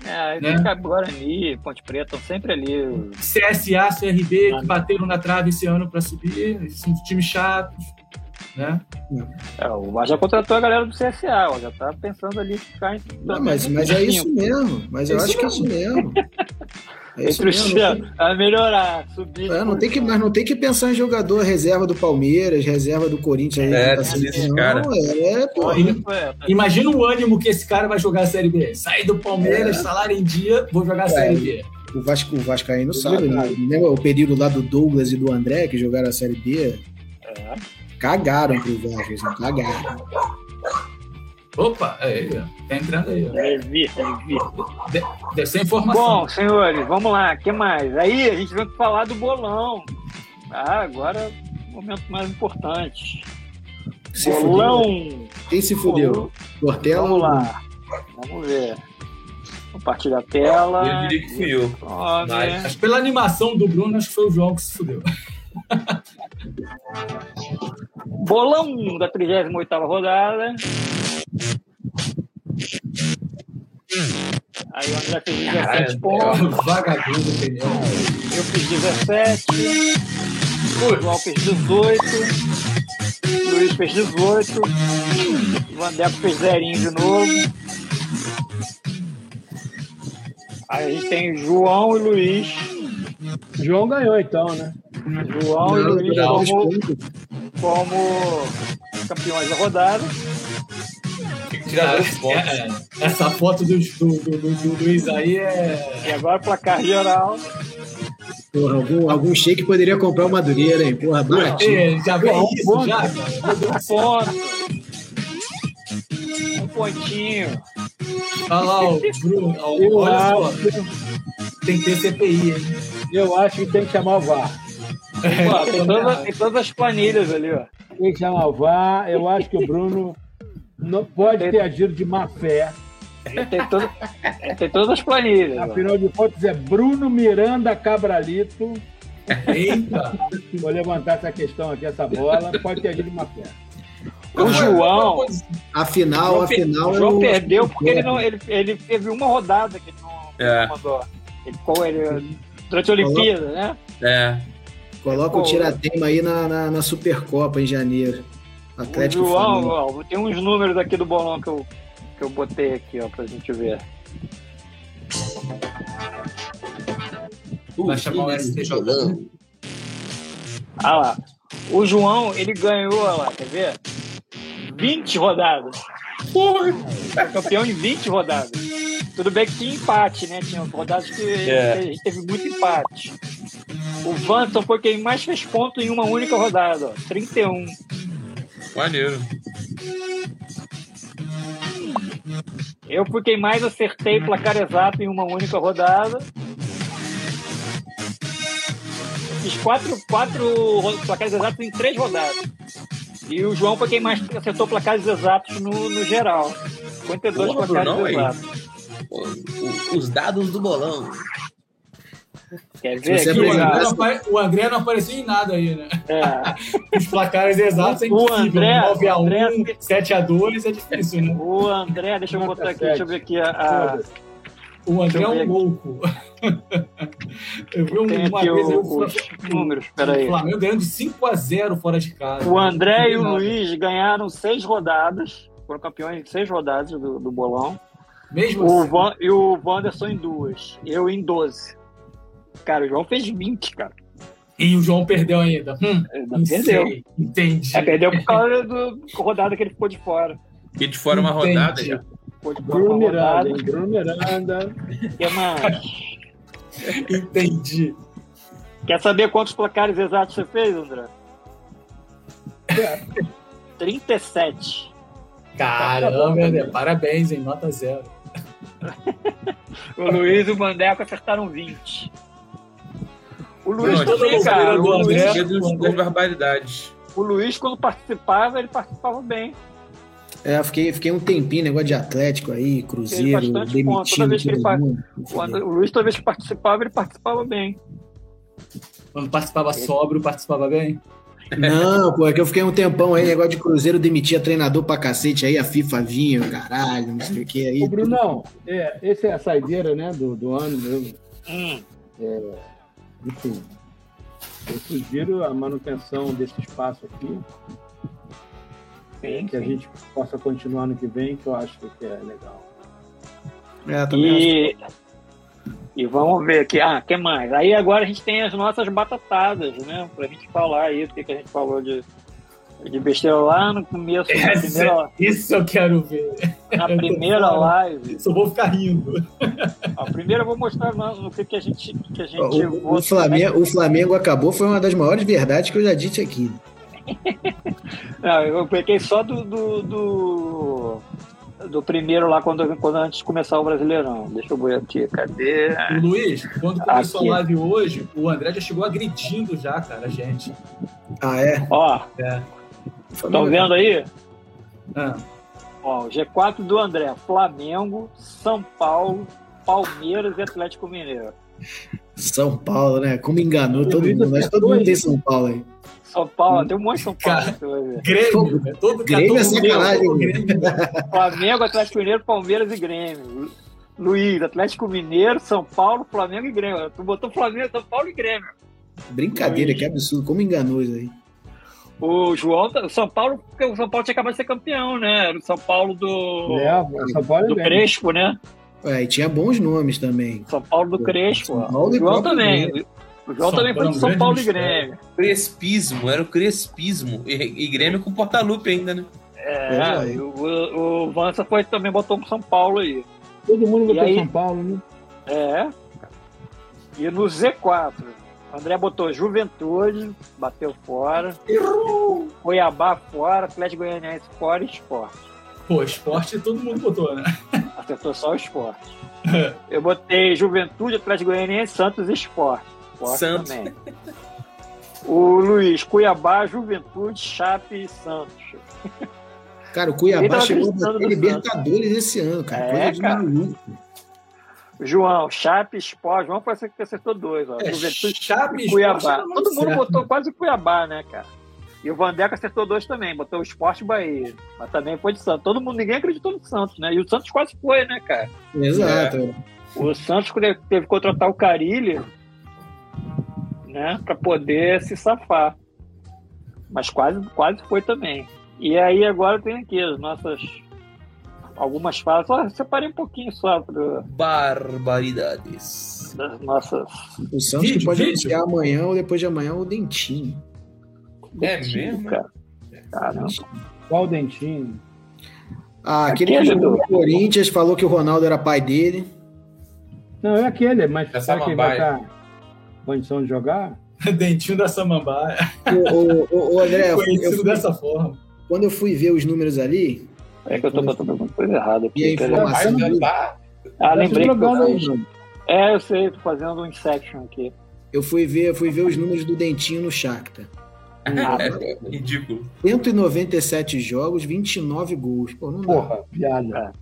É, Né? Guarani, Ponte Preta, estão sempre ali. CSA, CRB, Ah. que bateram na trave esse ano para subir, são times chatos, né? É, o Vasco já contratou a galera do CSA, ó, já tá pensando ali em ficar em. Não, mas, mas é isso mesmo. Mas eu É acho que é isso mesmo. <laughs> É isso mesmo. Não a melhorar, subir. é, não tem que, mas não tem que pensar em jogador reserva do Palmeiras, reserva do Corinthians. É, tá cara. Não, é, é, pô, é, Imagina o ânimo que esse cara vai jogar a Série B. Sair do Palmeiras, salário em dia, vou jogar a Série B. o Vasco, o Vascaíno É sabe, né? o período lá do Douglas e do André, que jogaram a Série B? é. Cagaram pro Vasco, assim, cagaram. Opa, aí, ó, tá entrando aí. ó. Deve vir, deve. Deve ser informação. Bom, senhores, vamos lá, o que mais? Aí a gente vai falar do bolão. Ah, agora momento mais importante. Se bolão. fudeu. Quem se fudeu? Portela? Vamos lá. Vamos ver. Compartilha a tela. Eu diria que fui eu. Mas pela animação do Bruno, acho que foi o João que se fudeu. Bolão da 38ª rodada. Aí o André fez 17 Caralho, pontos, Vagabundo, eu fiz 17, o João fez 18, Luiz fez 18. Vandeco fez zerinho de novo. Aí a gente tem João e Luiz. João ganhou então, né? João e Luiz como, como campeões da rodada. Que tirar dois pontos. É, é, essa foto do, do, do, do- Luiz aí é. E agora placar geral. Porra, algum, algum shake poderia comprar o Madureira, hein? Porra, baratinho. É, já vem um isso, ponto. já, cara. Um ponto. Um pontinho. Olha lá, o Bruno. Olha só, acho, tem que ter CPI, hein? eu acho que tem que chamar o VAR. Pô, tem, todas, tem todas as planilhas ali, ó. Tem que chamar o VAR. Eu acho que o Bruno não pode ter agido de má fé. Tem, todo, tem todas as planilhas. Afinal de contas, é Bruno Miranda Cabralito. Eita! Vou levantar essa questão aqui, essa bola. Pode ter agido de má fé. O João, Afinal, João, per- afinal. o João eu- perdeu porque ele, não, ele, ele teve uma rodada que ele não, É. não mandou. Ele ficou ele, durante a Olimpíada, né? É. Coloca Pô, o tiratema aí na, na, na Supercopa em janeiro. O Atlético João, Flamengo. ó, tem uns números aqui do bolão que eu, que eu botei aqui, ó, pra gente ver. Vai chamar o STJ. Ah lá. O João, ele ganhou, olha lá, quer ver? 20 rodadas. Foi campeão em 20 rodadas. Tudo bem que tinha empate, né? Tinha rodadas que É. a gente teve muito empate. O Vanson foi quem mais fez ponto em uma única rodada, ó, 31. Maneiro. Eu fui quem mais acertei placar exato em uma única rodada. Fiz quatro, quatro ro- placares exatos em três rodadas. E o João foi quem mais acertou placares exatos no, no geral. 52 Porra, placares Brunão, aí. exatos. Pô, Os dados do bolão. Quer ver? Que O é André, apare- o André não apareceu em nada aí, né? É. <laughs> Os placares exatos é O impossível. André- 9x1, André- 7x2 é difícil, né? O André, deixa eu Nota botar aqui, deixa eu ver aqui a. O André é um louco. <laughs> Eu vi um- uma vez o- eu os números, peraí. O Flamengo ganhando de 5x0 fora de casa. O André e o Luiz ganharam seis rodadas, foram campeões de seis rodadas do, do bolão. Mesmo O assim. Van, e o Wanderson em duas. Eu em 12. Cara, o João fez 20, cara. E o João perdeu ainda. Hum, Ele não perdeu. sei. Entendi. É, perdeu por causa do da rodada que ele ficou de fora. E de fora uma Entendi. rodada já. Ficou de fora Bruno Miranda? Bruno. Que mais? <laughs> Entendi. Quer saber quantos placares exatos você fez, André? 37. Caramba, André. Parabéns, hein? Nota zero. <laughs> O Luiz e o Mandeco acertaram 20. O Luiz Não, também, todo cara. mundo O André- Luiz, das barbaridades. o Luiz, quando participava, ele participava bem. É, fiquei, fiquei um tempinho, negócio de Atlético aí, Cruzeiro, todo faz- mundo. O, André- Luiz, toda vez que participava, ele participava bem. Quando participava sóbrio, participava bem. Não, pô, é que eu fiquei um tempão aí, negócio de Cruzeiro demitia treinador pra cacete, aí a FIFA vinha, caralho, não sei o que aí. Ô, Brunão, é, essa é a saideira né, do, do ano mesmo. Hum. Enfim, eu sugiro a manutenção desse espaço aqui, Sim, que a sim. gente possa continuar no que vem, que eu acho que é legal. É, também acho. E, e vamos ver aqui. Ah, que mais? Aí agora a gente tem as nossas batatadas, né? Pra gente falar aí do que, que a gente falou de, de besteira lá no começo, na Essa- primeira, Isso eu quero ver. na primeira live. Só vou ficar rindo. A primeira eu vou mostrar no, no que, que a gente, que a gente O, o Flamengo, o Flamengo acabou, foi uma das maiores verdades que eu já disse aqui. <laughs> Não, eu peguei só do, do, do, do primeiro lá, quando, quando antes de começar o Brasileirão. Deixa eu ver aqui, cadê? O Luiz, quando começou Aqui. a live hoje, o André já chegou agredindo já, cara, a gente. Ah, é? Ó, É. estão vendo aí? Ah, Ó, o G4 do André, Flamengo, São Paulo, Palmeiras e Atlético Mineiro. São Paulo, né? Como enganou todo Luiz mundo. Mas todo acertou mundo tem São Paulo aí. São Paulo, tem um monte de São Paulo, Cara. Grêmio, né? Todo, Grêmio todo é sacanagem, todo? Grêmio. <laughs> Flamengo, Atlético Mineiro, Palmeiras e Grêmio. Lu- Luiz, Atlético Mineiro, São Paulo, Flamengo e Grêmio. Tu botou Flamengo, São Paulo e Grêmio. Brincadeira, que absurdo. Como enganou isso aí. O João, o São Paulo, porque o São Paulo tinha acabado de ser campeão, né? Era o São Paulo do, É, São Paulo é do bem. Crespo, né? É, e tinha bons nomes também. São Paulo do Crespo. Paulo o João também. Grêmio. O João São também foi Paulo é de São Paulo e. Grêmio. Crespismo, era o Crespismo. E, e Grêmio com Portalupe ainda, né? É, e o, o, o Vansa foi, também botou pro São Paulo aí. Todo mundo E botou aí? São Paulo, né? É. E no Z4, o André botou Juventude, bateu fora. Cuiabá fora, Atlético Goianiense fora e esporte. Pô, esporte todo mundo botou, né? <laughs> Acertou só o esporte. <laughs> Eu botei Juventude, Atlético Goianiense, Santos e esporte. Esporte Santos. também. O Luiz, Cuiabá, Juventude, Chape e Santos. Cara, o Cuiabá chegou a Libertadores esse ano, cara. É, Coisa de cara. maluco. João, Chape, Esporte. João foi esse que acertou dois, ó. É, Chape Cuiabá. Sport era Todo mundo certo, botou quase Cuiabá, né, cara? E o Vandeco acertou dois também, botou o Esporte Bahia. Mas também foi de Santos. Todo mundo, ninguém acreditou no Santos, né? E o Santos quase foi, né, cara? Exato. O Santos teve que contratar o Carilli, né, para poder se safar. Mas quase, quase foi também. E aí agora tem aqui as nossas algumas falas. Só separei um pouquinho só pro- Barbaridades. das nossas. O Santos que Vídeo, pode vídeo. anunciar amanhã ou depois de amanhã o Dentinho. É mesmo? Cara. Caramba. Qual o dentinho? Ah, aquele Aquele do- Corinthians falou que o Ronaldo era pai dele. Não, é aquele, mas É será que ele vai Samambaia. estar condição de jogar? <laughs> Dentinho da Samambaia. O, o- o- o André, eu <laughs> Conhecido fui- dessa forma. quando eu fui ver os números ali, É que eu tô botando alguma coisa errada E aqui. a peraí. informação- tá. Ah, Tá lembrei. que jogando eu aí, fiz. É, eu sei, tô fazendo um Insection aqui. eu fui ver, fui ver os números do Dentinho no Shakhtar. É <laughs> ridículo. 197 jogos, 29 gols. Pô, não. Porra, piada.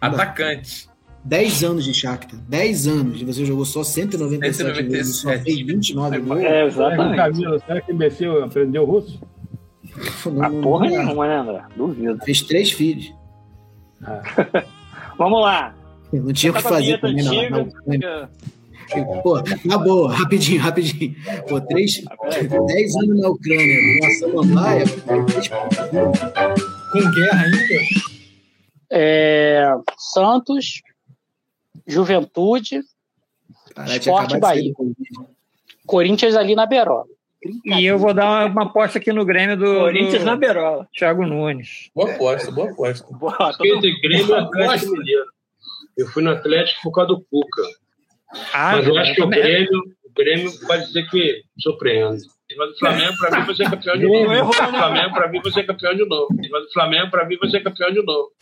Atacante. 10 anos de Shakhtar. 10 anos. E você jogou só 197 gols e só 197. fez 29 gols. É, Será que o exatamente. Camilo, será que o imbecil aprendeu russo? Não- A não- porra não nenhuma, né, André? Duvido. Fez três filhos. <laughs> Vamos lá. Não tinha o que fazer também antiga, Ucrânia. porque- Pô, na boa, rapidinho, rapidinho. Pô, três, 10 anos na Ucrânia com a Samambaia. três- Com guerra ainda. É, Santos, Juventude, Caralho, Esporte Bahia. Corinthians ali na Berola. E eu vou dar uma, uma aposta aqui no Grêmio do. Corinthians na Berola. Thiago Nunes. Boa aposta, boa aposta. Boa, de Grêmio e. Atlético Mineiro. Eu fui no Atlético por causa do Cuca. Ah, Mas eu acho que o. Grêmio, o Grêmio pode dizer que surpreende. Mas o Flamengo, pra mim, vai ser campeão de novo. O? Flamengo, pra mim, vai ser campeão de novo. Mas o Flamengo, pra mim, vai ser campeão de novo.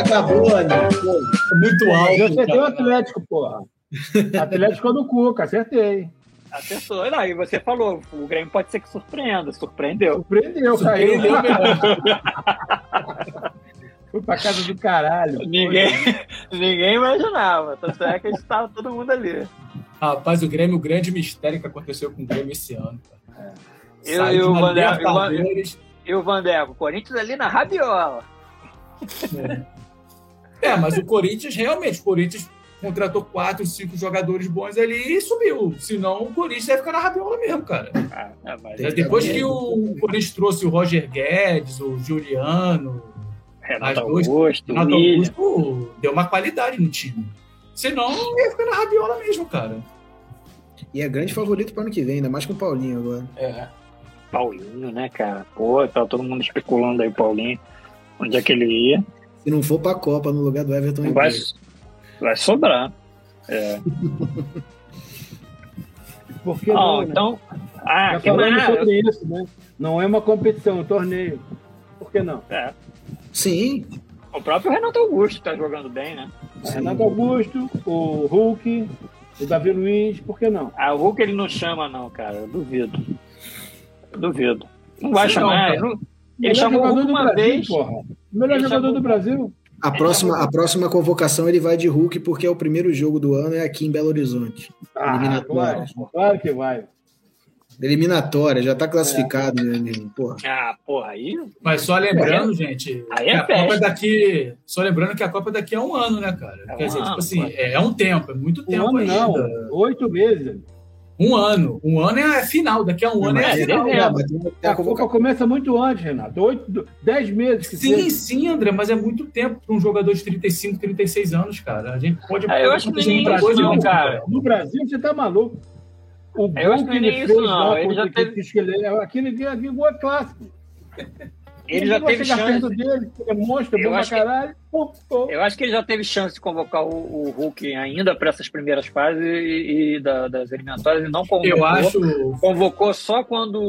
Acabou, né? Muito Eu alto. acertei o. Atlético, porra. Atlético do Cuca, acertei. Acertou. Não, e você falou, o Grêmio pode ser que surpreenda. Surpreendeu. Surpreendeu, caiu. Surpreendeu mesmo. <laughs> Fui pra casa do caralho. Ninguém, ninguém imaginava. Tanto é que a gente tava todo mundo ali. Rapaz, o Grêmio, o grande mistério que aconteceu com o Grêmio esse ano. cara. Eu Sai e de o uma Vander- eu- Libertadores. E o Vandeco, Corinthians ali na rabiola. É, mas o Corinthians, realmente, o Corinthians contratou quatro, cinco jogadores bons ali e subiu. Senão o Corinthians vai ficar na rabiola mesmo, cara. Ah, é, Depois que o Corinthians trouxe o Roger Guedes, o Juliano, Renato duas- Augusto, Renato. Augusto, deu uma qualidade no time. Senão ia ficar na rabiola mesmo, cara. E é grande favorito para ano que vem, ainda mais com o Paulinho agora. É. Paulinho, né, cara? Pô, tá todo mundo especulando aí, Paulinho. Onde é que ele ia? Se não for pra Copa no lugar do Everton Vai, Ribeiro. vai sobrar. É. <laughs> Por que Ah, não, né? então. Ah, Já que mais? sobre isso, né? Não é uma competição, é um torneio. Por que não? É. Sim, O próprio Renato Augusto tá jogando bem, né? Renato Augusto, o Hulk, o Davi Luiz, por que não? Ah, o Hulk ele não chama, não, cara. Eu duvido. Eu duvido. Não vai Não, chamar. ele não- Ele Melhor chamou o Hulk uma Brasil, vez. porra. O melhor jogador do Brasil. a próxima, a próxima convocação ele vai de Hulk porque é o primeiro jogo do ano é aqui em Belo Horizonte. Ah, Eliminatória. claro, claro que vai. Eliminatória, já tá classificado, meu amigo. Porra. Ah, porra, aí. Mas só lembrando, gente, Aí é a Copa daqui. Só lembrando que a Copa é daqui a um ano, né, cara? É um Quer dizer, ano, tipo assim, é, é um tempo, é muito Um tempo ano não, ainda. oito meses. Um ano. Um ano é final, daqui a um ano é mas final. dezembro. Mas tem- tem A Copa começa muito antes, Renato. Oito, dez meses que Sim, seja. sim, André, mas é muito tempo para um jogador de 35, 36 anos, cara. A gente pode. Ah, eu acho que nem isso coisa, não, né, cara. No Brasil, você tá maluco. O Eu acho que que ele nem fez isso, não. Ele já teve- aquele, aquele gol é clássico. Ele já teve chance. dele, ele é monstro, Eu bom pra acho que- caralho. Pô, pô. Eu acho que ele já teve chance de convocar o, o Hulk ainda para essas primeiras fases e, e da- das eliminatórias e não convocou. Eu acho. Convocou só quando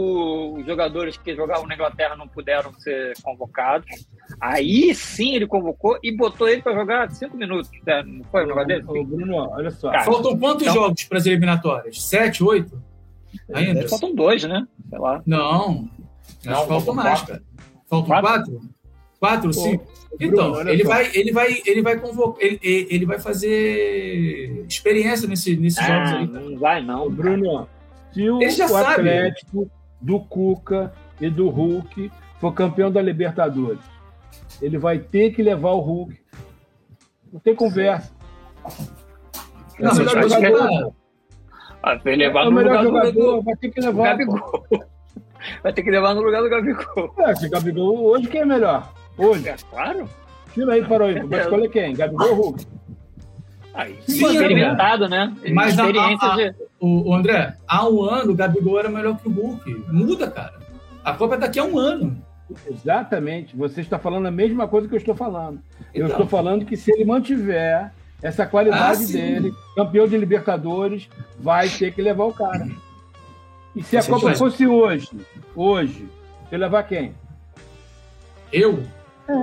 os jogadores que jogavam na Inglaterra não puderam ser convocados. Aí sim ele convocou e botou ele para jogar cinco minutos. né? Não foi o negócio dele? Bruno, olha só. Cara, Faltam quantos Então- jogos para as eliminatórias? Sete, oito? Ainda? Faltam dois, né? Sei lá. Não. Não, que faltam mais, cara. Faltam Quatro? quatro? Quatro, cinco? Bruno, Então, olha ele vai, ele vai, ele vai convocar, ele, ele vai fazer experiência nesse, nesses jogos Ah, aí. não vai, não. Bruno, se o, Ele já o sabe. Atlético do Cuca e do Hulk for campeão da Libertadores, ele vai ter que levar o Hulk. Não tem conversa. É Não, o melhor acho que jogador. tá- Ah, vai É levar o melhor jogador, do, vai ter que levar. Gabigol. Vai ter que levar no lugar do Gabigol. É, se Gabigol, hoje quem é melhor? Hoje. É claro. Tira aí para o Vai escolher quem? Gabigol ou Hulk? Aí, Sim, experimentado, né? Mas a- Experiência a- a- de. O, o André, há um ano o Gabigol era melhor que o Hulk. Muda, cara. A Copa é daqui a um ano. Exatamente. Você está falando a mesma coisa que eu estou falando. Eu Então. estou falando que se ele mantiver essa qualidade Ah, dele, campeão de Libertadores, vai ter que levar o cara. E se a Copa faz- fosse hoje, hoje, você levar quem? Eu,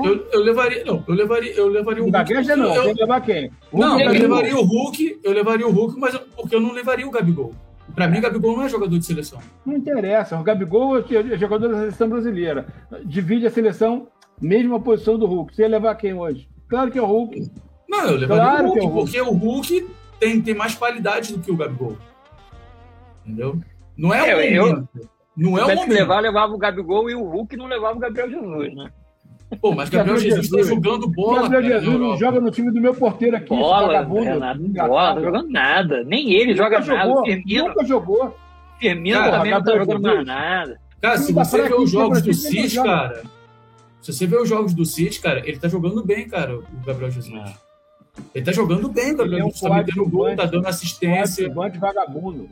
eu, eu levaria, não, eu levaria, eu levaria o O Hulk. Gagueja não, eu, você levar quem? O não, Hulk eu levaria o Hulk, eu levaria o Hulk, mas eu- porque eu não levaria o Gabigol. Pra mim, o Gabigol não é jogador de seleção. Não interessa. O Gabigol é jogador da seleção brasileira. Divide a seleção, mesma posição do Hulk. Você ia levar quem hoje? Claro que é o Hulk. Não, eu levaria Claro o Hulk, é o Hulk. porque o Hulk tem, tem mais qualidade do que o Gabigol. Entendeu? Não é o É, eu- momento. Não é o que momento. levar, levava o Gabigol e o Hulk não levava o Gabriel Jesus, né? Pô, mas Gabriel Gabriel Jesus tá Jesus. jogando bola. Gabriel cara, Jesus não joga no time do meu porteiro aqui. Bola, vagabundo, Renato, bola, não jogando nada. Nem ele Nunca joga nada. jogou, O Firmino, Nunca jogou. Firmino Cara, também não tá Gabriel jogando Jesus. mais nada. Cara, se você ver os jogos do joga. cara. Se você ver os jogos do City, cara, ele tá jogando bem, cara, o Gabriel Jesus. Ele tá jogando bem, o Gabriel Ele é um Jesus. Tá metendo gol, tá dando assistência. Bande vagabundo.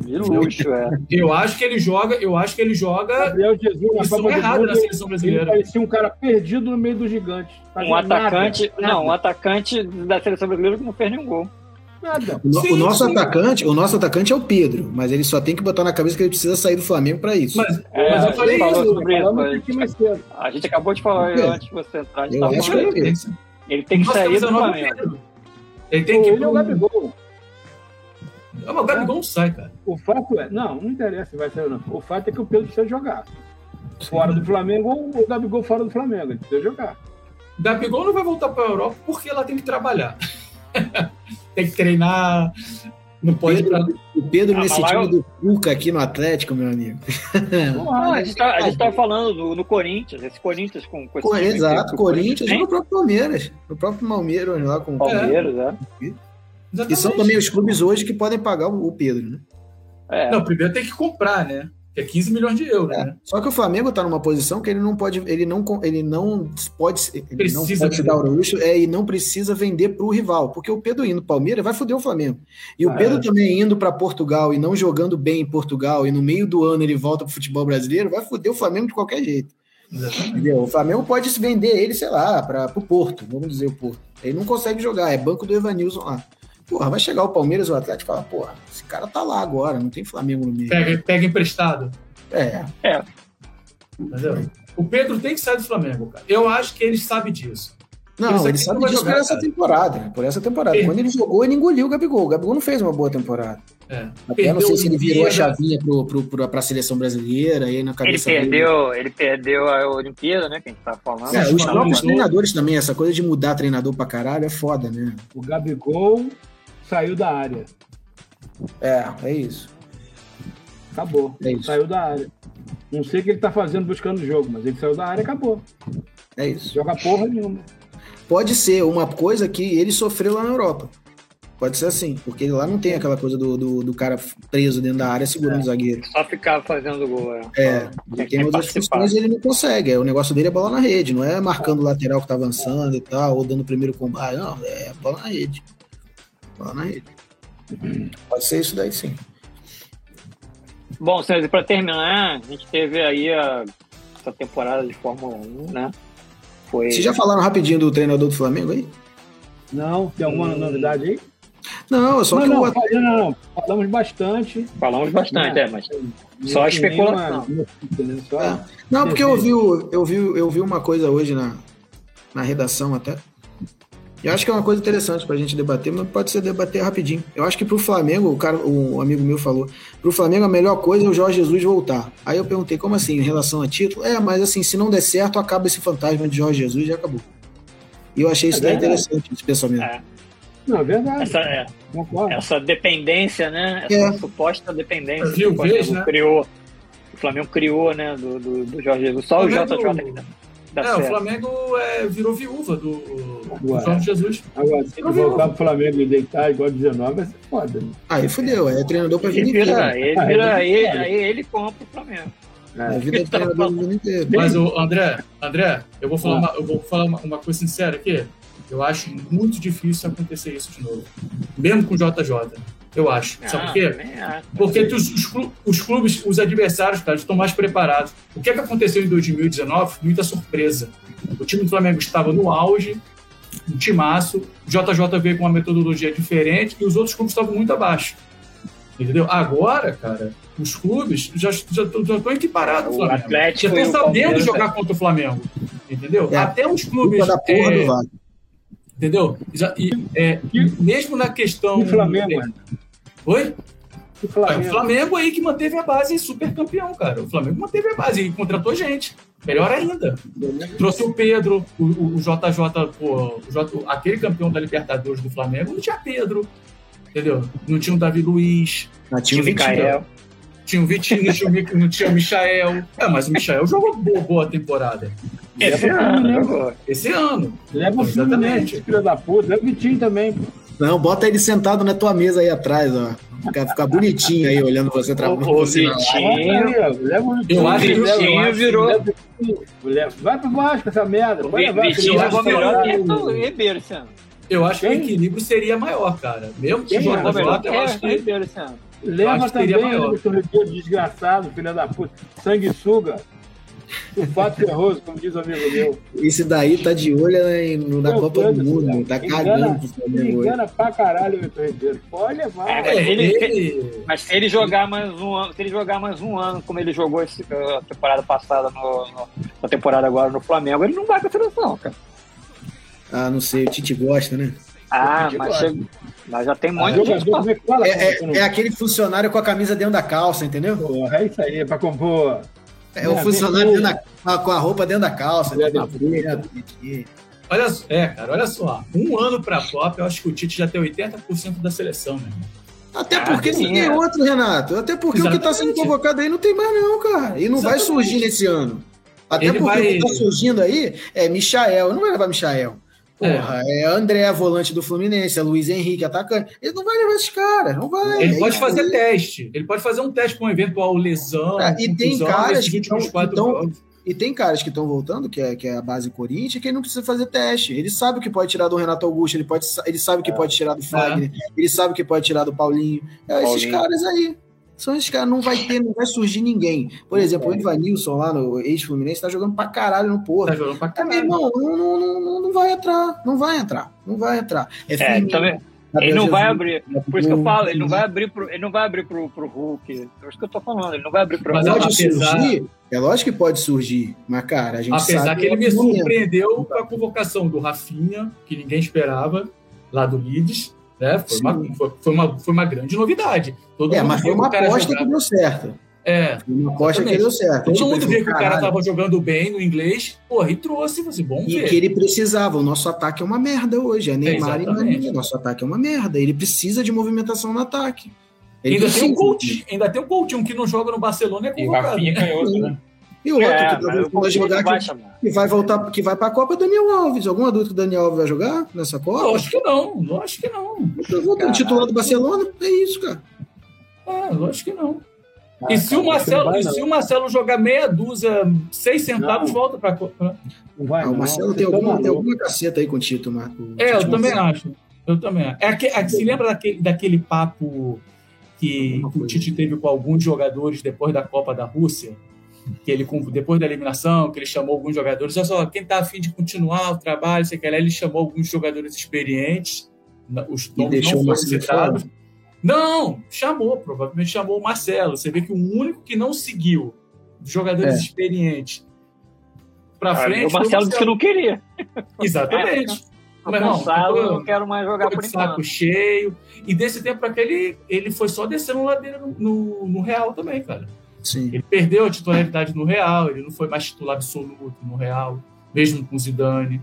De luxo, é. Eu acho que ele joga, eu acho que ele joga Gabriel Jesus na Copa do Mundo, na seleção ele brasileira. parecia um cara perdido no meio dos gigantes. Fazia Um atacante. Nada, Não, um atacante da seleção brasileira que não fez nenhum gol. nada. O, Sim, o nosso sim. atacante, o nosso atacante é o Pedro, mas ele só tem que botar na cabeça que ele precisa sair do Flamengo para isso. Mas, É, mas a eu gente falei isso. sobre isso, mais cedo. a gente acabou de falar É. antes de você entrar. A gente Eu acho que é Ele tem que Nossa, sair do Flamengo. Ele tem que ir Ele é o. Gabigol. Mas O Gabigol não sai, cara. O fato é, não, não interessa se vai sair ou não. O fato é que o Pedro precisa jogar. Fora do Flamengo ou o Gabigol fora do Flamengo. Ele precisa jogar. O Gabigol não vai voltar pra Europa porque lá tem que trabalhar. <laughs> tem que treinar. Não pode ir pra... O Pedro Ah, nesse time do Cuca aqui no Atlético, meu amigo. <laughs> Ah, a, gente tá, a gente tava falando no, no Corinthians, esse Corinthians com, com esse Exato, o Corinthians e no próprio Palmeiras. No próprio Palmeiras lá com Palmeiras, é. E são Exatamente. também os clubes hoje que podem pagar o Pedro, né? É. Não, primeiro tem que comprar, né? Que é 15 milhões de euros, né? Só que o Flamengo está numa posição que ele não pode, ele não, ele não pode, ele não Precisa pode se vender. dar o luxo, é, e não precisa vender para o rival, porque o Pedro indo para o Palmeiras vai foder o Flamengo. E o Ah, Pedro é. também indo para Portugal e não jogando bem em Portugal e no meio do ano ele volta para o futebol brasileiro, vai foder o Flamengo de qualquer jeito. Exatamente. Entendeu? O Flamengo pode se vender ele, sei lá, para o Porto, vamos dizer o Porto. Ele não consegue jogar, é banco do Evanilson lá. Porra, vai chegar o Palmeiras ou o Atlético e falar, porra, esse cara tá lá agora, não tem Flamengo no meio. Pega, pega emprestado. É, Entendeu? O Pedro tem que sair do Flamengo, cara. Eu acho que ele sabe disso. Não, ele sabe não disso jogar, por essa cara. temporada. Por essa temporada. Quando ele jogou, ele engoliu o Gabigol. O Gabigol não fez uma boa temporada. É. Até não sei se ele virou a chavinha pro, pro, pro, pra seleção brasileira, aí na Ele cabeça perdeu, ele perdeu a Olimpíada, né? Que a gente tava falando. dele. É, os próprios treinadores também, essa coisa de mudar treinador pra caralho é foda, né? O Gabigol saiu da área. É, é isso. Acabou. É isso. Saiu da área. Não sei o que ele tá fazendo buscando o jogo, mas ele saiu da área e acabou. É isso. Joga porra nenhuma. Pode ser uma coisa que ele sofreu lá na Europa. Pode ser assim, porque lá não tem aquela coisa do, do, do cara preso dentro da área segurando o zagueiro. Só ficar fazendo gol. É, É, ele tem outras participar. funções e ele não consegue. É, o negócio dele é bola na rede, não é marcando o lateral que tá avançando e tal, ou dando o primeiro combate. Não, é bola na rede. Bola na rede. Pode ser isso daí sim. Bom, senhores, e para terminar, a gente teve aí a, essa temporada de Fórmula 1, né? Foi. Vocês já falaram rapidinho do treinador do Flamengo aí? Não, tem alguma Hum. novidade aí? Não, é só não, que não, falei, não, não. Falamos bastante. Falamos bastante, é, mas Só Nenhuma- especulação. nenhuma- né? Só- É. Não, porque eu vi, eu vi, eu vi uma coisa hoje na, na redação até. Eu acho que é uma coisa interessante pra gente debater, mas pode ser debater rapidinho. Eu acho que pro Flamengo, o cara, um amigo meu falou, pro Flamengo a melhor coisa é o Jorge Jesus voltar. Aí eu perguntei, como assim, em relação a título? É, mas assim, se não der certo, acaba esse fantasma de Jorge Jesus e acabou. E eu achei isso É daí interessante, esse pensamento. É, Não, é verdade. essa, é, essa dependência, né? Essa É. suposta dependência que o Flamengo né? criou. O Flamengo criou, né? Do, do, do Jorge Jesus. Só o Flamengo- JJ que É, o certo. Flamengo é, virou viúva do, do. Jorge Jesus. Agora, se ele voltar pro Flamengo e deitar igual 19, vai ser foda. Né? Aí fudeu, aí é treinador pra vida Ele vira, inteira. ele vira, é aí, aí ele compra o Flamengo. A É. vida do treinador inteira. Mas, o André, André, eu vou falar, Ah. uma, eu vou falar uma, uma coisa sincera aqui. Eu acho muito difícil acontecer isso de novo. Mesmo com o JJ. Eu acho. Sabe Ah, por quê? Porque os, os clu- os clubes, os adversários, cara, estão mais preparados. O que, é que aconteceu em 2019? Muita surpresa. O time do Flamengo estava no auge, um timaço. O JJ veio com uma metodologia diferente e os outros clubes estavam muito abaixo. Entendeu? Agora, cara, os clubes já já estão já estão equiparados O Flamengo. Atlético Já e estão sabendo Palmeiras, jogar contra o Flamengo. Entendeu? É. Até os clubes. Da porra é, do entendeu? Já- e, é, mesmo na questão. E o Flamengo, mano? Oi? O É, o Flamengo? Flamengo aí que manteve a base super campeão, cara. O Flamengo manteve a base e contratou gente. Melhor ainda. Trouxe o Pedro, o, o- o JJ, pô, o J- aquele campeão da Libertadores do Flamengo, não tinha Pedro. Entendeu? Não tinha o Davi Luiz, Ah, tinha o. Micael. tinha o Vitinho, não tinha o, Mi- não tinha o Michael. É, mas o Michael jogou boa, boa temporada. Esse Leva ano, jogou. Esse ano. Leva o Exatamente. Fluminense, filho da puta. Leva o Vitinho também. Não, bota ele sentado na tua mesa aí atrás, ó. Ficar, ficar bonitinho aí, olhando você trabalhando. O, o Vitinho. Aí, ó, Leva o Vitinho. Eu acho que o Vitinho virou- leva Vai pro Vasco essa merda. O Vai levar Vitinho jogou melhor que o Ribeiro. Eu acho que o equilíbrio seria maior, cara. Mesmo que Jogou melhor que eu acho o que Ribeiro Leva também o Vitor Ribeiro, desgraçado, filho da puta. Sanguessuga. Sulfato ferroso, como diz o amigo meu. Esse daí tá de olho né, na Meu Copa Deus do do Mundo, tá Engana- cagando engana pra caralho o Vitor Ribeiro. Pode levar. É, É, Ele- ele- Mas se ele jogar mais um ano, se ele jogar mais um ano, como ele jogou esse, a temporada passada no, no- na temporada agora no Flamengo, ele não vai pra seleção, cara. Ah, não sei, o Tite gosta, né? Ah, mas, gosta. chega- mas já tem um O monte de gente. é? É, Como é, é aquele funcionário com a camisa dentro da calça, entendeu? Porra, é isso aí, pra compor. É o É, funcionário dentro da- com a roupa dentro da calça. Dentro da da frente. Olha, é, cara, olha só. Um ano pra Copa, eu acho que o Tite já tem 80% da seleção, meu irmão. Até porque não tem é. outro, Renato. Até porque o que tá sendo Exatamente. convocado aí não tem mais, não, cara. E não vai Exatamente. surgir nesse ano. Até Ele porque vai- o que tá surgindo aí é Michael. Não vai levar Michael. Porra, é, André, volante do Fluminense, é Luiz Henrique, atacante. Ele não vai levar esses caras, não vai. Ele É pode isso fazer aí. teste. Ele pode fazer um teste com eventual lesão. Ah, e tem caras que últimos tão- quatro que tão- jogos. E tem caras que estão voltando, que é, que é a base Corinthians, que ele não precisa fazer teste. Ele sabe o que pode tirar do Renato Augusto, ele, pode, ele sabe o que pode tirar do Fagner, ele sabe o que pode tirar do Paulinho. É, esses Paulinho. caras aí. São esses caras, não vai ter, não vai surgir ninguém. Por exemplo, o Ivanilson lá no ex-Fluminense tá jogando pra caralho no Porto. Tá jogando pra É, meu caralho. irmão, não, não, não, não, vai entrar, não vai entrar, não vai entrar. É, É, Firmino, também. Ele não vai abrir. Por isso que eu falo, ele não vai abrir pro, ele não vai abrir pro, pro Hulk. É isso que eu tô falando, ele não vai abrir pro Hulk. Pode apesar- surgir, é lógico que pode surgir, mas cara, a gente Apesar sabe que ele me surpreendeu com a convocação do Rafinha, que ninguém esperava, lá do Leeds. Né? Foi, uma, foi, foi uma, foi uma grande novidade. Todo É, mundo mas foi viu uma que o cara aposta jogava- que deu certo. É, Foi uma aposta que deu certo. todo Tipo, mundo viu que o cara tava jogando bem no inglês, porra, e trouxe, você, bom E ver. que ele precisava. O nosso ataque é uma merda hoje. É Neymar e Exatamente. Marinho. Nosso ataque é uma merda. Ele precisa de movimentação no ataque. Ele Ainda tem, um precisa. Coutinho, ainda tem um Coutinho que não joga no Barcelona, é E convocado. Rafinha canhoto, né? E o outro É, que vai jogar que, que vai voltar, que vai pra Copa é Daniel Alves. Alguma dúvida que o Daniel Alves vai jogar nessa Copa? Lógico que não, lógico que não. Eu vou ter o titular do Barcelona, é isso, cara. É, lógico que não. Ah, e se cara, o Marcelo, não vai, e se o Marcelo jogar meia dúzia, seis centavos, Não. volta pra Copa. Não vai, Ah, o. Marcelo tem estão alguma, tem alguma caceta aí com o Tito, Marco. É, eu também acho. Eu também acho. É que, é que se lembra daquele, daquele papo que, que o. Tite teve com alguns jogadores depois da Copa da Rússia? Que ele, depois da eliminação, que ele chamou alguns jogadores, olha só, quem tá afim de continuar o trabalho, sei que lá, ele chamou alguns jogadores experientes, os E nomes deixou não o foram Marcelo citados. Não, chamou, provavelmente chamou o Marcelo. Você vê que o único que não seguiu os jogadores É. experientes pra Ah, frente. o Marcelo disse que não queria. Exatamente. Tô Meu irmão, cansado, eu não quero mais jogar Ficou por saco enquanto. cheio. E desse tempo pra cá, ele, ele foi só descendo ladeira no, no, no Real também, cara. Sim. Ele perdeu a titularidade no Real, ele não foi mais titular absoluto no Real, mesmo com o Zidane.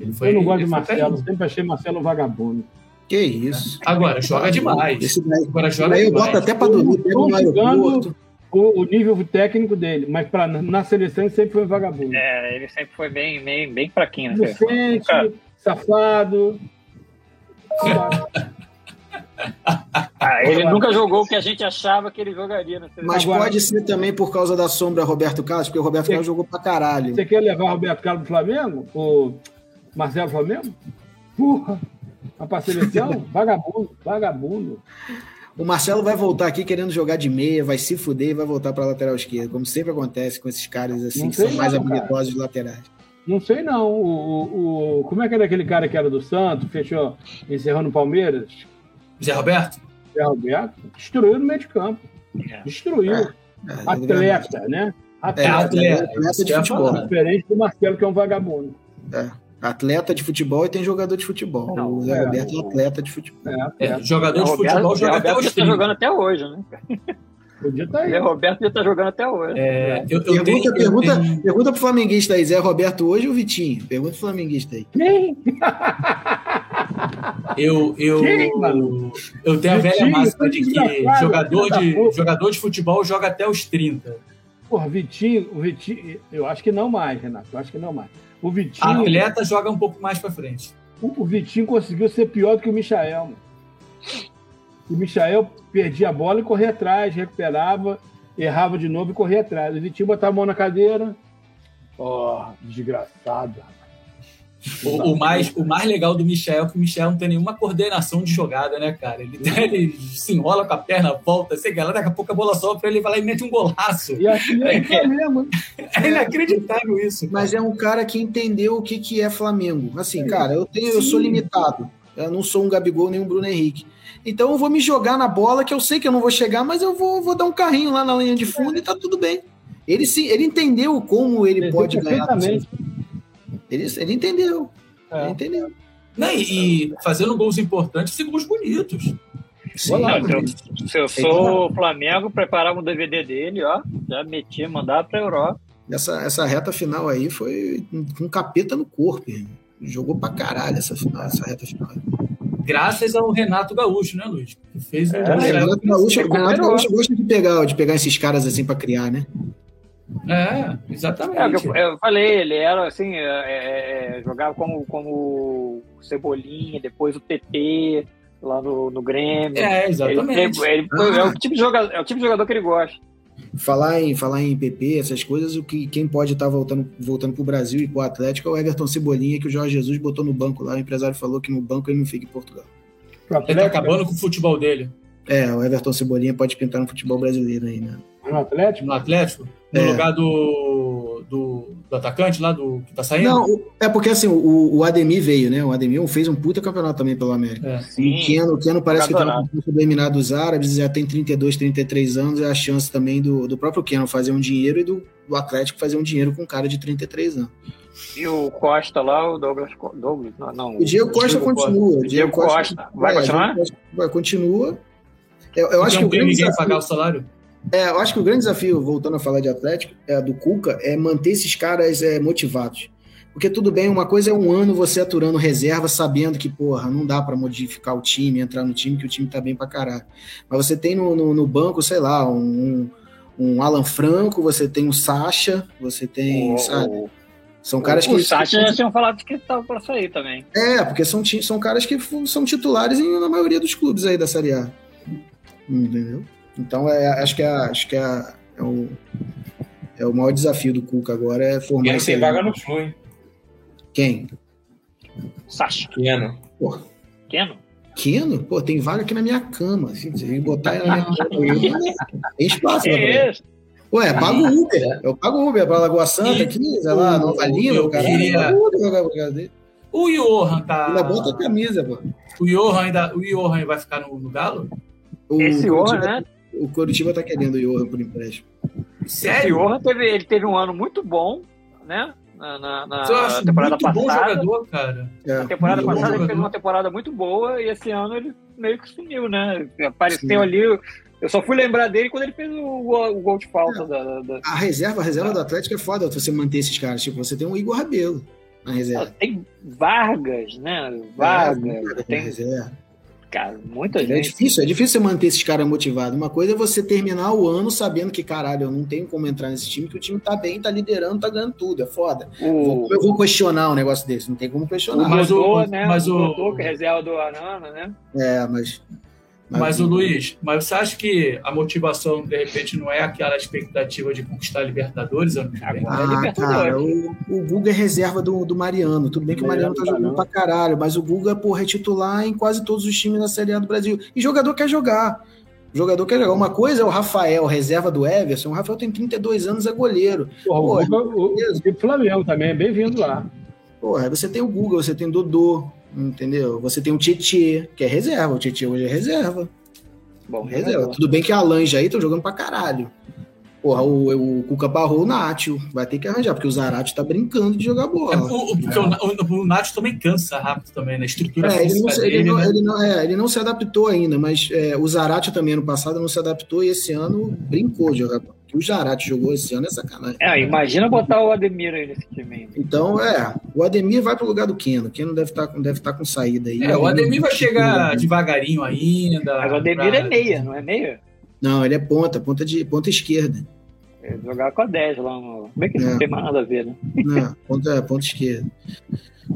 Ele foi, Eu não gosto ele de Marcelo, sempre achei Marcelo vagabundo. Que isso. Agora, joga demais. Esse daí, Agora joga daí eu demais. boto até pra dormir, no Tô jogando- aeroporto. O, o nível técnico dele, mas pra, na seleção ele sempre foi um vagabundo. É, ele sempre foi bem, bem, bem fraquinho. Né? Inocente, Cara. safado. <laughs> <laughs> Ah, ele nunca jogou o que a gente achava que ele jogaria seleção. Mas Agora- pode ser também por causa da sombra Roberto Carlos, porque o Roberto Sim. Carlos jogou pra caralho. Você quer levar o Roberto Carlos pro Flamengo? O Marcelo Flamengo? Porra! Mas pra seleção? <laughs> vagabundo, vagabundo. O Marcelo vai voltar aqui querendo jogar de meia, vai se fuder e vai voltar pra lateral esquerda, como sempre acontece com esses caras assim, que são mais não, cara. habilidosos de laterais. Não sei não. O, o, o- como é que era aquele cara que era do Santos, fechou, encerrando o Palmeiras? Zé Roberto? Zé Roberto? Destruiu no meio de campo. É. Destruiu. É, Atleta, né? É, Atleta. atleta. atleta de futebol. falar. Diferente do Marcelo, que é um vagabundo. Atleta de futebol e tem jogador de futebol. Não, o Zé é, Roberto é atleta de futebol. É, É, atleta. jogador de Zé Roberto- futebol Zé joga até Roberto os já tá 30. jogando até hoje, né? Podia estar aí. Zé Roberto já tá jogando até hoje. É, eu, eu Pergunta, tenho, eu pergunta, tenho- pergunta pro flamenguista aí, Zé Roberto hoje ou Vitinho? Pergunta pro flamenguista aí. <laughs> Eu, eu, eu tenho a velha máxima de que jogador de, jogador de futebol joga até os 30. Porra, Vitinho, o Vitinho, eu acho que não mais, Renato. Eu acho que não mais. O Vitinho, Atleta joga um pouco mais pra frente. o, o Vitinho conseguiu ser pior do que o Michael. mano. O Michael perdia a bola e corria atrás, recuperava, errava de novo e corria atrás. O Vitinho botava a mão na cadeira. Ó, desgraçado. O, o mais, o mais legal do Michel é que o Michel não tem nenhuma coordenação de jogada, né, cara? Ele, ele se enrola com a perna, volta, sei lá, daqui a pouco a bola sobe pra ele vai lá e mete um golaço. E assim é o Flamengo. <laughs> É inacreditável isso. Mas é um cara que entendeu o que, que é Flamengo. Assim, cara, eu tenho, eu sou limitado. Eu não sou um Gabigol nem um Bruno Henrique. Então eu vou me jogar na bola, que eu sei que eu não vou chegar, mas eu vou, vou dar um carrinho lá na linha de fundo e tá tudo bem. Ele, sim, ele entendeu como ele Entendeu pode ganhar. Ele, ele entendeu. É. Ele entendeu. Não, e, e fazendo gols importantes e gols bonitos. Sim, lá, Não, se, eu, se eu sou o Flamengo, preparava um DVD dele, ó. Já metia, mandava pra Europa. essa, essa reta final aí foi com capeta no corpo. irmão. Jogou pra caralho essa, final, essa reta final. Graças ao Renato Gaúcho, né, Luiz? Que fez o É, O Renato Gaúcho. Renato Gaúcho gosta de pegar, de pegar esses caras assim pra criar, né? É, É, exatamente. eu, eu falei, ele era assim, é, é, é, jogava como, como Cebolinha, depois o TT lá no, no Grêmio. É, exatamente. ele- ele foi- é, o tipo de jogador, é o tipo de jogador que ele gosta. Falar em, falar em PP, essas coisas, o que quem pode estar voltando, voltando pro Brasil e pro Atlético é o Everton Cebolinha, que o Jorge Jesus botou no banco lá. O empresário falou que no banco ele não fica em Portugal. Ele tá Atlético, acabando com o futebol dele. É, o Everton Cebolinha pode pintar no futebol brasileiro aí, né? no Atlético, No Atlético, no É. lugar do, do, do atacante lá, do que tá saindo. Não, o- é porque assim, o, o Ademir veio, né? O Ademir fez um puta campeonato também pelo América. É. E o Sim, Keno, o Keno parece que tá Adorado. na proposta do Emirado dos Árabes, já tem 32, 33 anos, é a chance também do, do próprio Keno fazer um dinheiro e do, do Atlético fazer um dinheiro com um cara de 33 anos. E o Costa lá, o Douglas. Douglas não, não, O Diego Costa continua. O Diego Costa. Vai É, continuar? Diego Costa vai, continua. Eu, eu acho que o grande ninguém desafio, pagar o salário. é, eu acho que o grande desafio, voltando a falar de Atlético, é, do Cuca, é manter esses caras é, motivados. Porque tudo bem, uma coisa é um ano você aturando reserva, sabendo que, porra, não dá pra modificar o time, entrar no time, que o time tá bem pra caralho. Mas você tem no, no, no banco, sei lá, um, um Alan Franco, você tem um Sacha, você tem, O- sabe? o- São caras que. o Sacha já tinham falado que tava pra sair também. É, porque são, são caras que são titulares em, na maioria dos clubes aí da Série A. Entendeu? Então, é, acho que, é, acho que é, é o, é o maior desafio do Cuca agora é formar esse tem vaga no Flu, hein? Quem? Sacha. Keno. Porra, Keno? Keno? Pô, tem vaga aqui na minha cama. Assim, se botar ela na minha cama, <laughs> tem espaço. né, É. Ué, paga o Uber. Eu pago o Uber pra Lagoa Santa aqui, sei lá, o- Nova Lima, o cara. queria-. O Johan tá. Ainda bota a camisa, pô. O Johan ainda. O Johan vai ficar no, no Galo? O Esse Curitiba- Orra, né? O Curitiba tá querendo o Johan por empréstimo. Esse Sério? Orra teve, ele teve um ano muito bom, né? Na, na- na Eu acho temporada muito bom passada. jogador, cara. É, Na temporada bom passada ele jogador. fez uma temporada muito boa e esse ano ele meio que sumiu, né? Apareceu Sim. ali. Eu só fui lembrar dele quando ele fez o, gol- o gol de falta da, da- da- A reserva, a reserva do Atlético é foda você manter esses caras. Tipo, você tem um Igor Rabelo na reserva. Tem Vargas, né? Vargas, É, na tem, reserva. Cara, muita É gente. difícil, é difícil você manter esses caras motivados. Uma coisa é você terminar o ano sabendo que, caralho, eu não tenho como entrar nesse time, que o time tá bem, tá liderando, tá ganhando tudo. É foda. O, Como eu vou questionar um negócio desse? Não tem como o questionar. Mas o- Dodô, né? mas o o- é reserva do Arana, né? É, mas. Mas o Luiz, mas você acha que a motivação, de repente, não é aquela expectativa de conquistar a Libertadores ano que vem? É Ah, Libertadores. cara, o, o Guga é reserva do, do Mariano. Tudo bem que o Mariano tá jogando pra caralho, mas o Guga, porra, é titular em quase todos os times da Série A do Brasil. E jogador quer jogar. O jogador quer jogar. Uma coisa é o Rafael, reserva do Everson. O Rafael tem 32 anos, é goleiro. Porra, o Pô, Guga, o, o, o Flamengo também é bem-vindo lá. Porra, aí você tem o Guga, você tem o Dodô, entendeu? Você tem o Tietê, que é reserva. O Tietê hoje é reserva. Bom, Reserva. jogador. Tudo bem que a Lange aí tá jogando pra caralho. Porra, o, o Cuca barrou o Nacho. Vai ter que arranjar, porque o Zarate tá brincando de jogar É, bola. o, o- porque o, o, o Nath também cansa rápido também, na estrutura É, ele, não, se- ele, dele, não, né? ele, não, é, ele não se adaptou ainda, mas é, o Zarate também ano passado não se adaptou e esse ano brincou de jogar. bola. O que o Zarate jogou esse ano é sacanagem. É, imagina botar o Ademir aí nesse time ainda. Então, é, o Ademir vai pro lugar do Keno. O Keno deve estar deve tá com saída aí. É, o Ademir vai chegar devagarinho ainda. Mas o Ademir pra- é meia, não é meia? Não, ele é ponta, ponta de ponta esquerda. Ele jogar com a 10 lá no. Como é que É. não tem mais nada a ver, né? Não, ponta, ponta esquerda.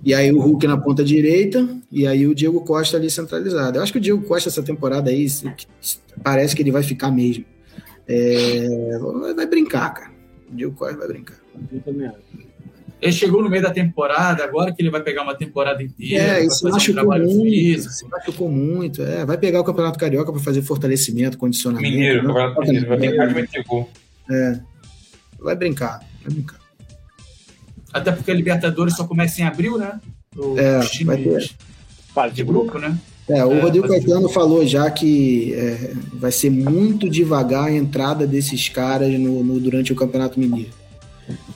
E aí o Hulk na ponta direita, e aí o Diego Costa ali centralizado. Eu acho que o Diego Costa essa temporada aí parece que ele vai ficar mesmo. É, vai brincar, cara. O Diego Costa vai brincar. Eu também acho. Ele chegou no meio da temporada, agora que ele vai pegar uma temporada inteira, É, vai isso fazer um machucou trabalho muito. físico. Isso machucou muito. É, vai pegar o Campeonato Carioca para fazer fortalecimento, condicionamento. Mineiro, né? Campeonato Mineiro, vai brincar de meter gol. Vai brincar, vai brincar. Até porque a Libertadores só começa em abril, né? Os É, vai ter. Fase de grupo, né? É, o É, Rodrigo mas- Caetano falou já que é, vai ser muito devagar a entrada desses caras no, no- durante o Campeonato Mineiro.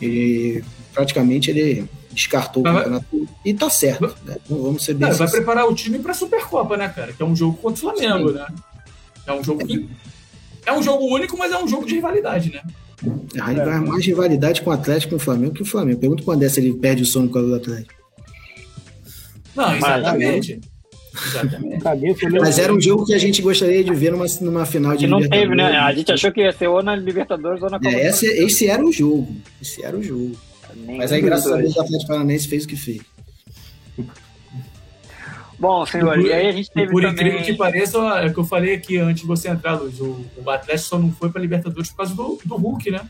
Ele, praticamente ele descartou o Mas vai- campeonato. E tá certo, né? Então, Vamos ser bem É, vai preparar o time pra Supercopa, né, cara? Que é um jogo contra o Flamengo, né? É um jogo que. É um jogo único, mas é um jogo de rivalidade, né? Aí vai mais rivalidade com o Atlético e com o Flamengo que o Flamengo. Pergunta quando é se ele perde o sono causa do Atlético. Não, exatamente. Exatamente. Mas era um jogo que a gente gostaria de ver numa, numa final de Que não teve, né? A Libertadores. gente achou que ia ser ou na Libertadores ou na Copa É, esse, esse era o jogo. Esse era o jogo. Nem Mas aí, graças a. Deus, o Atlético Paranaense fez o que fez. Bom, senhor, e aí a gente E teve por também... incrível que pareça, é o que eu falei aqui antes de você entrar, Luiz. O, o Atlético só não foi pra Libertadores por causa do, do Hulk, né?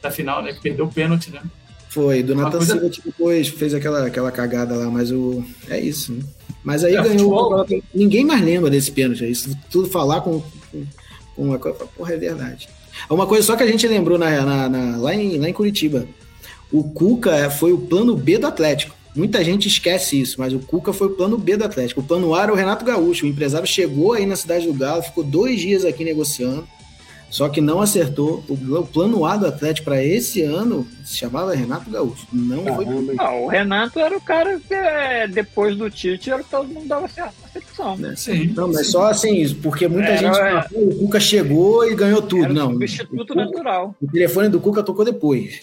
Da final, né? Que perdeu o pênalti, né? Foi, do Natan coisa- Silva que depois fez aquela, aquela cagada lá, mas o. É isso, né? Mas aí É, ganhou. futebol- Ninguém mais lembra desse pênalti. Isso tudo falar com, com, com uma coisa. Porra, é verdade. Uma coisa só que a gente lembrou na, na- na- lá, em, lá em Curitiba. O Cuca é, foi o plano B do Atlético. Muita gente esquece isso, mas o Cuca foi o plano B do Atlético. O plano A era o Renato Gaúcho. O empresário chegou aí na cidade do Galo, ficou dois dias aqui negociando, só que não acertou. O, o plano A do Atlético para esse ano se chamava Renato Gaúcho. Não foi Não, o Renato era o cara que, é, depois do Tite, era o que todo mundo dava certa acepção. né? Sim. Não, mas só assim, porque muita Era, gente fala, é. "Pô, o Cuca chegou e ganhou tudo. Era não, o o, substituto Cuca- natural. o telefone do Cuca tocou depois.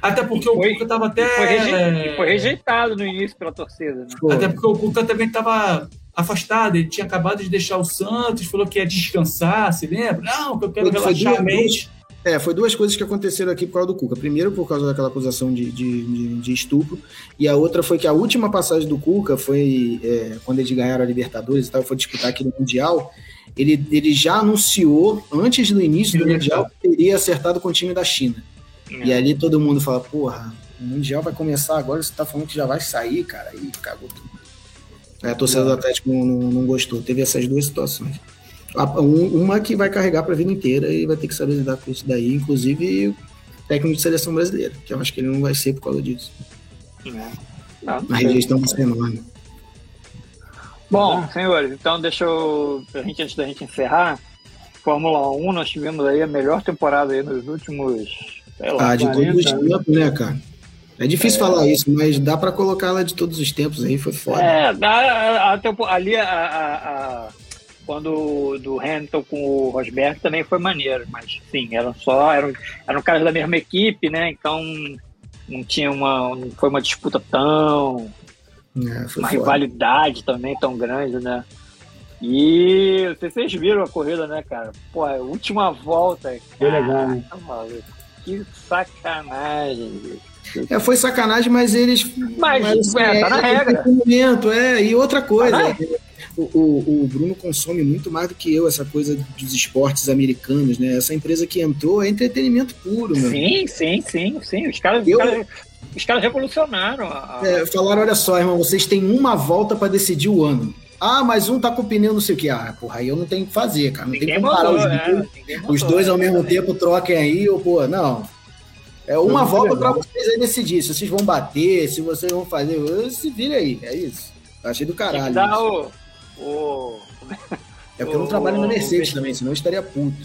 Até porque o Foi- Cuca tava até. Foi, reje- foi rejeitado no início pela torcida, né? Até porque o Cuca também estava afastado, ele tinha acabado de deixar o Santos, falou que ia descansar, se lembra? Não, que eu quero Foi- foi relaxar a duas mente. É, foi duas coisas que aconteceram aqui por causa do Cuca. Primeiro, por causa daquela acusação de, de, de- de estupro, e a outra foi que a última passagem do Cuca foi é, quando eles ganharam a Libertadores e tal, foi disputar aqui no Mundial. Ele, ele já anunciou, antes do início do Mundial, que teria acertado com o time da China. É. E ali todo mundo fala, porra, o Mundial vai começar agora, você tá falando que já vai sair, cara, aí cagou tudo. Aí a torcida do Atlético não, não- não gostou. Teve essas duas situações. A- um- Uma que vai carregar pra vida inteira e vai ter que saber lidar com isso daí, inclusive o técnico de seleção brasileira, que eu acho que ele não vai ser por causa disso. É. Não, A rejeição vai ser enorme. Bom, senhores, então deixa eu. A gente, antes da gente encerrar, Fórmula 1, nós tivemos aí a melhor temporada aí nos últimos. Sei lá, Ah, de todos os 40, tempos, né, cara? É difícil falar isso, mas dá pra colocar ela de todos os tempos aí, foi foda. É, dá- a tempo- ali a, a- a- quando do Hamilton com o Rosberg também foi maneiro, mas sim, eram só, eram, eram caras da mesma equipe, né? Então não tinha uma, não foi uma disputa tão, É, foi uma foda. rivalidade também tão grande, né? E não sei se vocês viram a corrida, né, cara? Pô, a última volta. Foi legal, né? maluco, Que sacanagem. É, foi sacanagem, mas eles. Mas, é, tá na é regra. entretenimento, é. E outra coisa, Tá o, o, o Bruno consome muito mais do que eu essa coisa dos esportes americanos, né? Essa empresa que entrou é entretenimento puro, meu. Sim, sim, sim, sim. Os caras, Eu- os caras, os caras revolucionaram. A, É, falaram, olha só, irmão, vocês têm uma volta pra decidir o ano. Ah, mas um tá com o pneu não sei o que. Ah, porra, aí eu não tenho o que fazer, cara. Não tem ninguém como parar os né? dois. Os dois ao né? mesmo tempo troquem aí, ou, pô, não. É uma Foi volta legal. vocês aí decidir. Se vocês vão bater, se vocês vão fazer. Se vira aí, é isso. Achei do caralho. isso. o. o... <laughs> É porque eu não o- trabalho na Mercedes o- também, senão eu estaria puto.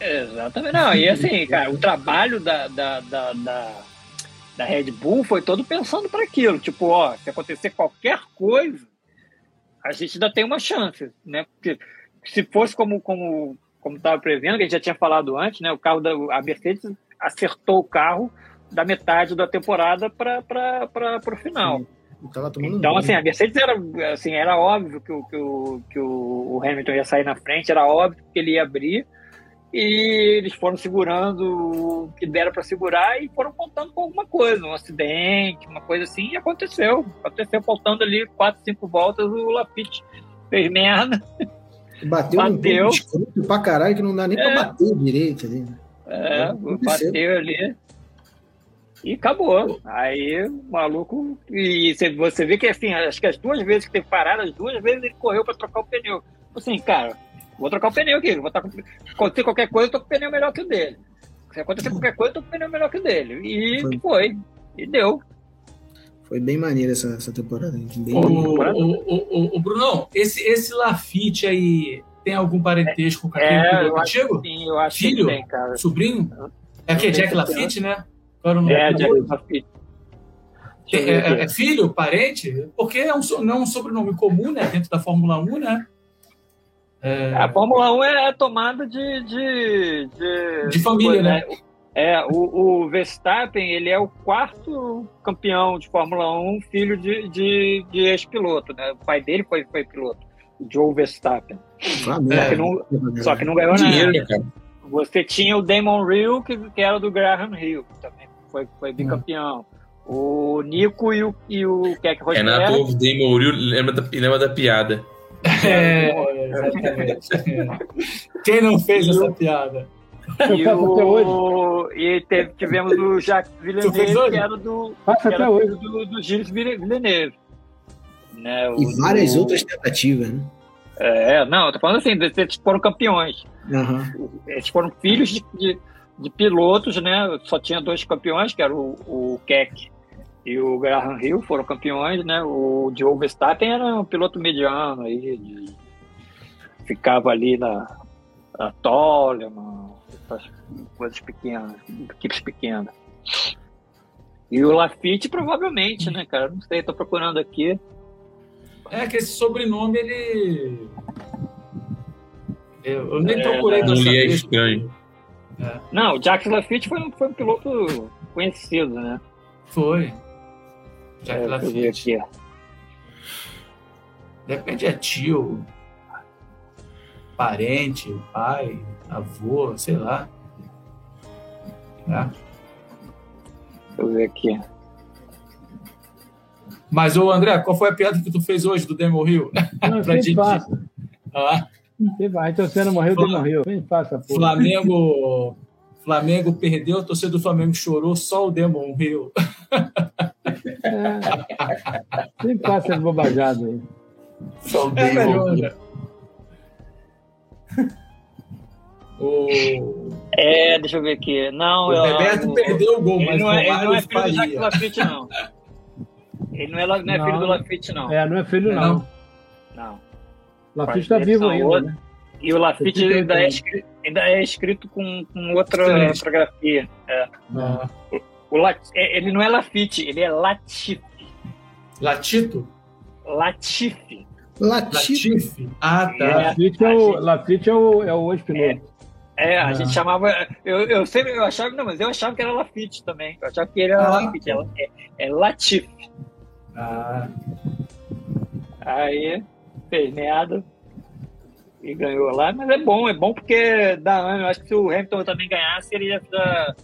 Exatamente. Não, e assim, <laughs> cara, o trabalho da, da, da, da, da Red Bull foi todo pensando para aquilo. Tipo, ó, se acontecer qualquer coisa, a gente ainda tem uma chance, né? Porque se fosse como como como estava prevendo, que a gente já tinha falado antes, né? O carro da a Mercedes acertou o carro da metade da temporada para o final. Tomando Então, banho. assim, a Mercedes era, assim, era óbvio que, o, que, o, que o Hamilton ia sair na frente, era óbvio que ele ia abrir, e eles foram segurando o que deram para segurar e foram contando com alguma coisa, um acidente, uma coisa assim, e aconteceu. Aconteceu faltando ali quatro, cinco voltas, o Lafitte fez merda. Bateu, bateu. ponto escroto pra caralho que não dá nem É. pra bater direito ali. né? É, bateu ali. E acabou. Aí o maluco. E você- você vê que assim, acho que as duas vezes que teve parada, as duas vezes ele correu para trocar o pneu. Assim, cara, vou trocar o pneu aqui. Vou estar com... Acontecer qualquer coisa, eu tô com o pneu melhor que o dele. Se acontecer qualquer coisa, eu tô com o pneu melhor que o dele. E Foi. foi. E deu. Foi bem maneira essa, essa temporada. Bem O, o, o, o, o Brunão, esse, esse Lafitte aí tem algum parentesco com aquele É, contigo? que sim, eu acho Filho? que tem, cara. Sobrinho? É que é Jack Lafitte, né? Qual era o nome? É, Jack Lafitte. É, é- é filho, parente? Porque é um, não é um sobrenome comum, né? Dentro da Fórmula 1, né? É, A Fórmula 1 é tomada de. De, de, De família, né? É, o, o Verstappen, ele é o quarto campeão de Fórmula 1, filho de, de, de ex-piloto, né? O pai dele foi, foi piloto, o Joe Verstappen. Uma Só que não, só que não ganhou Dinheiro, nada. né, cara? Você tinha o Damon Hill, que, que era do Graham Hill, que também foi, foi bicampeão. O Nico e o, e o Keck Renato Rosberg. ouve Damon Mourinho lembra da, lembra da piada. É, exatamente. Quem não fez essa piada? E, o, e teve, tivemos o Jacques Villeneuve, que era do, que até era hoje. do, do Gilles Villeneuve. Né, o- E várias o- outras tentativas, né? É, não, eu tô falando assim, eles foram campeões. Aham. Eles foram filhos de, de, de pilotos, né? Só tinha dois campeões, que era o, o Keck e o Graham Hill, foram campeões, né? O Joe Verstappen era um piloto mediano aí, de- ficava ali na, na Toleman, coisas pequenas, equipes pequenas. E o Lafitte provavelmente, né, cara? Não sei, tô procurando aqui. É que esse sobrenome, ele. Eu, eu nem É, procurei Não dessa é estranho. Não, o Jacques Lafitte foi, um- foi um piloto conhecido, né? Foi. Jack É, deixa eu ver Lafitte. aqui. Depende, é tio, parente, pai, avô, sei lá. É. Deixa eu ver aqui. Mas, ô André, qual foi a piada que tu fez hoje do Demo Rio? Não, <laughs> Pra gente- faço. Ah. Então, você não morreu, Fla- ele morreu. Sempre faço essa porra. Flamengo. Flamengo perdeu, a torcida do Flamengo chorou, só o Demon riu. <laughs> É. Sempre faço essa bobajada aí. Só o Demon riu. <laughs> O, É, deixa eu ver aqui. Não, o eu- Bebeto o- perdeu o gol, Ele mas não, é, ele não é filho do Jacques faria. Lafitte, não. Ele não é, não é Não. filho do Lafitte, não. É, não é filho, Não. não. Não. Lafitte está vivo ainda, outros. né? E o Lafitte ainda é, é- escrito, ainda é escrito com, com outra, Diferente. outra grafia. É. Ah, O Lat, é, ele não é Lafitte, ele é Latif. Latito? Latif. Latifi? Ah, É. tá. Lafitte é o, Lafitte é o, é o ex-piloto. É, a Ah. gente chamava. Eu, eu sempre eu achava, não, mas eu achava que era Lafitte também. Eu achava que ele era Ah. Lafitte. É, é, é Latif. Ah, Aí fez merda e ganhou lá, mas é bom, é bom porque dá ano. Eu acho que se o Hamilton também ganhasse, ele ia, ficar-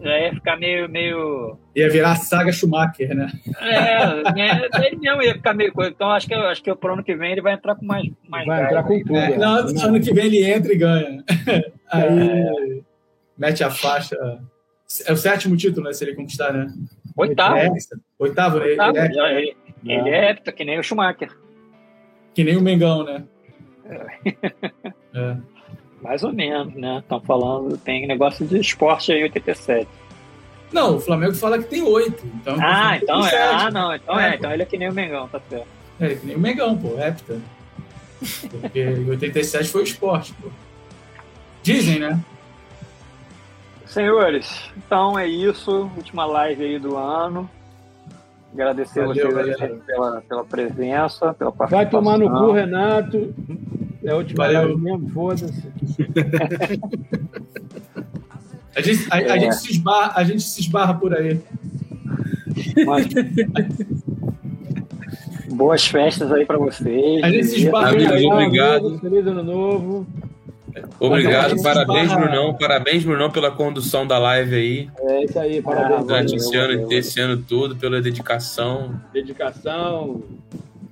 já ia ficar meio. meio ia virar a saga Schumacher, né? é, né, ele mesmo ia ficar meio coisa. Então acho que, acho que pro ano que vem ele vai entrar com mais. mais Vai entrar com tudo. É, é. não, ano que vem ele entra e ganha. Aí mete a faixa. É o sétimo título, né? Se ele conquistar, né? Oitavo. É, oitavo? Oitavo, Ele é ele, ele é hepta, que nem o Schumacher. que nem o Mengão, né? É. Mais ou menos, né? Estão falando, tem negócio de esporte aí, 87. Não, o Flamengo fala que tem oito. Então, Ah, então é. Ah, não. Então É, é. Então ele é que nem o Mengão, tá certo. É, que nem o Mengão, pô, hepta. Porque em 87 foi o esporte, pô. Dizem, né? Senhores, então é isso. Última live aí do ano. Agradecer Valeu, vocês galera. aí pela, pela presença, pela participação. Vai tomar no cu, Renato. É a última Valeu. live mesmo, foda-se. <laughs> A gente, a, a É. gente se esbarra, a gente se esbarra por aí. Mas- Boas festas aí pra vocês. A gente se esbarra por aí. obrigado. Feliz ano novo. Obrigado, parabéns, Brunão. Parabéns, Brunão, pela condução da live aí. É isso aí, parabéns. Durante esse ano, valeu. esse ano todo, pela dedicação, Dedicação, zelo,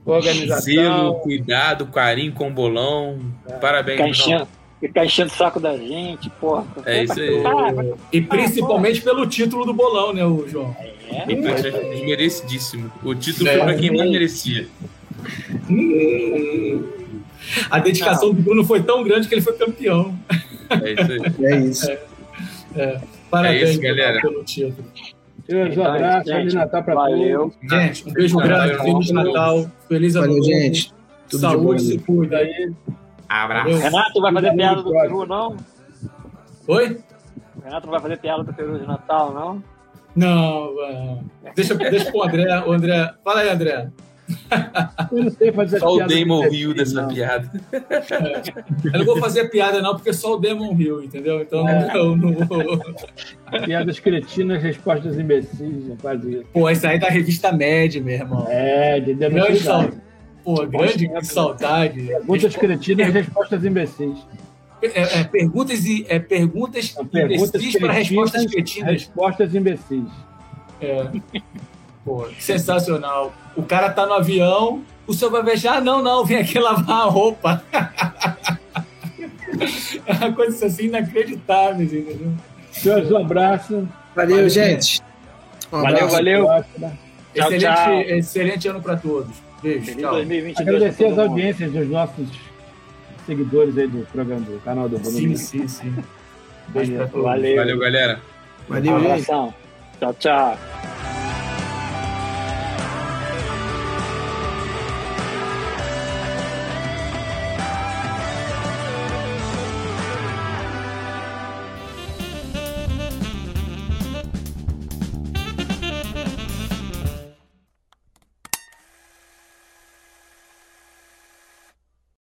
organização. cuidado, carinho com o bolão. Ficar Parabéns, Brunão. enchendo, ficar enchendo o saco da gente, porra. É isso aí. Ah, E principalmente pelo título do bolão, né, o João? é. E Merecidíssimo. O título É. foi pra quem mais merecia. A dedicação do Bruno foi tão grande que ele foi campeão. É isso aí. É isso. Parabéns, É isso, galera. pelo título. Senhores, um Então, abraço, Feliz Natal pra Valeu. todos. Gente, um beijo grande. Feliz Natal, feliz ano novo. gente. Tudo de Saúde, bom. se cuida aí. Abraço. Valeu. Renato vai fazer piada do Peru, não? Oi? Renato não vai fazer piada do Peru de Natal, não? Não, ah, deixa, deixa pro André. O André. Fala aí, André. <laughs> Eu não sei fazer Só o Damon riu dessa não. piada. Eu não vou fazer piada, não, porque só o Demon riu, entendeu? Então É. <laughs> não vou. Piadas cretinas, respostas imbecis, não faz isso. Pô, isso aí da revista Mad, meu irmão. É, de Grande. Pô, grande saudade. Perguntas cretinas, respostas imbecis. É, é, perguntas e é, perguntas, perguntas imbecis para respostas cretinas, cretinas. respostas imbecis. É. Pô, sensacional. O cara tá no avião, o senhor vai beijar? Ah, não, não, vem aqui lavar a roupa. <laughs> É uma coisa assim inacreditável, entendeu? Senhores, um abraço. Valeu, Valeu, gente. Um Valeu, abraço. valeu. Tchau, excelente, tchau. excelente ano para todos. Beijo. Feliz Tchau. 2022. Agradecer as audiências dos nossos seguidores aí do programa, do canal do Bruno. Sim, sim, sim. Beijo pra todos. Valeu. Valeu, galera. Valeu, Um. Tchau, tchau.